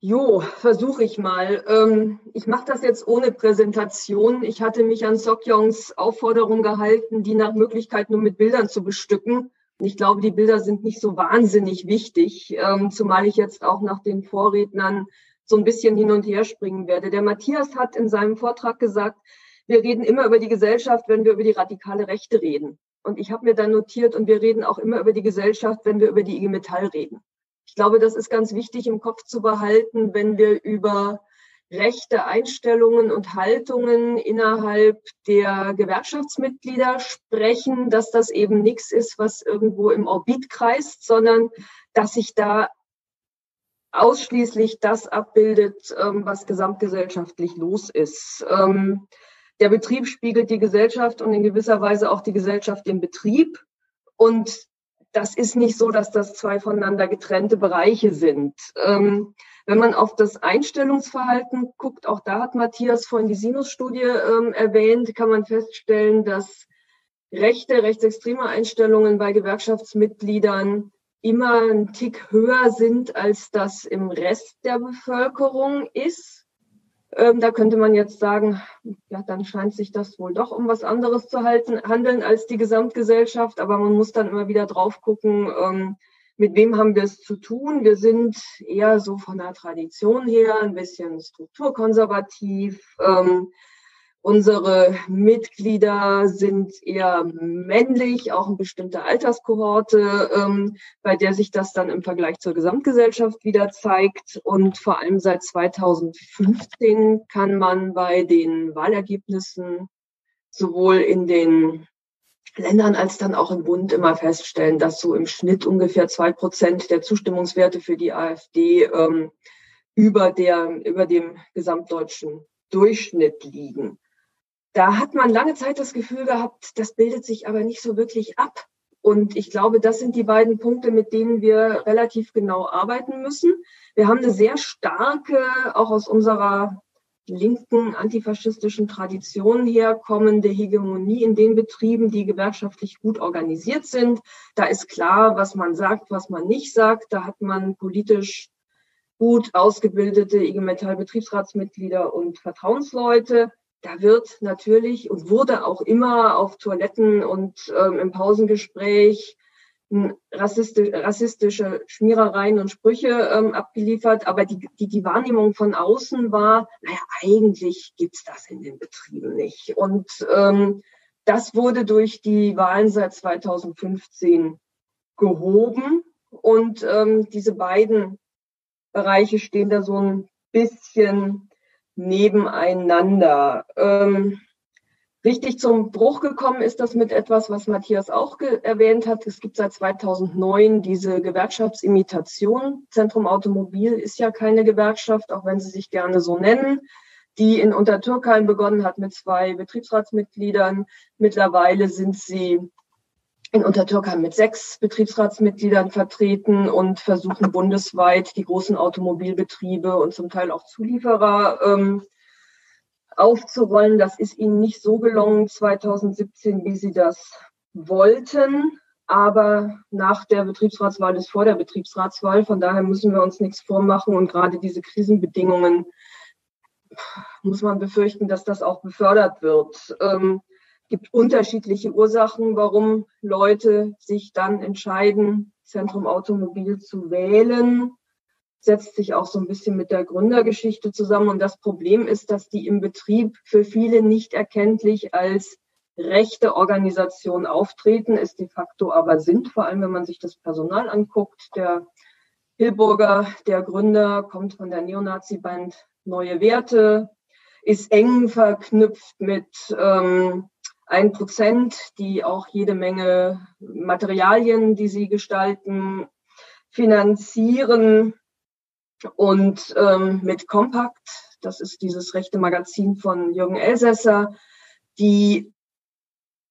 Jo, versuche ich mal. Ähm, ich mache das jetzt ohne Präsentation. Ich hatte mich an Sokyongs Aufforderung gehalten, die nach Möglichkeit nur mit Bildern zu bestücken. Und ich glaube, die Bilder sind nicht so wahnsinnig wichtig, ähm, zumal ich jetzt auch nach den Vorrednern so ein bisschen hin und her springen werde. Der Matthias hat in seinem Vortrag gesagt, wir reden immer über die Gesellschaft, wenn wir über die radikale Rechte reden. Und ich habe mir dann notiert, und wir reden auch immer über die Gesellschaft, wenn wir über die IG Metall reden. Ich glaube, das ist ganz wichtig im Kopf zu behalten, wenn wir über rechte Einstellungen und Haltungen innerhalb der Gewerkschaftsmitglieder sprechen, dass das eben nichts ist, was irgendwo im Orbit kreist, sondern dass sich da ausschließlich das abbildet, ähm, was gesamtgesellschaftlich los ist. Ähm, der Betrieb spiegelt die Gesellschaft und in gewisser Weise auch die Gesellschaft im Betrieb. Und das ist nicht so, dass das zwei voneinander getrennte Bereiche sind. Ähm, wenn man auf das Einstellungsverhalten guckt, auch da hat Matthias vorhin die Sinus-Studie ähm, erwähnt, kann man feststellen, dass rechte, rechtsextreme Einstellungen bei Gewerkschaftsmitgliedern immer ein Tick höher sind, als das im Rest der Bevölkerung ist. Ähm, da könnte man jetzt sagen, ja, dann scheint sich das wohl doch um was anderes zu halten, handeln als die Gesamtgesellschaft. Aber man muss dann immer wieder drauf gucken, ähm, mit wem haben wir es zu tun. Wir sind eher so von der Tradition her ein bisschen strukturkonservativ. Ähm, Unsere Mitglieder sind eher männlich, auch eine bestimmte Alterskohorte, ähm, bei der sich das dann im Vergleich zur Gesamtgesellschaft wieder zeigt. Und vor allem seit 2015 kann man bei den Wahlergebnissen sowohl in den Ländern als dann auch im Bund immer feststellen, dass so im Schnitt ungefähr zwei Prozent der Zustimmungswerte für die AfD ähm, über, der, über dem gesamtdeutschen Durchschnitt liegen. Da hat man lange Zeit das Gefühl gehabt, das bildet sich aber nicht so wirklich ab. Und ich glaube, das sind die beiden Punkte, mit denen wir relativ genau arbeiten müssen. Wir haben eine sehr starke, auch aus unserer linken antifaschistischen Tradition herkommende Hegemonie in den Betrieben, die gewerkschaftlich gut organisiert sind. Da ist klar, was man sagt, was man nicht sagt. Da hat man politisch gut ausgebildete IG Metall Betriebsratsmitglieder und Vertrauensleute. Da wird natürlich und wurde auch immer auf Toiletten und ähm, im Pausengespräch rassistisch, rassistische Schmierereien und Sprüche ähm, abgeliefert, aber die, die, die Wahrnehmung von außen war, naja, eigentlich gibt's das in den Betrieben nicht. Und ähm, das wurde durch die Wahlen seit 2015 gehoben. Und ähm, diese beiden Bereiche stehen da so ein bisschen nebeneinander. Ähm, Richtig zum Bruch gekommen ist das mit etwas, was Matthias auch erwähnt hat. Es gibt seit 2009 diese Gewerkschaftsimitation. Zentrum Automobil ist ja keine Gewerkschaft, auch wenn sie sich gerne so nennen, die in Untertürkheim begonnen hat mit zwei Betriebsratsmitgliedern. Mittlerweile sind sie in Untertürkheim mit sechs Betriebsratsmitgliedern vertreten und versuchen bundesweit die großen Automobilbetriebe und zum Teil auch Zulieferer ähm, aufzurollen. Das ist ihnen nicht so gelungen 2017, wie sie das wollten. Aber nach der Betriebsratswahl ist vor der Betriebsratswahl. Von daher müssen wir uns nichts vormachen. Und gerade diese Krisenbedingungen muss man befürchten, dass das auch befördert wird. Ähm, gibt unterschiedliche Ursachen, warum Leute sich dann entscheiden, Zentrum Automobil zu wählen setzt sich auch so ein bisschen mit der Gründergeschichte zusammen. Und das Problem ist, dass die im Betrieb für viele nicht erkenntlich als rechte Organisation auftreten, es de facto aber sind, vor allem wenn man sich das Personal anguckt. Der Hilburger, der Gründer, kommt von der Neonazi-Band Neue Werte, ist eng verknüpft mit ähm, ein Prozent, die auch jede Menge Materialien, die sie gestalten, finanzieren. Und ähm, mit Compact, das ist dieses rechte Magazin von Jürgen Elsässer, die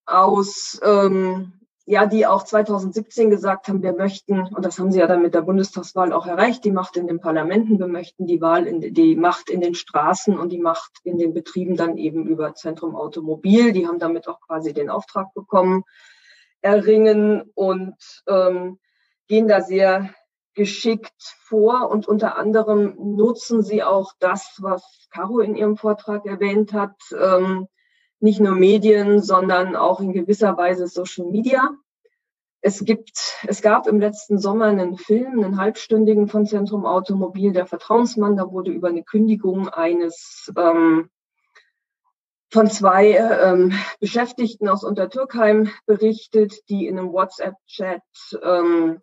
aus, ähm, ja, die auch 2017 gesagt haben, wir möchten, und das haben sie ja dann mit der Bundestagswahl auch erreicht, die Macht in den Parlamenten, wir möchten die Wahl in, die Macht in den Straßen und die Macht in den Betrieben dann eben über Zentrum Automobil. Die haben damit auch quasi den Auftrag bekommen, erringen und ähm, gehen da sehr geschickt vor und unter anderem nutzen sie auch das, was Caro in ihrem Vortrag erwähnt hat, ähm, nicht nur Medien, sondern auch in gewisser Weise Social Media. Es gibt, es gab im letzten Sommer einen Film, einen halbstündigen von Zentrum Automobil, der Vertrauensmann. Da wurde über eine Kündigung eines ähm, von zwei ähm, Beschäftigten aus Untertürkheim berichtet, die in einem WhatsApp-Chat ähm,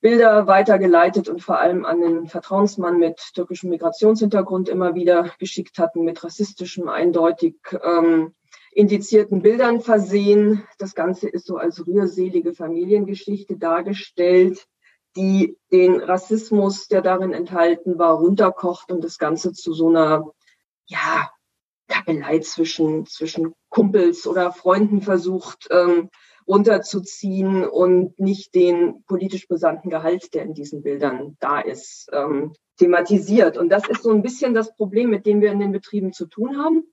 Bilder weitergeleitet und vor allem an den Vertrauensmann mit türkischem Migrationshintergrund immer wieder geschickt hatten, mit rassistischem, eindeutig ähm, indizierten Bildern versehen. Das Ganze ist so als rührselige Familiengeschichte dargestellt, die den Rassismus, der darin enthalten war, runterkocht und das Ganze zu so einer, ja, Kappelei zwischen, zwischen Kumpels oder Freunden versucht, ähm, runterzuziehen und nicht den politisch brisanten Gehalt, der in diesen Bildern da ist, ähm, thematisiert. Und das ist so ein bisschen das Problem, mit dem wir in den Betrieben zu tun haben.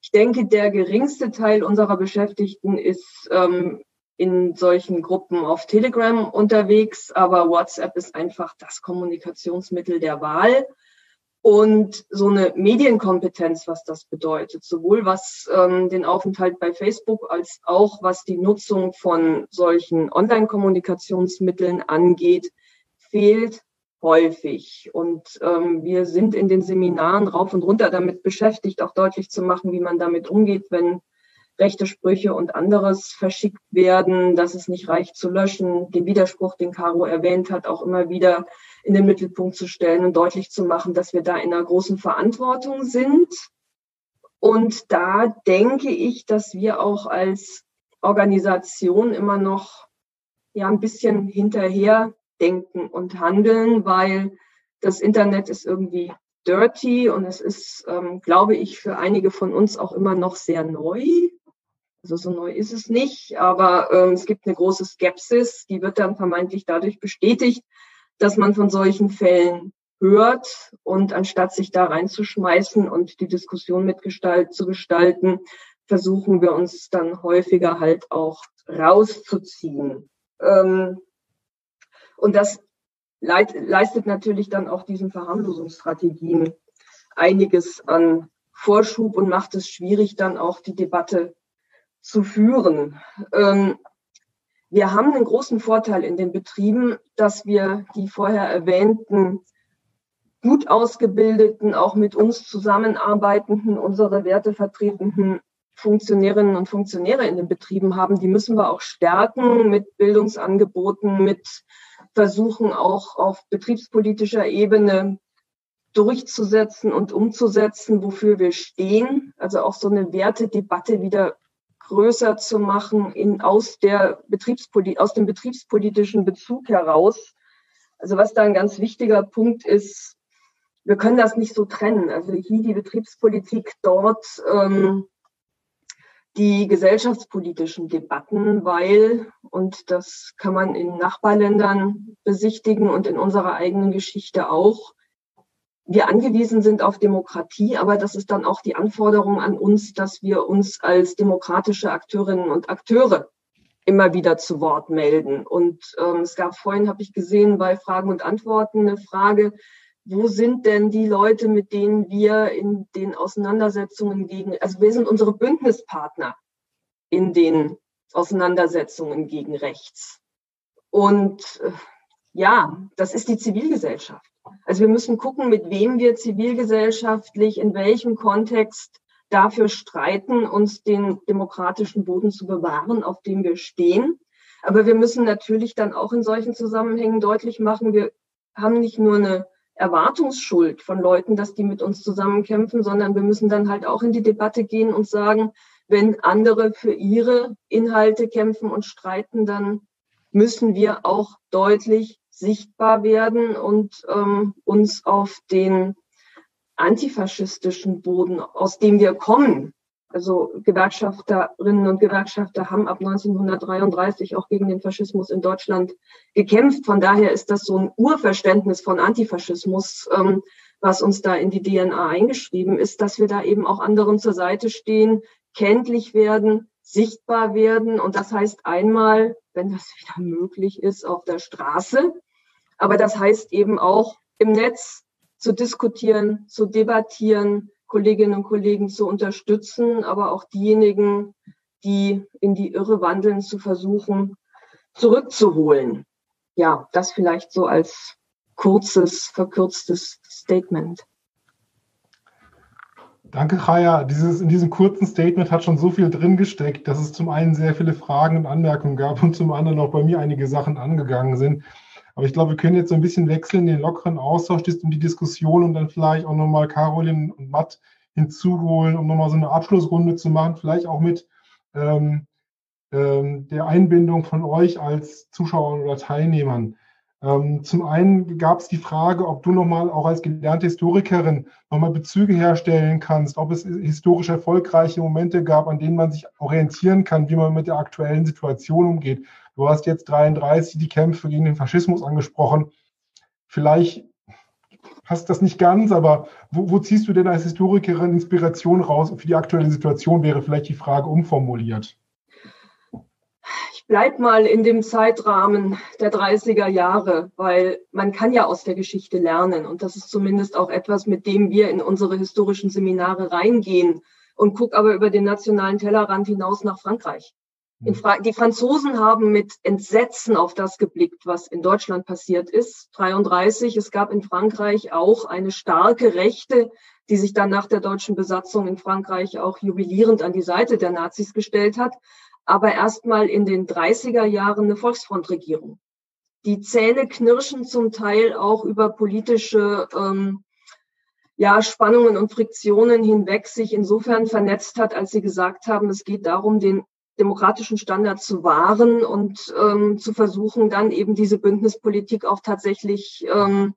Ich denke, der geringste Teil unserer Beschäftigten ist ähm, in solchen Gruppen auf Telegram unterwegs, aber WhatsApp ist einfach das Kommunikationsmittel der Wahl und so eine Medienkompetenz, was das bedeutet, sowohl was ähm, den Aufenthalt bei Facebook als auch was die Nutzung von solchen Online-Kommunikationsmitteln angeht, fehlt häufig. Und ähm, wir sind in den Seminaren rauf und runter damit beschäftigt, auch deutlich zu machen, wie man damit umgeht, wenn rechte Sprüche und anderes verschickt werden, dass es nicht reicht zu löschen, den Widerspruch, den Caro erwähnt hat, auch immer wieder in den Mittelpunkt zu stellen und deutlich zu machen, dass wir da in einer großen Verantwortung sind. Und da denke ich, dass wir auch als Organisation immer noch ja ein bisschen hinterher denken und handeln, weil das Internet ist irgendwie dirty und es ist, ähm, glaube ich, für einige von uns auch immer noch sehr neu. Also so neu ist es nicht, aber ähm, es gibt eine große Skepsis, die wird dann vermeintlich dadurch bestätigt, dass man von solchen Fällen hört und anstatt sich da reinzuschmeißen und die Diskussion mitgestalt zu gestalten, versuchen wir uns dann häufiger halt auch rauszuziehen. Ähm, und das leistet natürlich dann auch diesen Verharmlosungsstrategien einiges an Vorschub und macht es schwierig, dann auch die Debatte zu führen. Wir haben einen großen Vorteil in den Betrieben, dass wir die vorher erwähnten gut ausgebildeten, auch mit uns zusammenarbeitenden, unsere Werte vertretenden Funktionärinnen und Funktionäre in den Betrieben haben. Die müssen wir auch stärken mit Bildungsangeboten, mit Versuchen auch auf betriebspolitischer Ebene durchzusetzen und umzusetzen, wofür wir stehen. Also auch so eine Wertedebatte wieder größer zu machen in, aus, der Betriebspoli aus dem betriebspolitischen Bezug heraus. Also was da ein ganz wichtiger Punkt ist, wir können das nicht so trennen. Also hier die Betriebspolitik, dort ähm, die gesellschaftspolitischen Debatten, weil, und das kann man in Nachbarländern besichtigen und in unserer eigenen Geschichte auch, wir angewiesen sind auf Demokratie, aber das ist dann auch die Anforderung an uns, dass wir uns als demokratische Akteurinnen und Akteure immer wieder zu Wort melden. Und ähm, es gab vorhin, habe ich gesehen, bei Fragen und Antworten eine Frage, wo sind denn die Leute, mit denen wir in den Auseinandersetzungen gegen, also wir sind unsere Bündnispartner in den Auseinandersetzungen gegen rechts. Und äh, ja, das ist die Zivilgesellschaft. Also wir müssen gucken, mit wem wir zivilgesellschaftlich, in welchem Kontext dafür streiten, uns den demokratischen Boden zu bewahren, auf dem wir stehen. Aber wir müssen natürlich dann auch in solchen Zusammenhängen deutlich machen, wir haben nicht nur eine Erwartungsschuld von Leuten, dass die mit uns zusammenkämpfen, sondern wir müssen dann halt auch in die Debatte gehen und sagen, wenn andere für ihre Inhalte kämpfen und streiten, dann müssen wir auch deutlich sichtbar werden und ähm, uns auf den antifaschistischen Boden, aus dem wir kommen, also Gewerkschafterinnen und Gewerkschafter haben ab 1933 auch gegen den Faschismus in Deutschland gekämpft. Von daher ist das so ein Urverständnis von Antifaschismus, ähm, was uns da in die DNA eingeschrieben ist, dass wir da eben auch anderen zur Seite stehen, kenntlich werden, sichtbar werden. Und das heißt einmal, wenn das wieder möglich ist, auf der Straße, aber das heißt eben auch im Netz zu diskutieren, zu debattieren, Kolleginnen und Kollegen zu unterstützen, aber auch diejenigen, die in die Irre wandeln, zu versuchen, zurückzuholen. Ja, das vielleicht so als kurzes, verkürztes Statement. Danke, Chaya. Dieses, in diesem kurzen Statement hat schon so viel drin gesteckt, dass es zum einen sehr viele Fragen und Anmerkungen gab und zum anderen auch bei mir einige Sachen angegangen sind. Aber ich glaube, wir können jetzt so ein bisschen wechseln, den lockeren Austausch um die Diskussion und dann vielleicht auch nochmal Caroline und Matt hinzuholen, um nochmal so eine Abschlussrunde zu machen, vielleicht auch mit ähm, ähm, der Einbindung von euch als Zuschauern oder Teilnehmern. Ähm, zum einen gab es die Frage, ob du nochmal auch als gelernte Historikerin nochmal Bezüge herstellen kannst, ob es historisch erfolgreiche Momente gab, an denen man sich orientieren kann, wie man mit der aktuellen Situation umgeht. Du hast jetzt 33 die Kämpfe gegen den Faschismus angesprochen. Vielleicht passt das nicht ganz, aber wo, wo ziehst du denn als Historikerin Inspiration raus für die aktuelle Situation, wäre vielleicht die Frage umformuliert. Ich bleibe mal in dem Zeitrahmen der 30er Jahre, weil man kann ja aus der Geschichte lernen. Und das ist zumindest auch etwas, mit dem wir in unsere historischen Seminare reingehen und guck aber über den nationalen Tellerrand hinaus nach Frankreich. Fra die Franzosen haben mit Entsetzen auf das geblickt, was in Deutschland passiert ist. 33. Es gab in Frankreich auch eine starke Rechte, die sich dann nach der deutschen Besatzung in Frankreich auch jubilierend an die Seite der Nazis gestellt hat. Aber erstmal in den 30er Jahren eine Volksfrontregierung. Die Zähne knirschen zum Teil auch über politische ähm, ja, Spannungen und Friktionen hinweg sich insofern vernetzt hat, als sie gesagt haben, es geht darum, den demokratischen Standard zu wahren und ähm, zu versuchen, dann eben diese Bündnispolitik auch tatsächlich ähm,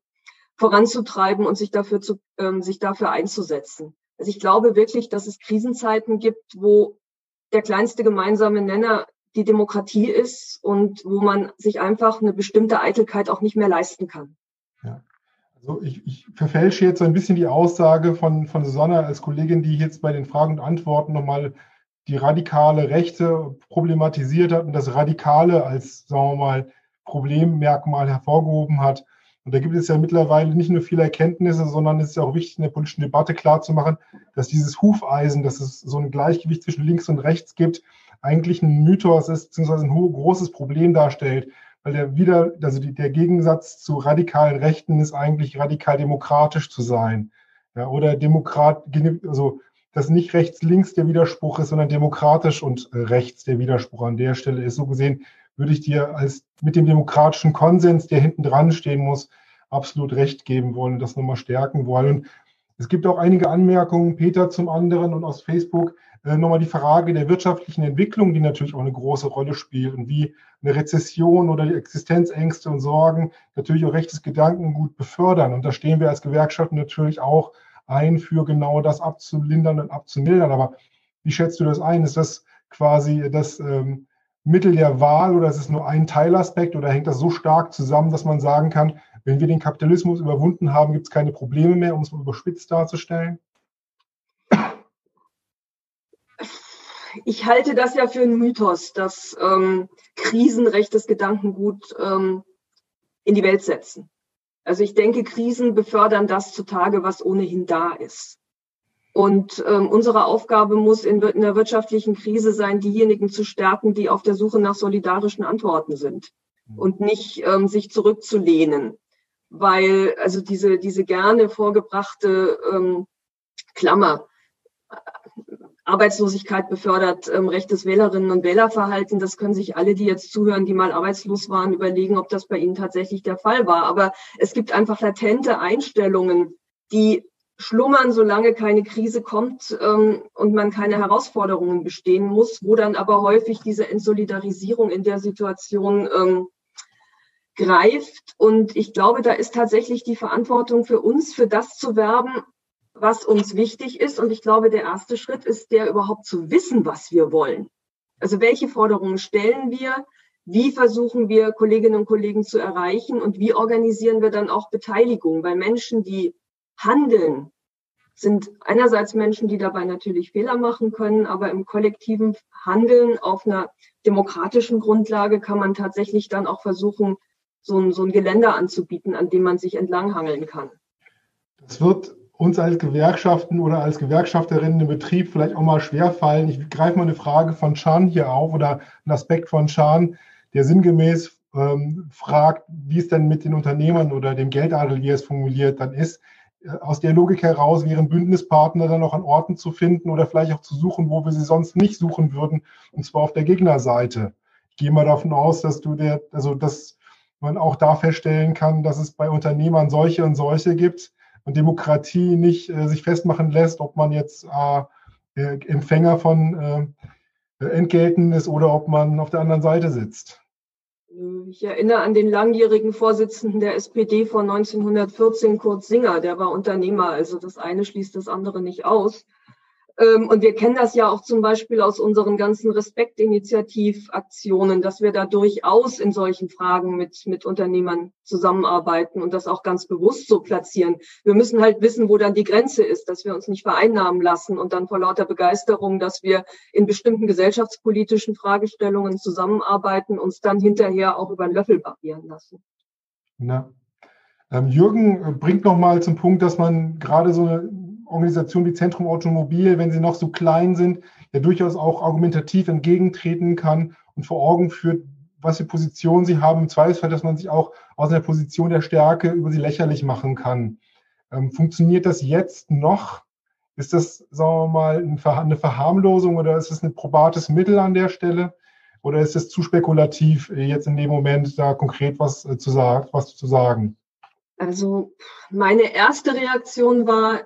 voranzutreiben und sich dafür, zu, ähm, sich dafür einzusetzen. Also ich glaube wirklich, dass es Krisenzeiten gibt, wo der kleinste gemeinsame Nenner die Demokratie ist und wo man sich einfach eine bestimmte Eitelkeit auch nicht mehr leisten kann. Ja. Also ich, ich verfälsche jetzt ein bisschen die Aussage von, von Susanne als Kollegin, die jetzt bei den Fragen und Antworten nochmal die radikale Rechte problematisiert hat und das Radikale als, sagen wir mal, Problemmerkmal hervorgehoben hat. Und da gibt es ja mittlerweile nicht nur viele Erkenntnisse, sondern es ist ja auch wichtig, in der politischen Debatte klarzumachen, dass dieses Hufeisen, dass es so ein Gleichgewicht zwischen links und rechts gibt, eigentlich ein Mythos ist, beziehungsweise ein großes Problem darstellt. Weil der wieder, also die, der Gegensatz zu radikalen Rechten ist eigentlich radikal demokratisch zu sein. Ja, oder Demokrat, also dass nicht rechts-links der Widerspruch ist, sondern demokratisch und äh, rechts der Widerspruch an der Stelle ist. So gesehen würde ich dir als mit dem demokratischen Konsens, der hinten dran stehen muss, absolut recht geben wollen und das nochmal stärken wollen. Es gibt auch einige Anmerkungen, Peter zum anderen und aus Facebook, äh, nochmal die Frage der wirtschaftlichen Entwicklung, die natürlich auch eine große Rolle spielt und wie eine Rezession oder die Existenzängste und Sorgen natürlich auch rechtes Gedankengut befördern. Und da stehen wir als Gewerkschaften natürlich auch ein, für genau das abzulindern und abzumildern. Aber wie schätzt du das ein? Ist das quasi das ähm, Mittel der Wahl oder ist es nur ein Teilaspekt oder hängt das so stark zusammen, dass man sagen kann, wenn wir den Kapitalismus überwunden haben, gibt es keine Probleme mehr, um es mal überspitzt darzustellen? Ich halte das ja für einen Mythos, dass ähm, Krisen rechtes Gedankengut ähm, in die Welt setzen. Also ich denke, Krisen befördern das zutage, was ohnehin da ist. Und ähm, unsere Aufgabe muss in, in der wirtschaftlichen Krise sein, diejenigen zu stärken, die auf der Suche nach solidarischen Antworten sind und nicht ähm, sich zurückzulehnen. Weil also diese, diese gerne vorgebrachte ähm, Klammer, Arbeitslosigkeit befördert ähm, rechtes Wählerinnen und Wählerverhalten. Das können sich alle, die jetzt zuhören, die mal arbeitslos waren, überlegen, ob das bei ihnen tatsächlich der Fall war. Aber es gibt einfach latente Einstellungen, die schlummern, solange keine Krise kommt ähm, und man keine Herausforderungen bestehen muss, wo dann aber häufig diese Entsolidarisierung in der Situation ähm, greift. Und ich glaube, da ist tatsächlich die Verantwortung für uns, für das zu werben, was uns wichtig ist. Und ich glaube, der erste Schritt ist der überhaupt zu wissen, was wir wollen. Also welche Forderungen stellen wir? Wie versuchen wir, Kolleginnen und Kollegen zu erreichen? Und wie organisieren wir dann auch Beteiligung? Weil Menschen, die handeln, sind einerseits Menschen, die dabei natürlich Fehler machen können, aber im kollektiven Handeln auf einer demokratischen Grundlage kann man tatsächlich dann auch versuchen, so ein, so ein Geländer anzubieten, an dem man sich entlanghangeln kann. Das wird uns als Gewerkschaften oder als Gewerkschafterinnen im Betrieb vielleicht auch mal schwerfallen. Ich greife mal eine Frage von Schan hier auf oder einen Aspekt von Schan, der sinngemäß ähm, fragt, wie es denn mit den Unternehmern oder dem Geldadel, wie es formuliert, dann ist. Äh, aus der Logik heraus wären Bündnispartner dann auch an Orten zu finden oder vielleicht auch zu suchen, wo wir sie sonst nicht suchen würden, und zwar auf der Gegnerseite. Ich gehe mal davon aus, dass du der, also dass man auch da feststellen kann, dass es bei Unternehmern solche und solche gibt und Demokratie nicht äh, sich festmachen lässt, ob man jetzt äh, Empfänger von äh, Entgelten ist oder ob man auf der anderen Seite sitzt. Ich erinnere an den langjährigen Vorsitzenden der SPD von 1914, Kurt Singer, der war Unternehmer. Also das eine schließt das andere nicht aus. Ähm, und wir kennen das ja auch zum Beispiel aus unseren ganzen Respektinitiativaktionen, dass wir da durchaus in solchen Fragen mit, mit Unternehmern zusammenarbeiten und das auch ganz bewusst so platzieren. Wir müssen halt wissen, wo dann die Grenze ist, dass wir uns nicht vereinnahmen lassen und dann vor lauter Begeisterung, dass wir in bestimmten gesellschaftspolitischen Fragestellungen zusammenarbeiten, uns dann hinterher auch über den Löffel barrieren lassen. Na. Ähm, Jürgen bringt noch mal zum Punkt, dass man gerade so eine Organisationen wie Zentrum Automobil, wenn sie noch so klein sind, ja durchaus auch argumentativ entgegentreten kann und vor Augen führt, was für Positionen sie haben, im Zweifelsfall, dass man sich auch aus einer Position der Stärke über sie lächerlich machen kann. Ähm, funktioniert das jetzt noch? Ist das, sagen wir mal, eine Verharmlosung oder ist es ein probates Mittel an der Stelle? Oder ist es zu spekulativ, jetzt in dem Moment da konkret was äh, zu sagen, was zu sagen? Also meine erste Reaktion war,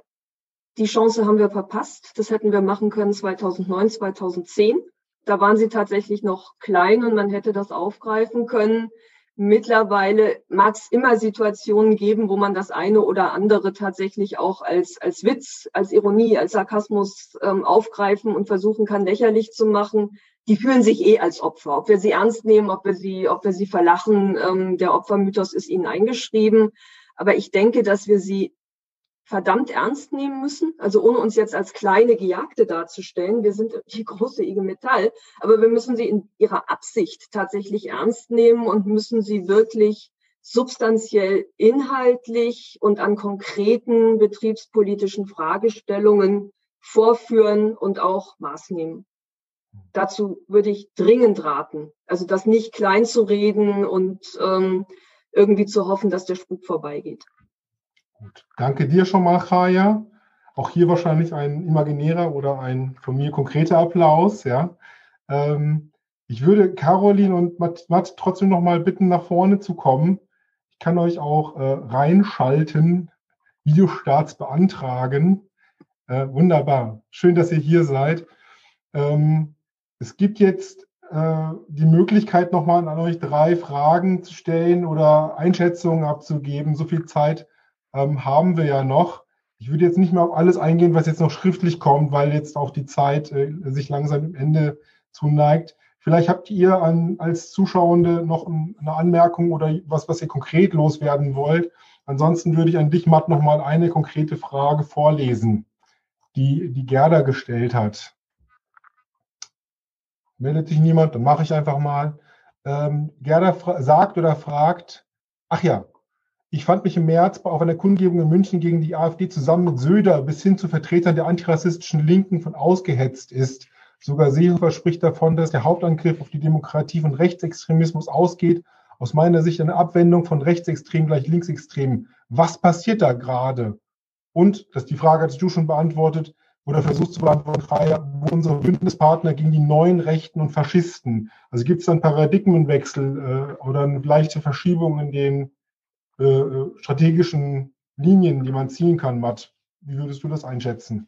die Chance haben wir verpasst. Das hätten wir machen können 2009, 2010. Da waren sie tatsächlich noch klein und man hätte das aufgreifen können. Mittlerweile mag es immer Situationen geben, wo man das eine oder andere tatsächlich auch als, als Witz, als Ironie, als Sarkasmus ähm, aufgreifen und versuchen kann, lächerlich zu machen. Die fühlen sich eh als Opfer. Ob wir sie ernst nehmen, ob wir sie, ob wir sie verlachen, ähm, der Opfermythos ist ihnen eingeschrieben. Aber ich denke, dass wir sie verdammt ernst nehmen müssen. Also ohne uns jetzt als kleine Gejagte darzustellen. Wir sind die große IG Metall, aber wir müssen sie in ihrer Absicht tatsächlich ernst nehmen und müssen sie wirklich substanziell inhaltlich und an konkreten betriebspolitischen Fragestellungen vorführen und auch Maß nehmen. Dazu würde ich dringend raten. Also das nicht klein zu reden und ähm, irgendwie zu hoffen, dass der Spuk vorbeigeht. Gut. Danke dir schon mal, Chaya. Auch hier wahrscheinlich ein imaginärer oder ein von mir konkreter Applaus. Ja. Ähm, ich würde Caroline und Matt, Matt trotzdem noch mal bitten, nach vorne zu kommen. Ich kann euch auch äh, reinschalten, Videostarts beantragen. Äh, wunderbar. Schön, dass ihr hier seid. Ähm, es gibt jetzt äh, die Möglichkeit, nochmal an euch drei Fragen zu stellen oder Einschätzungen abzugeben. So viel Zeit ähm, haben wir ja noch. Ich würde jetzt nicht mehr auf alles eingehen, was jetzt noch schriftlich kommt, weil jetzt auch die Zeit äh, sich langsam im Ende zuneigt. Vielleicht habt ihr an, als Zuschauende noch eine Anmerkung oder was, was ihr konkret loswerden wollt. Ansonsten würde ich an dich, Matt, nochmal eine konkrete Frage vorlesen, die, die Gerda gestellt hat. Meldet sich niemand, dann mache ich einfach mal. Ähm, Gerda sagt oder fragt, ach ja, ich fand mich im März auf einer Kundgebung in München gegen die AfD zusammen mit Söder bis hin zu Vertretern der antirassistischen Linken von ausgehetzt ist. Sogar Seehofer spricht davon, dass der Hauptangriff auf die Demokratie von Rechtsextremismus ausgeht. Aus meiner Sicht eine Abwendung von Rechtsextrem gleich Linksextrem. Was passiert da gerade? Und, das die Frage hattest du schon beantwortet, oder versucht zu beantworten, wo unsere Bündnispartner gegen die neuen Rechten und Faschisten. Also gibt es einen Paradigmenwechsel äh, oder eine leichte Verschiebung in den äh, äh, strategischen Linien, die man ziehen kann, Matt. Wie würdest du das einschätzen?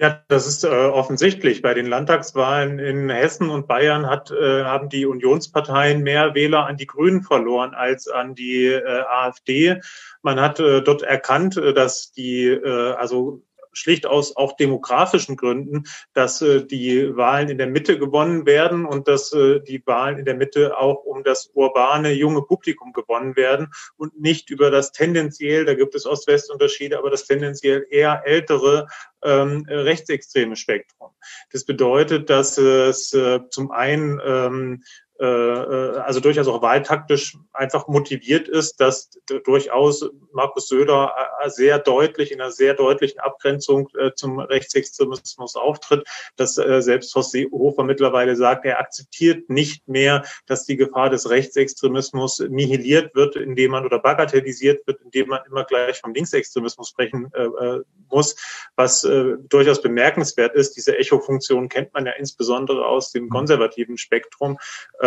Ja, das ist äh, offensichtlich. Bei den Landtagswahlen in Hessen und Bayern hat, äh, haben die Unionsparteien mehr Wähler an die Grünen verloren als an die äh, AfD. Man hat äh, dort erkannt, äh, dass die, äh, also schlicht aus auch demografischen Gründen, dass äh, die Wahlen in der Mitte gewonnen werden und dass äh, die Wahlen in der Mitte auch um das urbane junge Publikum gewonnen werden und nicht über das tendenziell, da gibt es Ost-West-Unterschiede, aber das tendenziell eher ältere ähm, rechtsextreme Spektrum. Das bedeutet, dass es äh, zum einen ähm, äh, äh, also durchaus auch wahltaktisch einfach motiviert ist, dass durchaus Markus Söder äh, sehr deutlich in einer sehr deutlichen Abgrenzung zum Rechtsextremismus auftritt, dass selbst Horst Seehofer mittlerweile sagt, er akzeptiert nicht mehr, dass die Gefahr des Rechtsextremismus nihiliert wird, indem man oder bagatellisiert wird, indem man immer gleich vom Linksextremismus sprechen muss, was durchaus bemerkenswert ist. Diese Echo-Funktion kennt man ja insbesondere aus dem konservativen Spektrum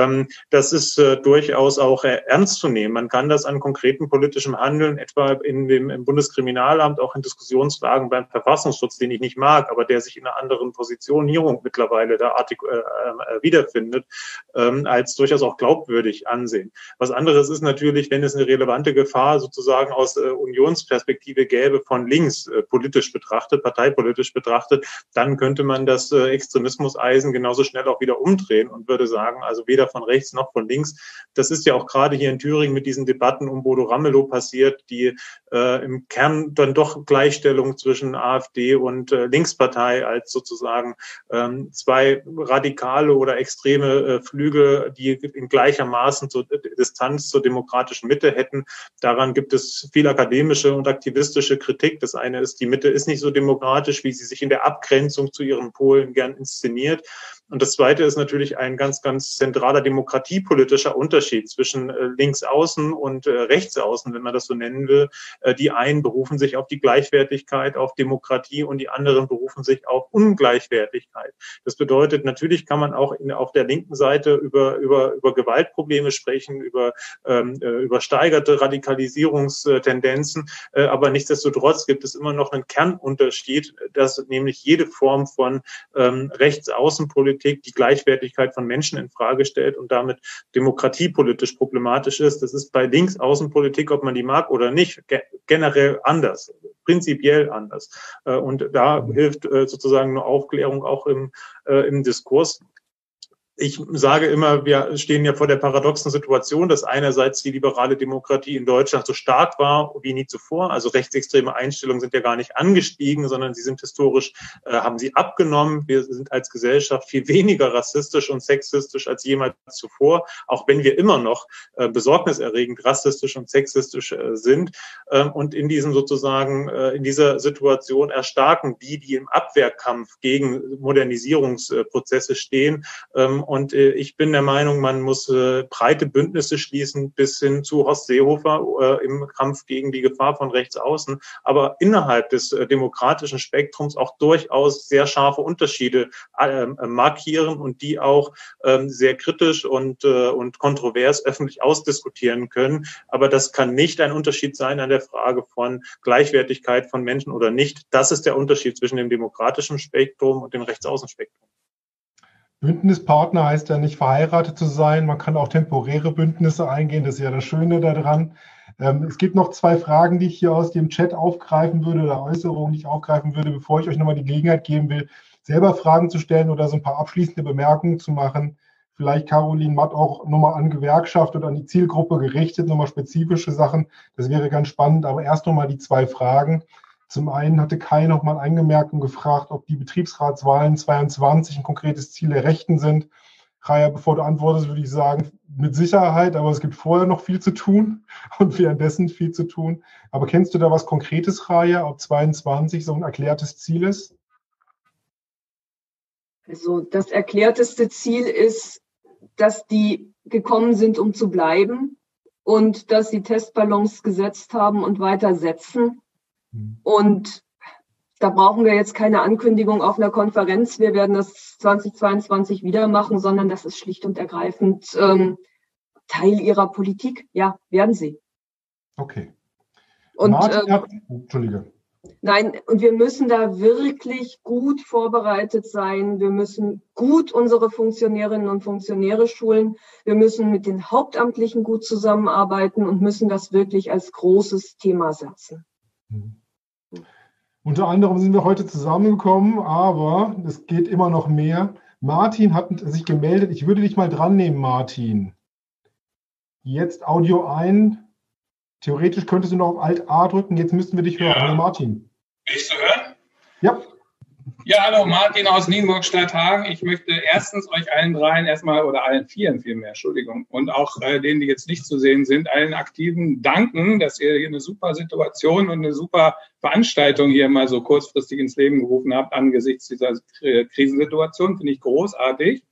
ähm, das ist äh, durchaus auch äh, ernst zu nehmen. Man kann das an konkreten politischem Handeln, etwa in dem im Bundeskriminalamt, auch in Diskussionsfragen beim Verfassungsschutz, den ich nicht mag, aber der sich in einer anderen Positionierung mittlerweile da äh, äh, wiederfindet, ähm, als durchaus auch glaubwürdig ansehen. Was anderes ist natürlich, wenn es eine relevante Gefahr sozusagen aus äh, Unionsperspektive gäbe von links äh, politisch betrachtet, parteipolitisch betrachtet, dann könnte man das äh, Extremismuseisen genauso schnell auch wieder umdrehen und würde sagen, also weder von rechts noch von links. Das ist ja auch gerade hier in Thüringen mit diesen Debatten um Bodo Ramelow passiert, die äh, im Kern dann doch Gleichstellung zwischen AfD und äh, Linkspartei als sozusagen ähm, zwei radikale oder extreme äh, Flüge, die in gleichermaßen zur Distanz zur demokratischen Mitte hätten. Daran gibt es viel akademische und aktivistische Kritik. Das eine ist, die Mitte ist nicht so demokratisch, wie sie sich in der Abgrenzung zu ihren Polen gern inszeniert. Und das Zweite ist natürlich ein ganz, ganz zentraler demokratiepolitischer Unterschied zwischen äh, links außen und äh, rechts außen, wenn man das so nennen will. Äh, die einen berufen sich auf die Gleichwertigkeit, auf Demokratie und die anderen berufen sich auf Ungleichwertigkeit. Das bedeutet, natürlich kann man auch in, auf der linken Seite über, über, über Gewaltprobleme sprechen, über ähm, äh, übersteigerte Radikalisierungstendenzen, aber nichtsdestotrotz gibt es immer noch einen Kernunterschied, dass nämlich jede Form von ähm, Rechtsaußenpolitik die Gleichwertigkeit von Menschen in Frage stellt und damit demokratiepolitisch problematisch ist. Das ist bei Linksaußenpolitik, ob man die mag oder nicht, ge generell anders, prinzipiell anders. Äh, und da hilft äh, sozusagen eine Aufklärung auch im, äh, im Diskurs ich sage immer, wir stehen ja vor der paradoxen Situation, dass einerseits die liberale Demokratie in Deutschland so stark war wie nie zuvor. Also rechtsextreme Einstellungen sind ja gar nicht angestiegen, sondern sie sind historisch, äh, haben sie abgenommen. Wir sind als Gesellschaft viel weniger rassistisch und sexistisch als jemals zuvor, auch wenn wir immer noch äh, besorgniserregend rassistisch und sexistisch äh, sind. Ähm, und in diesem sozusagen, äh, in dieser Situation erstarken die, die im Abwehrkampf gegen Modernisierungsprozesse stehen. Ähm, und äh, ich bin der Meinung, man muss äh, breite Bündnisse schließen bis hin zu Horst Seehofer äh, im Kampf gegen die Gefahr von rechts außen, aber innerhalb des äh, demokratischen Spektrums auch durchaus sehr scharfe Unterschiede äh, markieren und die auch äh, sehr kritisch und, äh, und kontrovers öffentlich ausdiskutieren können. Aber das kann nicht ein Unterschied sein an der Frage von Gleichwertigkeit von Menschen oder nicht. Das ist der Unterschied zwischen dem demokratischen Spektrum und dem Rechtsaußenspektrum. Bündnispartner heißt ja nicht verheiratet zu sein. Man kann auch temporäre Bündnisse eingehen. Das ist ja das Schöne daran. Ähm, es gibt noch zwei Fragen, die ich hier aus dem Chat aufgreifen würde oder Äußerungen, die ich aufgreifen würde, bevor ich euch nochmal die Gelegenheit geben will, selber Fragen zu stellen oder so ein paar abschließende Bemerkungen zu machen. Vielleicht Caroline Matt auch nochmal an Gewerkschaft oder an die Zielgruppe gerichtet, nochmal spezifische Sachen. Das wäre ganz spannend. Aber erst nochmal die zwei Fragen. Zum einen hatte Kai noch mal eingemerkt und gefragt, ob die Betriebsratswahlen 22 ein konkretes Ziel der Rechten sind. Raya, bevor du antwortest, würde ich sagen, mit Sicherheit, aber es gibt vorher noch viel zu tun *laughs* und währenddessen viel zu tun. Aber kennst du da was Konkretes, Raya, ob 22 so ein erklärtes Ziel ist? Also das erklärteste Ziel ist, dass die gekommen sind, um zu bleiben und dass sie Testballons gesetzt haben und weiter setzen. Und da brauchen wir jetzt keine Ankündigung auf einer Konferenz, wir werden das 2022 wieder machen, sondern das ist schlicht und ergreifend ähm, Teil ihrer Politik. Ja, werden sie. Okay. Und Martin, äh, Entschuldige. Nein, und wir müssen da wirklich gut vorbereitet sein. Wir müssen gut unsere Funktionärinnen und Funktionäre schulen. Wir müssen mit den Hauptamtlichen gut zusammenarbeiten und müssen das wirklich als großes Thema setzen. Mhm. Unter anderem sind wir heute zusammengekommen, aber es geht immer noch mehr. Martin hat sich gemeldet. Ich würde dich mal dran nehmen, Martin. Jetzt Audio ein. Theoretisch könntest du noch auf Alt A drücken. Jetzt müssten wir dich hören. Ja. Hallo Martin. Bist du hören? Ja. Ja, hallo, Martin aus Nienburg-Stadthagen. Ich möchte erstens euch allen dreien erstmal oder allen vieren vielmehr, Entschuldigung, und auch äh, denen, die jetzt nicht zu sehen sind, allen Aktiven danken, dass ihr hier eine super Situation und eine super Veranstaltung hier mal so kurzfristig ins Leben gerufen habt angesichts dieser äh, Krisensituation. Finde ich großartig.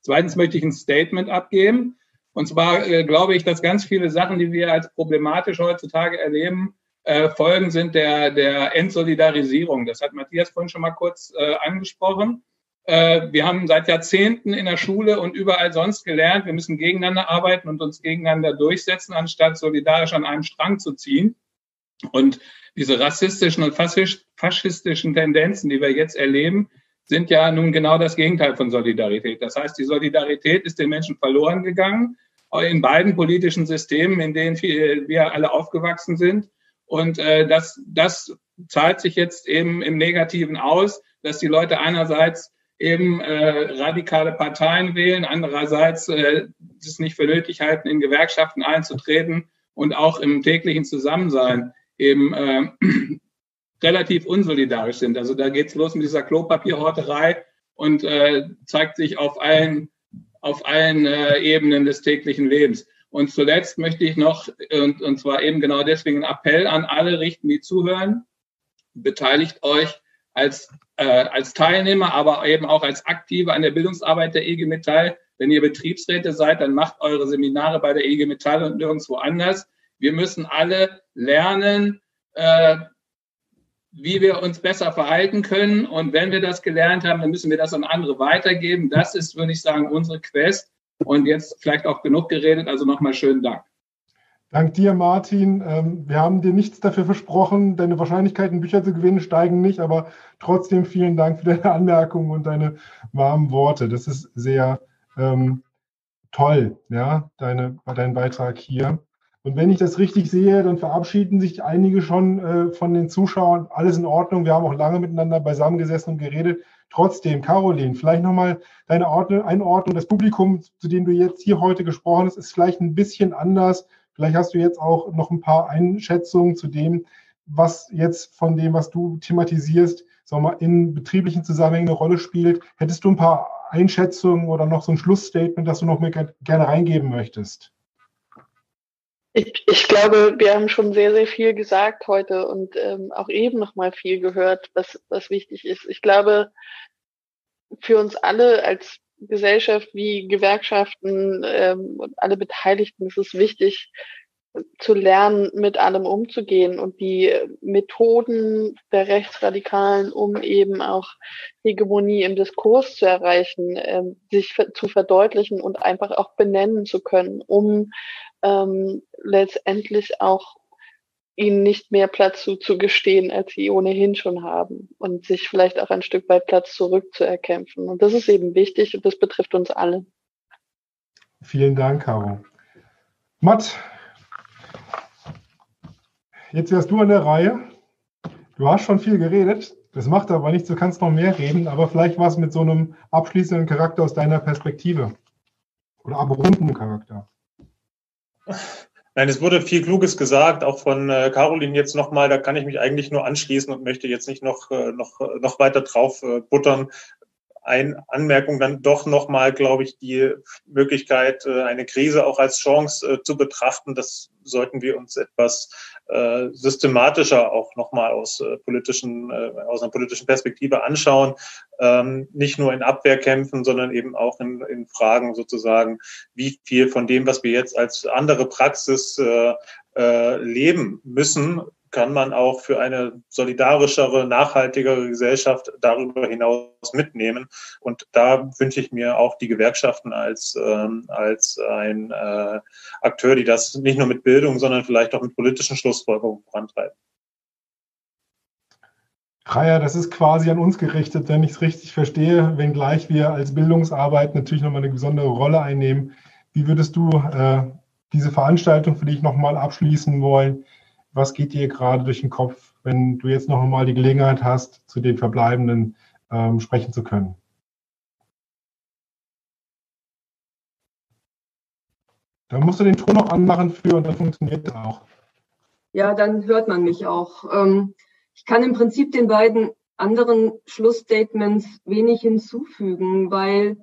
Zweitens möchte ich ein Statement abgeben. Und zwar äh, glaube ich, dass ganz viele Sachen, die wir als problematisch heutzutage erleben, äh, Folgen sind der, der Entsolidarisierung. Das hat Matthias vorhin schon mal kurz äh, angesprochen. Äh, wir haben seit Jahrzehnten in der Schule und überall sonst gelernt, wir müssen gegeneinander arbeiten und uns gegeneinander durchsetzen, anstatt solidarisch an einem Strang zu ziehen. Und diese rassistischen und faschistischen Tendenzen, die wir jetzt erleben, sind ja nun genau das Gegenteil von Solidarität. Das heißt, die Solidarität ist den Menschen verloren gegangen, in beiden politischen Systemen, in denen wir alle aufgewachsen sind. Und äh, das, das zahlt sich jetzt eben im Negativen aus, dass die Leute einerseits eben äh, radikale Parteien wählen, andererseits äh, es nicht für nötig halten, in Gewerkschaften einzutreten und auch im täglichen Zusammensein eben äh, *clears throat* relativ unsolidarisch sind. Also da geht's los mit dieser Klopapierhorterei und äh, zeigt sich auf allen, auf allen äh, Ebenen des täglichen Lebens. Und zuletzt möchte ich noch, und, und zwar eben genau deswegen einen Appell an alle richten, die zuhören. Beteiligt euch als, äh, als Teilnehmer, aber eben auch als Aktive an der Bildungsarbeit der IG Metall. Wenn ihr Betriebsräte seid, dann macht eure Seminare bei der IG Metall und nirgendwo anders. Wir müssen alle lernen, äh, wie wir uns besser verhalten können. Und wenn wir das gelernt haben, dann müssen wir das an andere weitergeben. Das ist, würde ich sagen, unsere Quest. Und jetzt vielleicht auch genug geredet. Also nochmal schönen Dank. Dank dir, Martin. Ähm, wir haben dir nichts dafür versprochen. Deine Wahrscheinlichkeiten, Bücher zu gewinnen, steigen nicht. Aber trotzdem vielen Dank für deine Anmerkungen und deine warmen Worte. Das ist sehr ähm, toll, ja, deine, dein Beitrag hier. Und wenn ich das richtig sehe, dann verabschieden sich einige schon äh, von den Zuschauern. Alles in Ordnung. Wir haben auch lange miteinander beisammengesessen und geredet. Trotzdem, Caroline, vielleicht nochmal deine Ordnung, Einordnung. Das Publikum, zu dem du jetzt hier heute gesprochen hast, ist vielleicht ein bisschen anders. Vielleicht hast du jetzt auch noch ein paar Einschätzungen zu dem, was jetzt von dem, was du thematisierst, sagen wir mal, in betrieblichen Zusammenhängen eine Rolle spielt. Hättest du ein paar Einschätzungen oder noch so ein Schlussstatement, das du noch mehr gerne reingeben möchtest? Ich, ich glaube, wir haben schon sehr, sehr viel gesagt heute und ähm, auch eben noch mal viel gehört, was, was wichtig ist. Ich glaube, für uns alle als Gesellschaft wie Gewerkschaften ähm, und alle Beteiligten ist es wichtig, zu lernen, mit allem umzugehen und die Methoden der Rechtsradikalen, um eben auch Hegemonie im Diskurs zu erreichen, ähm, sich zu verdeutlichen und einfach auch benennen zu können, um ähm, letztendlich auch ihnen nicht mehr Platz zuzugestehen, als sie ohnehin schon haben und sich vielleicht auch ein Stück weit Platz zurückzuerkämpfen. Und das ist eben wichtig und das betrifft uns alle. Vielen Dank, Caro. Matt, jetzt wärst du an der Reihe. Du hast schon viel geredet. Das macht aber nichts, du kannst noch mehr reden, aber vielleicht was mit so einem abschließenden Charakter aus deiner Perspektive. Oder abrundenden Charakter. Nein, es wurde viel Kluges gesagt, auch von äh, Caroline jetzt nochmal. Da kann ich mich eigentlich nur anschließen und möchte jetzt nicht noch, äh, noch, noch weiter drauf äh, buttern. Eine Anmerkung dann doch nochmal, glaube ich, die Möglichkeit, äh, eine Krise auch als Chance äh, zu betrachten. Das sollten wir uns etwas äh, systematischer auch nochmal aus politischen, aus einer politischen Perspektive anschauen, ähm, nicht nur in Abwehrkämpfen, sondern eben auch in, in Fragen sozusagen, wie viel von dem, was wir jetzt als andere Praxis leben müssen, kann man auch für eine solidarischere, nachhaltigere Gesellschaft darüber hinaus mitnehmen. Und da wünsche ich mir auch die Gewerkschaften als, ähm, als ein äh, Akteur, die das nicht nur mit Bildung, sondern vielleicht auch mit politischen Schlussfolgerungen vorantreiben. Kaya, das ist quasi an uns gerichtet, wenn ich es richtig verstehe, wenngleich wir als Bildungsarbeit natürlich nochmal eine besondere Rolle einnehmen. Wie würdest du äh, diese Veranstaltung für dich nochmal abschließen wollen? Was geht dir gerade durch den Kopf, wenn du jetzt noch einmal die Gelegenheit hast, zu den Verbleibenden ähm, sprechen zu können? Da musst du den Ton noch anmachen für und dann funktioniert das auch. Ja, dann hört man mich auch. Ähm, ich kann im Prinzip den beiden anderen Schlussstatements wenig hinzufügen, weil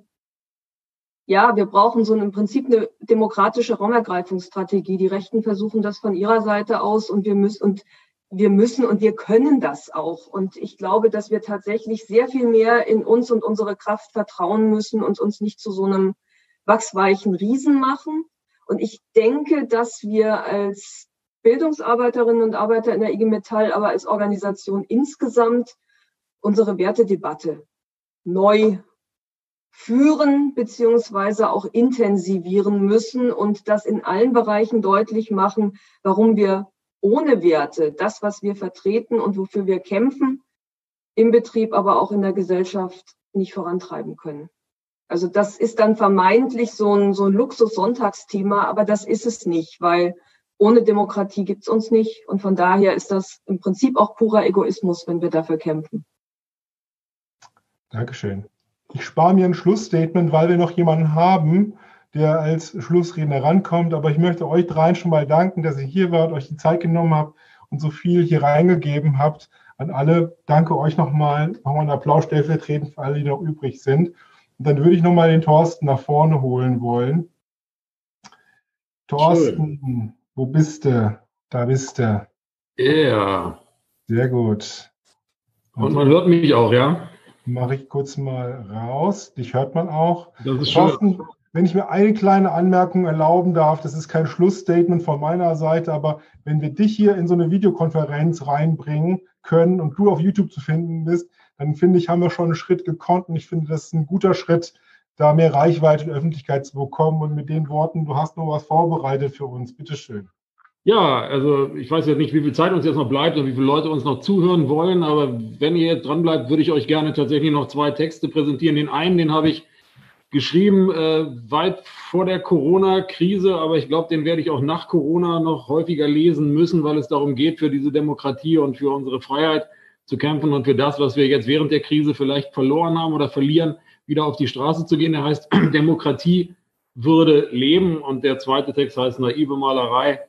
ja, wir brauchen so im Prinzip eine demokratische Raumergreifungsstrategie. Die Rechten versuchen das von ihrer Seite aus und wir müssen und wir müssen und wir können das auch. Und ich glaube, dass wir tatsächlich sehr viel mehr in uns und unsere Kraft vertrauen müssen und uns nicht zu so einem wachsweichen Riesen machen. Und ich denke, dass wir als Bildungsarbeiterinnen und Arbeiter in der IG Metall, aber als Organisation insgesamt unsere Wertedebatte neu führen beziehungsweise auch intensivieren müssen und das in allen Bereichen deutlich machen, warum wir ohne Werte das, was wir vertreten und wofür wir kämpfen, im Betrieb, aber auch in der Gesellschaft nicht vorantreiben können. Also das ist dann vermeintlich so ein, so ein Luxus-Sonntagsthema, aber das ist es nicht, weil ohne Demokratie gibt's uns nicht. Und von daher ist das im Prinzip auch purer Egoismus, wenn wir dafür kämpfen. Dankeschön. Ich spare mir ein Schlussstatement, weil wir noch jemanden haben, der als Schlussredner rankommt. Aber ich möchte euch dreien schon mal danken, dass ihr hier wart, euch die Zeit genommen habt und so viel hier reingegeben habt. An alle, danke euch nochmal. Nochmal einen Applaus stellvertretend für alle, die noch übrig sind. Und dann würde ich nochmal den Thorsten nach vorne holen wollen. Thorsten, Schön. wo bist du? Da bist du. Ja. Sehr gut. Und man hört mich auch, ja? Mache ich kurz mal raus. Dich hört man auch. Das ist schön. wenn ich mir eine kleine Anmerkung erlauben darf, das ist kein Schlussstatement von meiner Seite, aber wenn wir dich hier in so eine Videokonferenz reinbringen können und du auf YouTube zu finden bist, dann finde ich, haben wir schon einen Schritt gekonnt und ich finde, das ist ein guter Schritt, da mehr Reichweite und Öffentlichkeit zu bekommen. Und mit den Worten, du hast noch was vorbereitet für uns. Bitteschön. Ja, also ich weiß jetzt nicht, wie viel Zeit uns jetzt noch bleibt und wie viele Leute uns noch zuhören wollen, aber wenn ihr jetzt dran bleibt, würde ich euch gerne tatsächlich noch zwei Texte präsentieren. Den einen, den habe ich geschrieben äh, weit vor der Corona-Krise, aber ich glaube, den werde ich auch nach Corona noch häufiger lesen müssen, weil es darum geht, für diese Demokratie und für unsere Freiheit zu kämpfen und für das, was wir jetzt während der Krise vielleicht verloren haben oder verlieren, wieder auf die Straße zu gehen. Der heißt *clears throat* Demokratie würde leben und der zweite Text heißt naive Malerei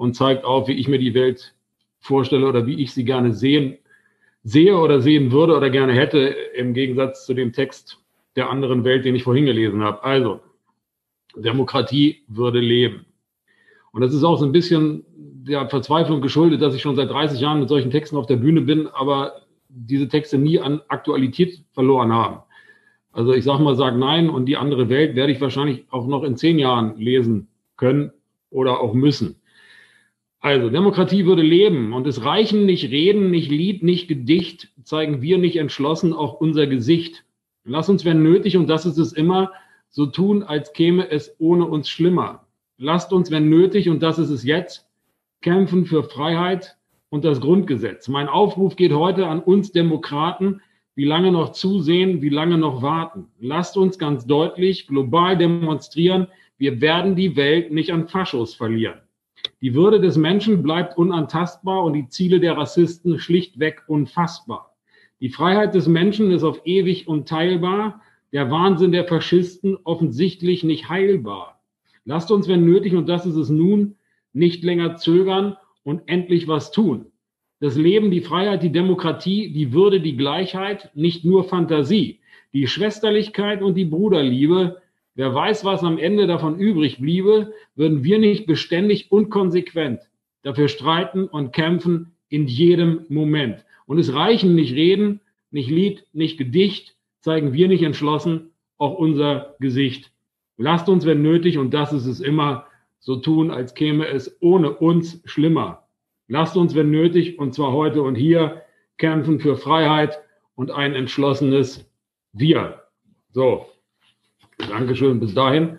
und zeigt auf, wie ich mir die Welt vorstelle oder wie ich sie gerne sehen, sehe oder sehen würde oder gerne hätte, im Gegensatz zu dem Text der anderen Welt, den ich vorhin gelesen habe. Also, Demokratie würde leben. Und das ist auch so ein bisschen der Verzweiflung geschuldet, dass ich schon seit 30 Jahren mit solchen Texten auf der Bühne bin, aber diese Texte nie an Aktualität verloren haben. Also ich sage mal, sag nein und die andere Welt werde ich wahrscheinlich auch noch in zehn Jahren lesen können oder auch müssen. Also, Demokratie würde leben und es reichen nicht Reden, nicht Lied, nicht Gedicht, zeigen wir nicht entschlossen auch unser Gesicht. Lass uns, wenn nötig, und das ist es immer, so tun, als käme es ohne uns schlimmer. Lasst uns, wenn nötig, und das ist es jetzt, kämpfen für Freiheit und das Grundgesetz. Mein Aufruf geht heute an uns Demokraten, wie lange noch zusehen, wie lange noch warten. Lasst uns ganz deutlich global demonstrieren, wir werden die Welt nicht an Faschos verlieren. Die Würde des Menschen bleibt unantastbar und die Ziele der Rassisten schlichtweg unfassbar. Die Freiheit des Menschen ist auf ewig unteilbar, der Wahnsinn der Faschisten offensichtlich nicht heilbar. Lasst uns, wenn nötig, und das ist es nun, nicht länger zögern und endlich was tun. Das Leben, die Freiheit, die Demokratie, die Würde, die Gleichheit, nicht nur Fantasie, die Schwesterlichkeit und die Bruderliebe, Wer weiß, was am Ende davon übrig bliebe, würden wir nicht beständig und konsequent dafür streiten und kämpfen in jedem Moment. Und es reichen nicht Reden, nicht Lied, nicht Gedicht, zeigen wir nicht entschlossen auch unser Gesicht. Lasst uns, wenn nötig, und das ist es immer, so tun, als käme es ohne uns schlimmer. Lasst uns, wenn nötig, und zwar heute und hier, kämpfen für Freiheit und ein entschlossenes Wir. So, Dankeschön bis dahin.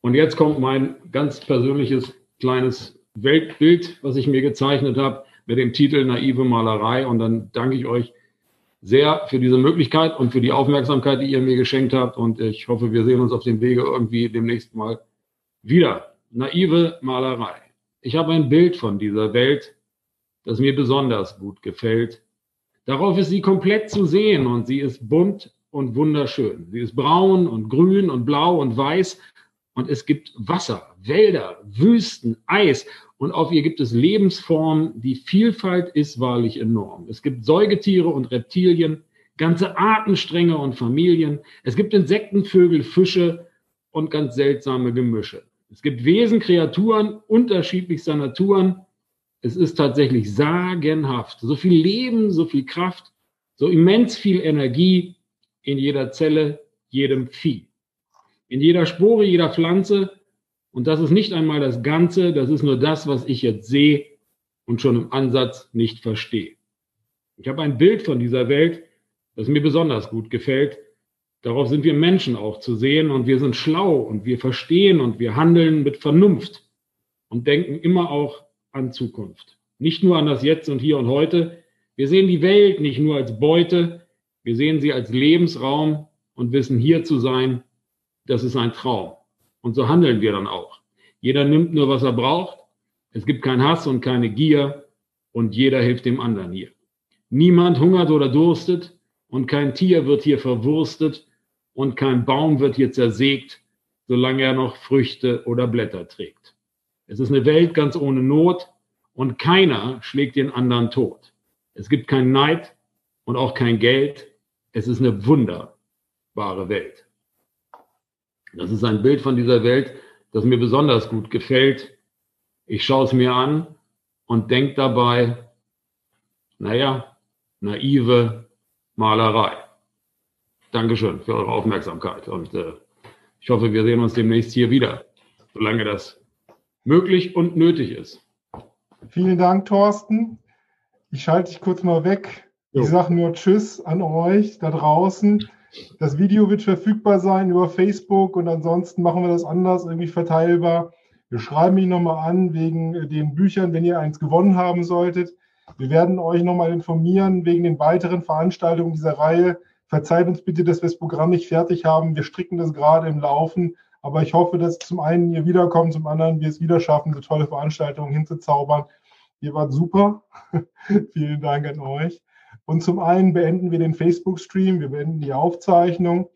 Und jetzt kommt mein ganz persönliches kleines Weltbild, was ich mir gezeichnet habe, mit dem Titel Naive Malerei. Und dann danke ich euch sehr für diese Möglichkeit und für die Aufmerksamkeit, die ihr mir geschenkt habt. Und ich hoffe, wir sehen uns auf dem Wege irgendwie demnächst mal wieder. Naive Malerei. Ich habe ein Bild von dieser Welt, das mir besonders gut gefällt. Darauf ist sie komplett zu sehen und sie ist bunt und wunderschön. Sie ist braun und grün und blau und weiß und es gibt Wasser, Wälder, Wüsten, Eis und auf ihr gibt es Lebensformen. Die Vielfalt ist wahrlich enorm. Es gibt Säugetiere und Reptilien, ganze Artenstränge und Familien. Es gibt Insekten, Vögel, Fische und ganz seltsame Gemische. Es gibt Wesen, Kreaturen unterschiedlichster Naturen. Es ist tatsächlich sagenhaft. So viel Leben, so viel Kraft, so immens viel Energie in jeder Zelle, jedem Vieh, in jeder Spore, jeder Pflanze. Und das ist nicht einmal das Ganze, das ist nur das, was ich jetzt sehe und schon im Ansatz nicht verstehe. Ich habe ein Bild von dieser Welt, das mir besonders gut gefällt. Darauf sind wir Menschen auch zu sehen und wir sind schlau und wir verstehen und wir handeln mit Vernunft und denken immer auch an Zukunft. Nicht nur an das Jetzt und Hier und Heute. Wir sehen die Welt nicht nur als Beute, wir sehen sie als Lebensraum und wissen, hier zu sein, das ist ein Traum. Und so handeln wir dann auch. Jeder nimmt nur, was er braucht. Es gibt keinen Hass und keine Gier und jeder hilft dem anderen hier. Niemand hungert oder durstet und kein Tier wird hier verwurstet und kein Baum wird hier zersägt, solange er noch Früchte oder Blätter trägt. Es ist eine Welt ganz ohne Not und keiner schlägt den anderen tot. Es gibt keinen Neid und auch kein Geld, es ist eine wunderbare Welt. Das ist ein Bild von dieser Welt, das mir besonders gut gefällt. Ich schaue es mir an und denke dabei, naja, naive Malerei. Dankeschön für eure Aufmerksamkeit und äh, ich hoffe, wir sehen uns demnächst hier wieder, solange das möglich und nötig ist. Vielen Dank, Thorsten. Ich schalte dich kurz mal weg. Ich sage nur Tschüss an euch da draußen. Das Video wird verfügbar sein über Facebook und ansonsten machen wir das anders, irgendwie verteilbar. Wir schreiben ihn nochmal an wegen den Büchern, wenn ihr eins gewonnen haben solltet. Wir werden euch nochmal informieren wegen den weiteren Veranstaltungen dieser Reihe. Verzeiht uns bitte, dass wir das Programm nicht fertig haben. Wir stricken das gerade im Laufen. Aber ich hoffe, dass zum einen ihr wiederkommt, zum anderen wir es wieder schaffen, so tolle Veranstaltungen hinzuzaubern. Ihr wart super. *laughs* Vielen Dank an euch. Und zum einen beenden wir den Facebook-Stream, wir beenden die Aufzeichnung.